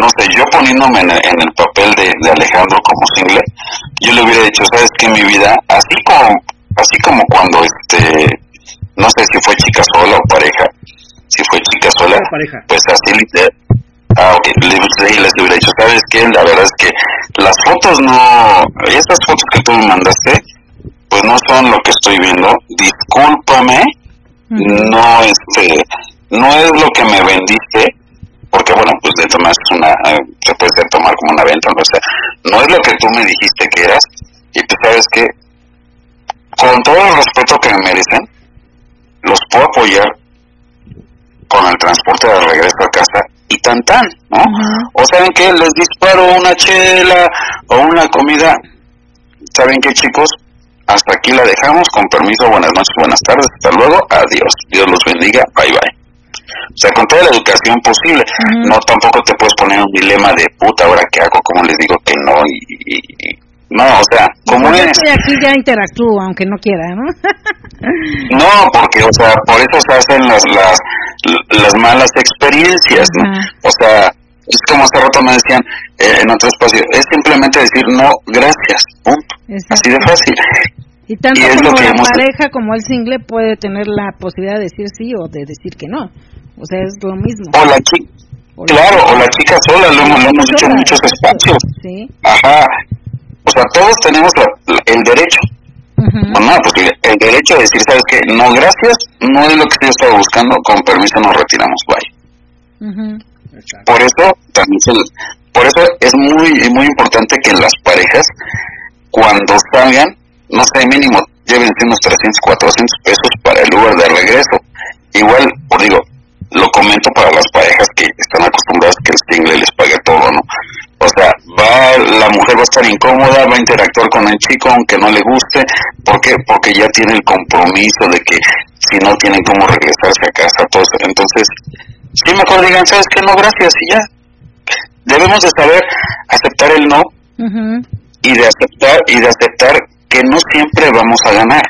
no sé, yo poniéndome en el, en el papel de, de Alejandro como single, yo le hubiera dicho, sabes que mi vida, así como, así como cuando este, no sé si fue chica sola o pareja, si fue chica sola, pareja. pues así literal. Ah, ok, le- sí, les hubiera dicho, ¿sabes qué? La verdad es que las fotos no, esas fotos que tú me mandaste, pues no son lo que estoy viendo, discúlpame, no este, no es lo que me vendiste, porque bueno, pues de maneras es una, eh, se puede ser tomar como una venta, o sea, no es lo que tú me dijiste que eras, y pues sabes que, con todo el respeto que me merecen, los puedo apoyar con el transporte de regreso a casa y tan tan, ¿no? O saben que les disparo una chela o una comida. ¿Saben qué, chicos? Hasta aquí la dejamos. Con permiso, buenas noches, buenas tardes, hasta luego, adiós. Dios los bendiga, bye bye. O sea, con toda la educación posible. No tampoco te puedes poner un dilema de puta, ahora qué hago, cómo les digo que no y, y- y- no, o sea, como yo es. estoy aquí ya interactúo aunque no quiera no No, porque, o sea, por eso se hacen las las, las malas experiencias. O sea, es como hace rato me decían eh, en otro espacio, es simplemente decir no, gracias, punto. Así de fácil. Y tanto Y es como lo que la hemos- pareja como el single puede tener la posibilidad de decir sí o de decir que no. O sea, es lo mismo. O la chica, claro, o la chica sola, lo hemos, lo hemos dicho en muchos espacios. Sí. Ajá. O sea, todos tenemos la- la- el derecho. No, no, porque el derecho a decir, ¿sabes qué? No, gracias, no es lo que yo estaba buscando, con permiso nos retiramos, bye. Por eso también se, por eso es muy muy importante que las parejas cuando salgan, no sé, mínimo lleven unos 300, 400 pesos para el lugar de regreso. Igual, por digo, lo comento para las parejas que están acostumbradas que el single les pague todo, ¿no? Estar incómoda, va a interactuar con el chico aunque no le guste, ¿por qué? Porque ya tiene el compromiso de que si no tienen cómo regresarse a casa, todo eso. entonces, sí mejor digan, ¿sabes qué? No, gracias, y ya. Debemos de saber aceptar el no Ujú. y de aceptar y de aceptar que no siempre vamos a ganar.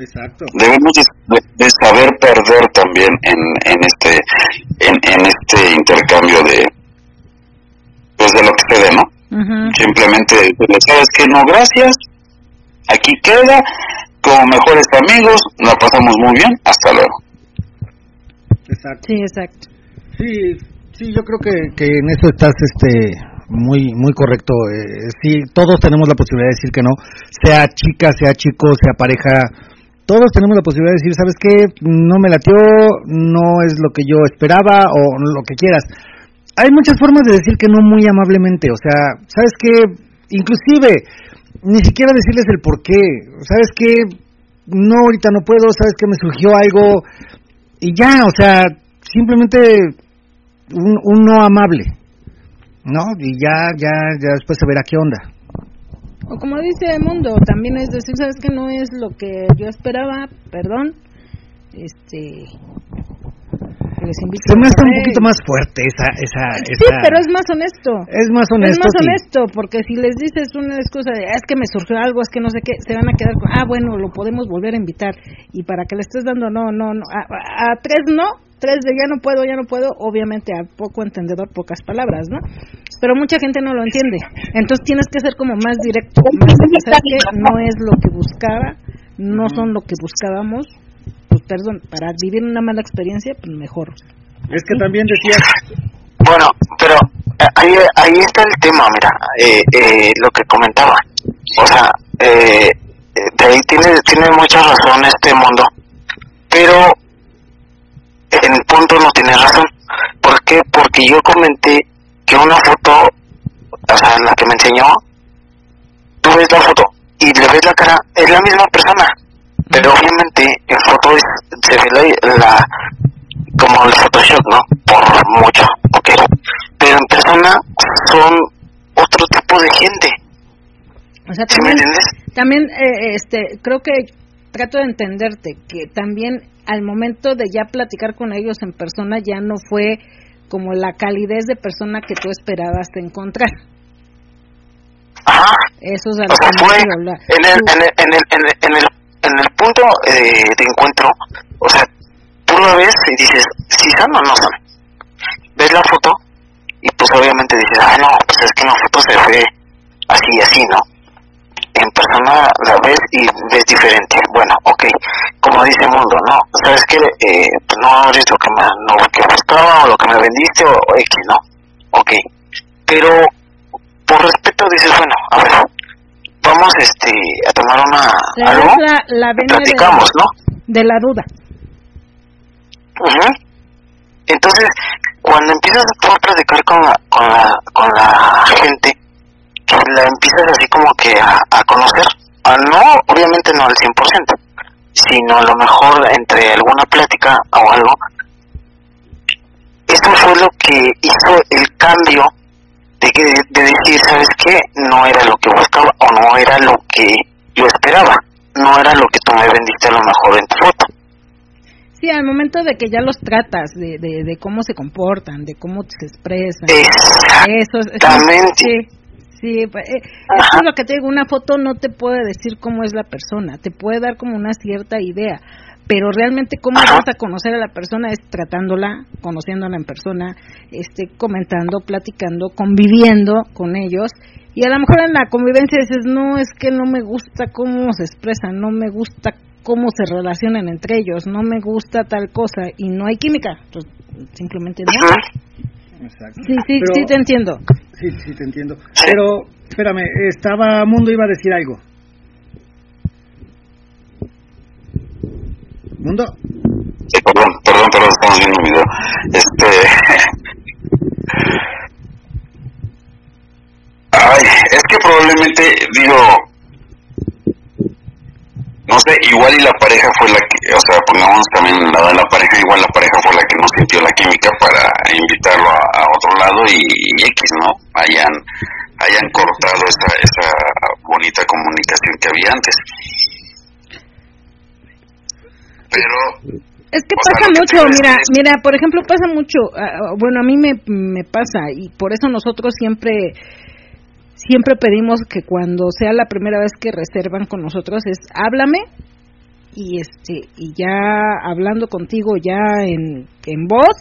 Exacto. Debemos de, de saber perder también en, en este en, en este intercambio de pues de lo que se dé, ¿no? Simplemente sabes que no, gracias, aquí queda, como mejores amigos, la pasamos muy bien, hasta luego. Exacto. Sí, exacto. Sí, sí, yo creo que, que en eso estás este muy muy correcto. Eh, sí, todos tenemos la posibilidad de decir que no, sea chica, sea chico, sea pareja. Todos tenemos la posibilidad de decir, ¿sabes qué? No me latió, no es lo que yo esperaba o lo que quieras. Hay muchas formas de decir que no muy amablemente, o sea, ¿sabes qué? Inclusive, ni siquiera decirles el por qué, ¿sabes qué? No, ahorita no puedo, ¿sabes qué? Me surgió algo y ya, o sea, simplemente un, un no amable, ¿no? Y ya, ya, ya después se verá qué onda. O como dice Mundo, también es decir, sabes que no es lo que yo esperaba, perdón. Este. Les invito Se me a hace un poquito más fuerte esa, esa, Sí, esa- pero es más honesto. es más Es honesto. más sí. honesto, porque si les dices una excusa de, "Ah, es que me surgió algo, es que no sé qué, se van a quedar con, ah, bueno, lo podemos volver a invitar. Y para que le estés dando, no, no, no, a, a- a tres no, tres de ya no puedo, ya no puedo, obviamente a poco entendedor, pocas palabras, ¿no? Pero mucha gente no lo entiende. Entonces tienes que ser como más directo, más que. No es lo que buscaba, no son lo que buscábamos, perdón, para vivir una mala experiencia, pues mejor. Es que también decías, Bueno, pero eh, ahí, ahí está el tema, mira, eh, eh, lo que comentaba. O sea, eh, de ahí tiene, tiene mucha razón este mundo, pero en el punto no tiene razón. ¿Por qué? Porque yo comenté que una foto, o sea, la que me enseñó, tú ves la foto y le ves la cara, es la misma persona, pero obviamente en foto es, se ve la, la como el Photoshop, ¿no? Por mucho, ok. Pero en persona son otro tipo de gente, O sea, ¿sí me también, también eh, este, creo que trato de entenderte que también al momento de ya platicar con ellos en persona ya no fue como la calidez de persona que tú esperabas de encontrar. Ajá. Eso es a lo que fue en el, en el, en el, en el, en el, punto eh, de encuentro, o sea, tú lo ves y dices, si son o no son. Ves la foto y pues obviamente dices, ah, no, pues es que en la foto se ve así y así, ¿no? En persona la ves y ves diferente. Bueno, ok, como dice Mundo, ¿no? ¿Sabes qué? Eh, pues no eres lo que me, no, lo que buscaba o lo que me vendiste o, o X, ¿no? Ok, pero por respeto dices, bueno, a ver, vamos este a tomar una algo la, la y venia de, platicamos, ¿no? de la duda. Ujú. Entonces, cuando empiezas a platicar con la, con la, con la gente, la empiezas así como que a, a conocer, Ah, no, obviamente no al 100%, sino a lo mejor entre alguna plática o algo, eso fue lo que hizo el cambio de, que, de decir, ¿sabes qué? No era lo que buscaba o no era lo que yo esperaba, no era lo que tú me vendiste a lo mejor en tu foto. Sí, al momento de que ya los tratas, de, de, de cómo se comportan, de cómo se expresan. Eso, es- Exactamente. sí, sí, pues, eh, Ajá. eso es lo que te digo, una foto no te puede decir cómo es la persona, te puede dar como una cierta idea, pero realmente cómo Ajá. vas a conocer a la persona es tratándola, conociéndola en persona, este, comentando, platicando, conviviendo con ellos. Y a lo mejor en la convivencia dices, no, es que no me gusta cómo se expresan, no me gusta cómo se relacionan entre ellos, no me gusta tal cosa y no hay química, pues, simplemente no. Exacto. Sí, sí, Pero- sí te entiendo. Sí, sí, te entiendo. Pero, espérame, estaba Mundo iba a decir algo. Mundo, Sí, perdón, perdón, perdón, estamos viendo un video. Este. Ay, es que probablemente, digo. No sé, igual y la pareja fue la que, o sea, pongamos también lado de la pareja, igual la pareja fue la que no sintió la química para invitarlo a, a otro lado y, y X, ¿no? Hayan, hayan cortado esa, esa bonita comunicación que había antes. Pero Es que sea, pasa que mucho, mira, es- mira, por ejemplo, pasa mucho, ah, bueno, a mí me, me pasa y por eso nosotros siempre siempre pedimos que cuando sea la primera vez que reservan con nosotros es háblame y este y ya hablando contigo ya en, en voz,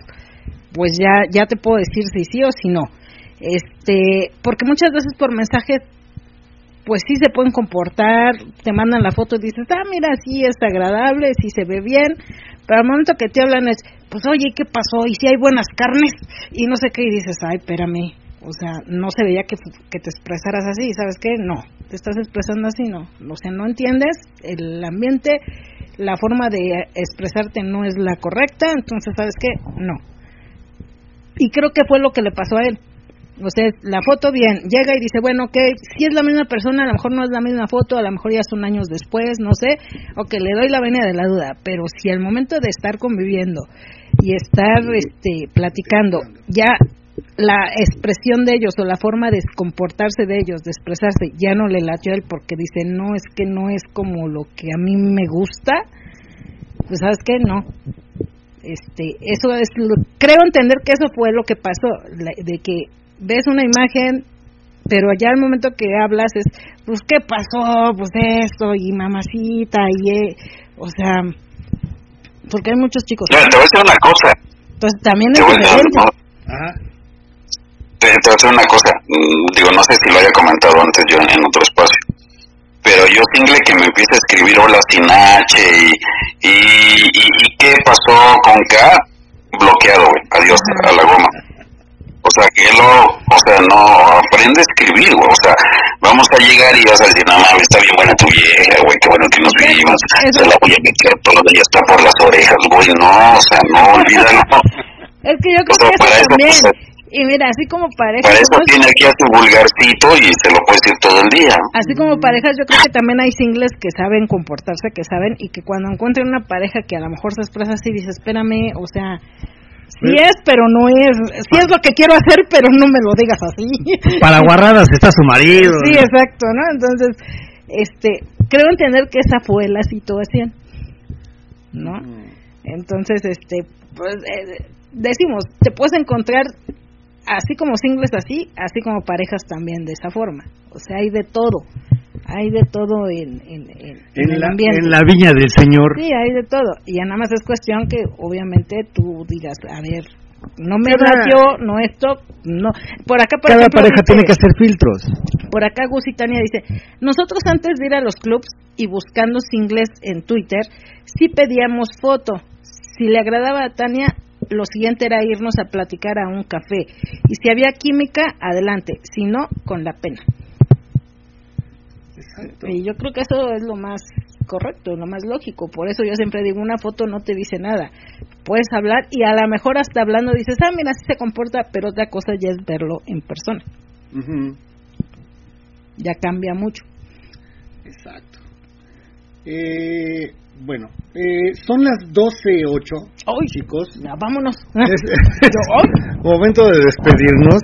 pues ya ya te puedo decir si sí o si no. Este, porque muchas veces por mensaje pues sí se pueden comportar, te mandan la foto y dices, ah, mira, sí es agradable, sí se ve bien, pero al momento que te hablan es, pues oye, ¿qué pasó? Y si hay buenas carnes, y no sé qué, y dices, ay, espérame, o sea, no se veía que, que te expresaras así, ¿sabes qué? No, te estás expresando así, no, o sea, no entiendes el ambiente, la forma de expresarte no es la correcta, entonces, ¿sabes qué? No. Y creo que fue lo que le pasó a él. O sea, la foto bien, llega y dice, bueno, ok, si es la misma persona, a lo mejor no es la misma foto, a lo mejor ya son años después, no sé, o que le doy la venia de la duda, pero si al momento de estar conviviendo y estar este, platicando, ya la expresión de ellos o la forma de comportarse de ellos, de expresarse, ya no le latió a él porque dice, no, es que no es como lo que a mí me gusta, pues sabes qué, no. Este, eso es, lo, creo entender que eso fue lo que pasó, de que ves una imagen, pero ya al momento que hablas es, pues qué pasó, pues esto y mamacita y, eh, o sea, porque hay muchos chicos. mira, te voy a decir una cosa. Entonces también Te es voy a decir, diferente. no, Ajá. te, te voy a decir una cosa. Mm, Digo, no sé si lo haya comentado antes yo en, en otro espacio. Pero yo single que me empiece a escribir hola sin H y, y, y, y qué pasó con K, bloqueado, güey. Adiós, a la goma. O sea, que lo, o sea, no, aprende a escribir, güey. O sea, vamos a llegar y vas a decir, no mames, está bien buena tu vieja, güey, qué bueno que nos vimos. Eso- Se la voy a meter toda, ya está por las orejas, güey. No, o sea, no, olvídalo. Es que yo creo O sea, que para eso eso, también. pues, y mira, así como parejas, Para eso tiene aquí a su vulgarcito y se lo puede decir todo el día. así como parejas, yo creo que también hay singles que saben comportarse, que saben y que cuando encuentran una pareja que a lo mejor se expresa así, dice, espérame, o sea, sí es, pero no es, sí es lo que quiero hacer, pero no me lo digas así. Para guarradas está su marido. Sí, exacto, ¿no? Entonces, este, creo entender que esa fue la situación, ¿no? Entonces, este, pues, eh, decimos, te puedes encontrar así como singles así, así como parejas también de esa forma. O sea, hay de todo, hay de todo en, en, en- en En el la, ambiente. en la viña del Señor. Sí, hay de todo. Y ya nada más es cuestión que obviamente tú digas, a ver, no me latió, no esto, no. Por acá, por Cada ejemplo, pareja dice- tiene que hacer filtros. por acá Gus y Tania dice, nosotros antes de ir a los clubs y buscando singles en Twitter, sí pedíamos foto. Si le agradaba a Tania, lo siguiente era irnos a platicar a un café. Y si había química, adelante. Si no, con la pena. Y yo creo que eso es lo más correcto, lo más lógico. Por eso yo siempre digo, una foto no te dice nada. Puedes hablar y a lo mejor hasta hablando dices, ah, mira, así se comporta, pero otra cosa ya es verlo en persona. Ujú, Ya cambia mucho. Exacto. Eh, bueno, eh, son las 12.08, Ay, chicos. Ya, vámonos. Es- momento de despedirnos.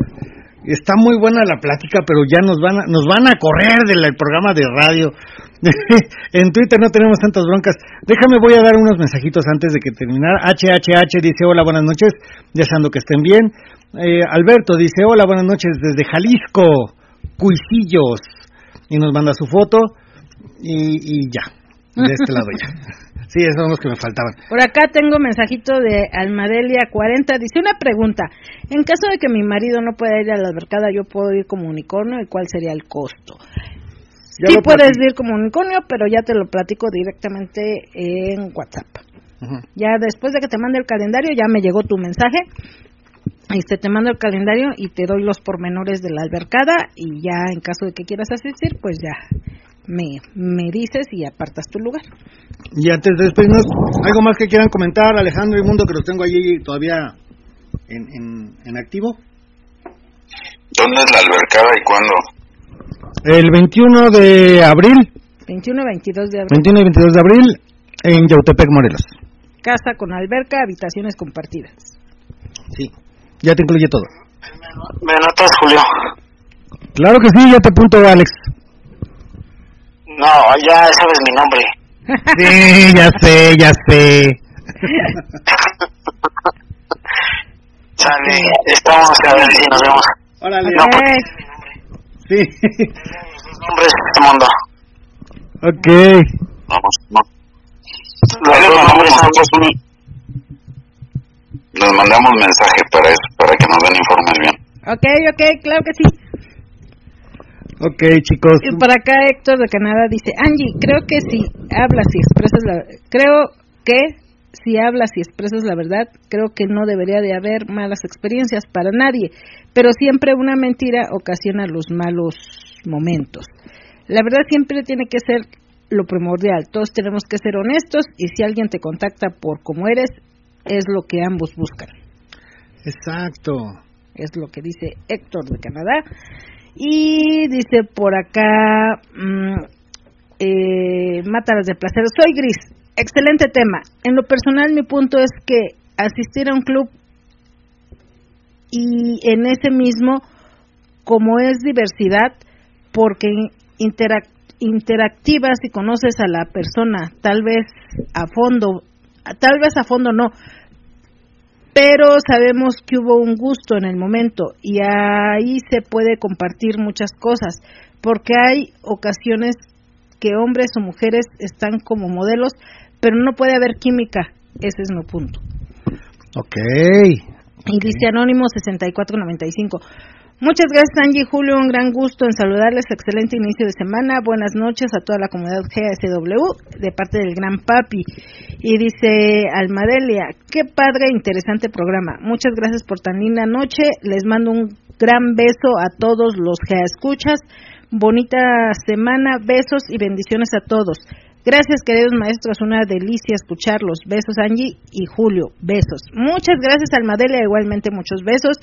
Está muy buena la plática, pero ya nos van a, nos van a correr del programa de radio. en Twitter no tenemos tantas broncas. Déjame, voy a dar unos mensajitos antes de que terminar. HHH dice hola, buenas noches, deseando que estén bien. Eh, Alberto dice hola, buenas noches desde Jalisco, Cuisillos. Y nos manda su foto y, y ya, de este lado ya. Sí, esos son los que me faltaban. Por acá tengo mensajito de Almadelia 40. Dice una pregunta. En caso de que mi marido no pueda ir a la albercada, ¿yo puedo ir como unicornio? ¿Y cuál sería el costo? Ya sí puedes platico. ir como unicornio, pero ya te lo platico directamente en WhatsApp. Ya después de que te mande el calendario, ya me llegó tu mensaje. Este, te mando el calendario y te doy los pormenores de la albercada y ya en caso de que quieras asistir, pues ya me, me dices y apartas tu lugar. Y antes de despedirnos, ¿algo más que quieran comentar, Alejandro y Mundo, que los tengo allí todavía en, en, en activo? ¿Dónde es la albercada y cuándo? El 21 de abril, 21 y 22 de abril. 21 y 22 de abril, en Yautepec, Morelos. Casa con alberca, habitaciones compartidas. Sí, ya te incluye todo. Me anotas, Julio. Claro que sí, ya te apunto, Alex. No, ya sabes mi nombre. Sí, ya sé, ya sé. Sale, estamos a ver si nos vemos. Órale. No, porque Eh, Sí. los nombres de este mundo. ok. Vamos, no. Los dos nombres son Les mandamos mensaje para eso, para que nos den informes bien. ok, ok, claro que sí. Ok, chicos. Y por acá Héctor de Canadá dice, Angie, creo que si hablas y expresas la... Creo que si hablas y expresas la verdad, creo que no debería de haber malas experiencias para nadie, pero siempre una mentira ocasiona los malos momentos. La verdad siempre tiene que ser lo primordial. Todos tenemos que ser honestos y si alguien te contacta por cómo eres, es lo que ambos buscan. Exacto. es lo que dice Héctor de Canadá. Y dice por acá, mm, eh, Mátalas de placer. Soy Gris, excelente tema. En lo personal, mi punto es que asistir a un club y en ese mismo, como es diversidad, porque interac- interactivas y conoces a la persona, tal vez a fondo, tal vez a fondo no, pero sabemos que hubo un gusto en el momento y ahí se puede compartir muchas cosas, porque hay ocasiones que hombres o mujeres están como modelos, pero no puede haber química, ese es mi punto. Ok. Y dice Anónimo 6495. Muchas gracias Angie Julio, un gran gusto en saludarles, excelente inicio de semana, buenas noches a toda la comunidad GSW de parte del gran papi. Y dice Almadelia, qué padre interesante programa, muchas gracias por tan linda noche, les mando un gran beso a todos los que escuchas, bonita semana, besos y bendiciones a todos. Gracias, queridos maestros, una delicia escucharlos. Besos, Angie y Julio. Besos. Muchas gracias, Almadelia, igualmente muchos besos.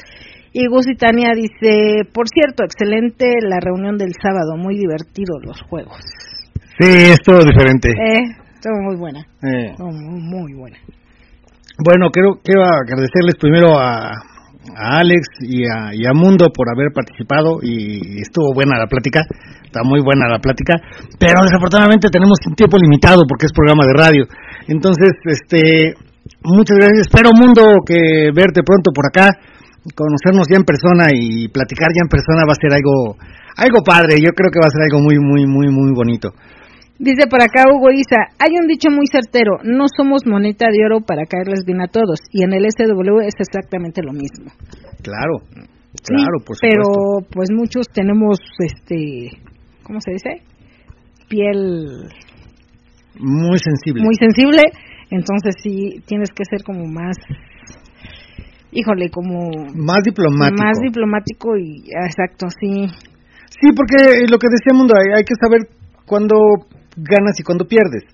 Y Gus y Tania dice, por cierto, excelente la reunión del sábado, muy divertido los juegos. Sí, es todo diferente. Eh, estuvo muy buena, Eh, muy buena. Bueno, quiero, quiero agradecerles primero a, a Alex y a, y a Mundo por haber participado y estuvo buena la plática, está muy buena la plática, pero desafortunadamente tenemos un tiempo limitado porque es programa de radio. Entonces, este, muchas gracias. Espero Mundo que verte pronto por acá, conocernos ya en persona y platicar ya en persona va a ser algo, algo padre. Yo creo que va a ser algo muy, muy, muy, muy bonito. Dice por acá Hugo Isa, hay un dicho muy certero, no somos moneta de oro para caerles bien a todos, y en el SW es exactamente lo mismo. Claro, Sí, claro, por supuesto. pero pues muchos tenemos, este, ¿cómo se dice? Piel Muy sensible. muy sensible, entonces sí tienes que ser como más, híjole, como más diplomático. más diplomático y exacto, sí. Sí, porque lo que decía Mundo, hay, hay que saber cuándo ganas y cuándo pierdes.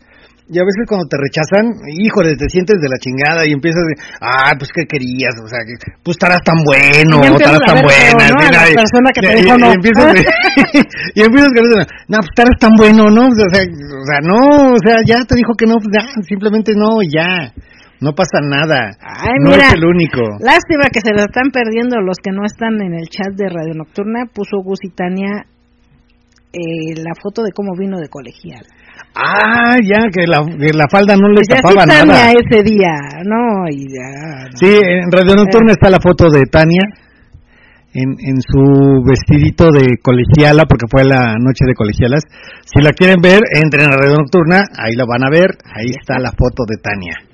Y a veces cuando te rechazan, híjole, te sientes de la chingada y empiezas de, ah, pues qué querías, o sea, que, pues estarás tan bueno, estarás tan buena. ¿no? la persona que te dijo no. Y empiezas, y empiezas con no, pues estarás tan bueno, ¿no? O sea, o sea, no, o sea, ya te dijo que no, pues ya, simplemente no, ya. No pasa nada. Ay, no mira. es el único. Lástima que se lo están perdiendo los que no están en el chat de Radio Nocturna, puso Gus y Tania eh, la foto de cómo vino de colegial. Ah, ya, que la, que la falda no le Dice, así tapaba Tania nada. ese día, no, y ya, no. Sí, en Radio Nocturna está la foto de Tania en, en su vestidito de colegiala, porque fue la noche de colegialas. Si la quieren ver, entren a Radio Nocturna, ahí la van a ver, ahí está la foto de Tania.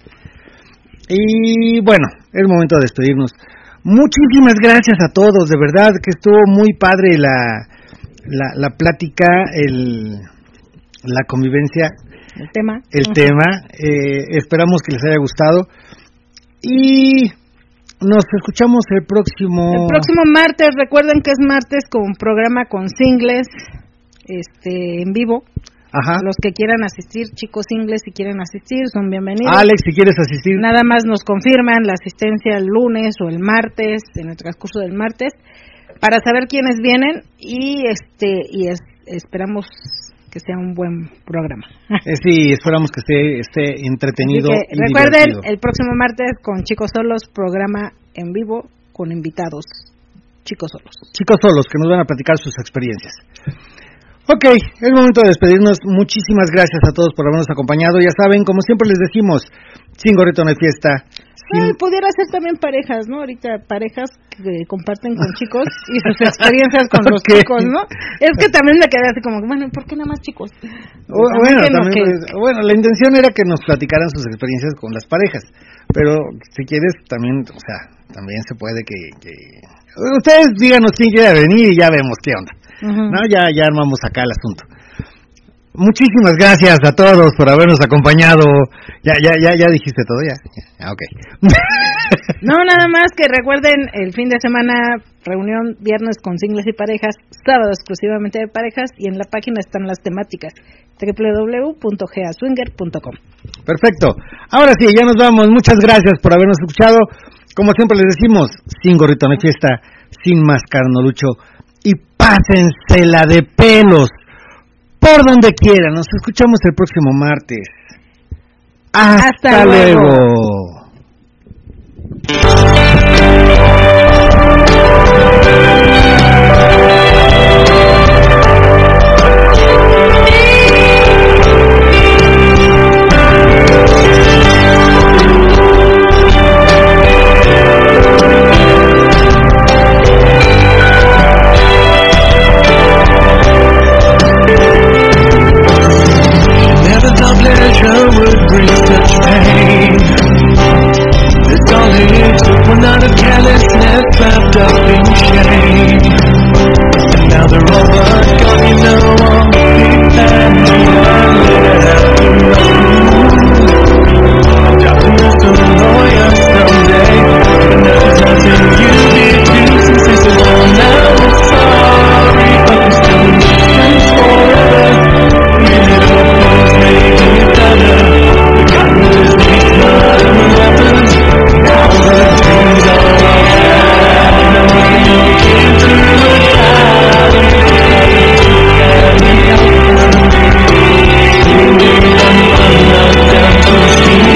Y bueno, es momento de despedirnos. Muchísimas gracias a todos, de verdad que estuvo muy padre la, la, la plática, el, la convivencia el tema. el tema. Eh, esperamos que les haya gustado. Y nos escuchamos el próximo. El próximo martes, recuerden que es martes con un programa con singles este en vivo. Ajá. Los que quieran asistir, chicos singles, si quieren asistir, son bienvenidos. Alex, si quieres asistir. Nada más nos confirman la asistencia el lunes o el martes, en el transcurso del martes, para saber quiénes vienen y este y es- esperamos que sea un buen programa. Eh, sí, esperamos que esté, esté entretenido. Así que y recuerden, divertido. el próximo martes con Chicos Solos, programa en vivo con invitados. chicos solos. Chicos solos que nos van a platicar sus experiencias. Ok, es momento de despedirnos. Muchísimas gracias a todos por habernos acompañado. Ya saben, como siempre les decimos, sin gorrito no hay fiesta. sin- Ay, pudiera ser también parejas, ¿no? Ahorita parejas que comparten con chicos y sus experiencias con los chicos, ¿no? Es que también me quedé así como, bueno, ¿por qué nada más chicos? O- O sea, bueno, que no, también, que- bueno, la intención era que nos platicaran sus experiencias con las parejas, pero si quieres también, o sea, también se puede que, que- ustedes díganos quién quiere venir y ya vemos qué onda, ¿no? Ya, ya armamos acá el asunto. Muchísimas gracias a todos por habernos acompañado. Ya, ya, ya, ya dijiste todo, ya. ya, ok. No, nada más que recuerden el fin de semana, reunión viernes con singles y parejas, sábado exclusivamente de parejas y en la página están las temáticas www.gaswinger.com. Perfecto. Ahora sí, ya nos vamos. Muchas gracias por habernos escuchado. Como siempre les decimos, sin gorrito no hay fiesta, sin máscara no lucho. Y pásensela de pelos por donde quieran. Nos escuchamos el próximo martes. Hasta, Hasta luego. luego.